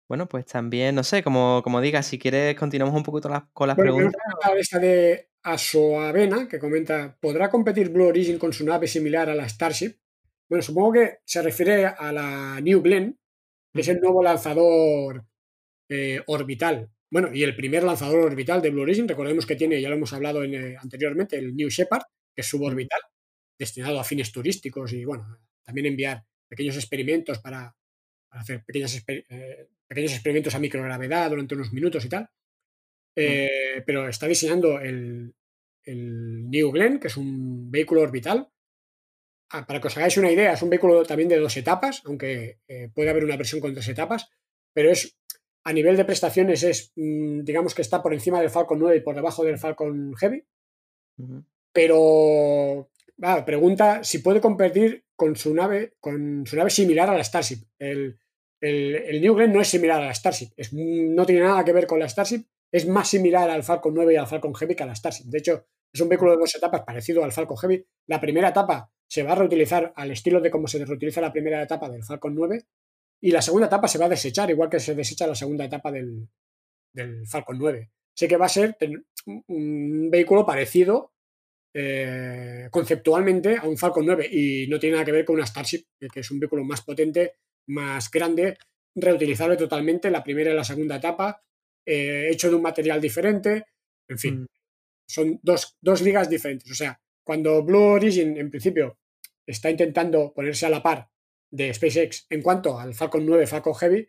Bueno, pues también, no sé, como, como digas, si quieres, continuamos un poquito las- con las Bueno, preguntas. esta de Asoavena que comenta: ¿Podrá competir Blue Origin con su nave similar a la Starship? Bueno, supongo que se refiere a la New Glenn, que es el nuevo lanzador eh, orbital. Bueno, y el primer lanzador orbital de Blue Origin, recordemos que tiene, ya lo hemos hablado en, eh, anteriormente, el New Shepard, que es suborbital, destinado a fines turísticos y, bueno, también enviar pequeños experimentos para, para hacer pequeñas eh, pequeños experimentos a microgravedad durante unos minutos y tal. Eh, Pero está diseñando el, el New Glenn, que es un vehículo orbital. Ah, para que os hagáis una idea, es un vehículo también de dos etapas, aunque eh, puede haber una versión con tres etapas, pero es a nivel de prestaciones es, mm, digamos que está por encima del Falcon 9 y por debajo del Falcon Heavy, pero va, pregunta si puede competir con su nave, con su nave similar a la Starship. El, el, el New Glenn no es similar a la Starship, es, no tiene nada que ver con la Starship, es más similar al Falcon 9 y al Falcon Heavy que a la Starship. De hecho, es un vehículo de dos etapas parecido al Falcon Heavy. La primera etapa se va a reutilizar al estilo de cómo se reutiliza la primera etapa del Falcon 9 y la segunda etapa se va a desechar, igual que se desecha la segunda etapa del, del Falcon 9. Sé que va a ser un- vehículo parecido eh, conceptualmente a un Falcon 9 y no tiene nada que ver con una Starship, que es un vehículo más potente, más grande, reutilizable totalmente, la primera y la segunda etapa, eh, hecho de un material diferente, en fin, Mm. Son dos, dos ligas diferentes. O sea, cuando Blue Origin en principio está intentando ponerse a la par de SpaceX en cuanto al Falcon 9, Falcon Heavy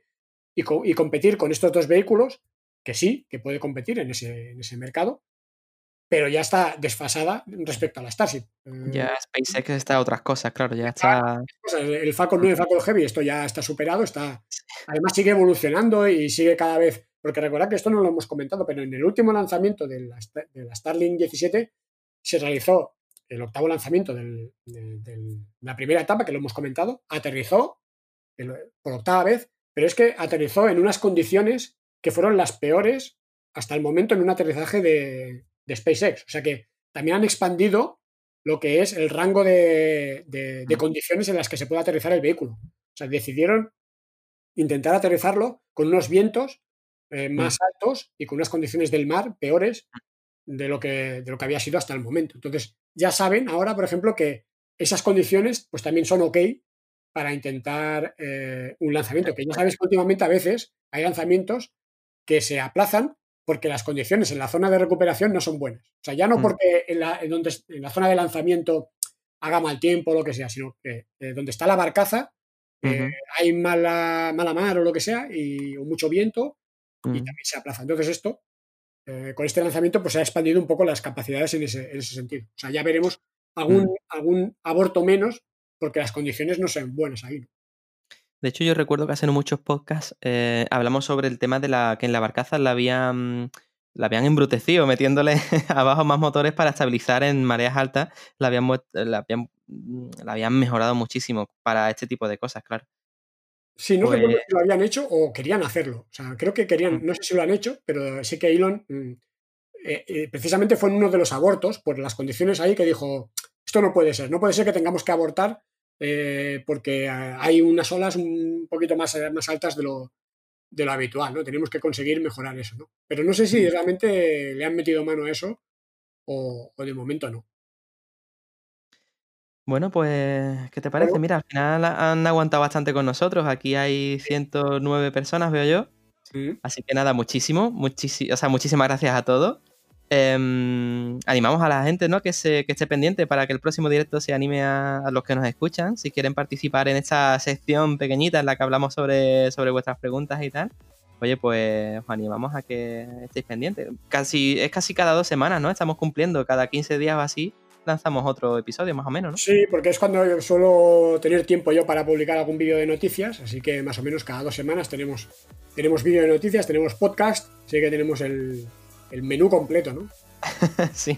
y, co- y competir con estos dos vehículos, que sí, que puede competir en ese, en ese mercado, pero ya está desfasada respecto a la Starship. Ya SpaceX está a otras cosas, claro, ya está. el Falcon 9 Falcon Heavy, esto ya está superado, está además sigue evolucionando y sigue cada vez, porque recordad que esto no lo hemos comentado, pero en el último lanzamiento de la, Sta- de la Starlink 17 se realizó el octavo lanzamiento del- de, la primera etapa, que lo hemos comentado, aterrizó por octava vez, pero es que aterrizó en unas condiciones que fueron las peores hasta el momento en un aterrizaje de, de SpaceX. O sea que también han expandido lo que es el rango de, de- de Mm. condiciones en las que se puede aterrizar el vehículo. O sea, decidieron intentar aterrizarlo con unos vientos eh, más altos y con unas condiciones del mar peores de lo, que, de lo que había sido hasta el momento. Entonces, ya saben ahora, por ejemplo, que esas condiciones pues también son ok para intentar eh, un lanzamiento. Que ya sabes que últimamente a veces hay lanzamientos que se aplazan porque las condiciones en la zona de recuperación no son buenas. O sea, ya no Mm. porque en la, en donde, en la zona de lanzamiento haga mal tiempo o lo que sea, sino que eh, donde está la barcaza eh, hay mala, mala mar o lo que sea y, o mucho viento y Mm. también se aplaza. Entonces esto, eh, con este lanzamiento, pues se ha expandido un poco las capacidades en ese, en ese sentido. O sea, ya veremos algún, Mm. algún aborto menos porque las condiciones no son buenas ahí. ¿no? De hecho, yo recuerdo que hace muchos podcasts eh, hablamos sobre el tema de la que en la barcaza la habían, la habían embrutecido, metiéndole abajo más motores para estabilizar en mareas altas. La habían, mu- la habían, la habían mejorado muchísimo para este tipo de cosas, claro. Sí, no Pues- recuerdo si lo habían hecho o querían hacerlo. O sea, creo que querían, Mm. no sé si lo han hecho, pero sí que Elon mm, eh, eh, precisamente fue en uno de los abortos por las condiciones ahí que dijo, esto no puede ser, no puede ser que tengamos que abortar eh, porque hay unas olas un poquito más, más altas de lo, de lo habitual, ¿no? Tenemos que conseguir mejorar eso, ¿no? Pero no sé si Mm. realmente le han metido mano a eso o, o de momento no. Bueno, pues, ¿qué te parece? Mira, al final han aguantado bastante con nosotros. Aquí hay 109 personas, veo yo. Mm. Así que nada, muchísimo, muchísimo, o sea, muchísimas gracias a todos. Em, animamos a la gente, ¿no? Que, se, que esté pendiente para que el próximo directo se anime a, a los que nos escuchan. Si quieren participar en esta sección pequeñita en la que hablamos sobre, sobre vuestras preguntas y tal. Oye, pues os animamos a que estéis pendientes. Casi, es casi cada dos semanas, ¿no? Estamos cumpliendo, cada 15 días o así lanzamos otro episodio, más o menos, ¿no? Sí, porque es cuando suelo tener tiempo yo para publicar algún vídeo de noticias, así que más o menos cada dos semanas tenemos, tenemos vídeo de noticias, tenemos podcast, así que tenemos el, el menú completo, ¿no? sí.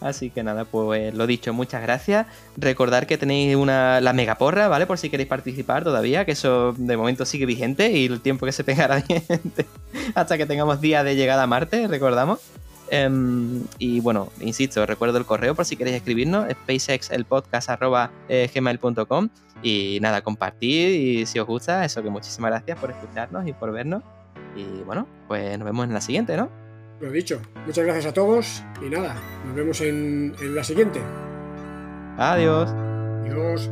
Así que nada, pues lo dicho, muchas gracias. Recordar que tenéis una, la megaporra, ¿vale? Por si queréis participar todavía, que eso de momento sigue vigente y el tiempo que se tenga vigente hasta que tengamos día de llegada a Marte, recordamos. Em, y bueno, insisto, recuerdo el correo por si queréis escribirnos, spacexelpodcast.gmail.com y nada, compartir y si os gusta, eso que muchísimas gracias por escucharnos y por vernos. Y bueno, pues nos vemos en la siguiente, ¿no? Lo dicho, muchas gracias a todos y nada, nos vemos en, en la siguiente. Adiós. Adiós.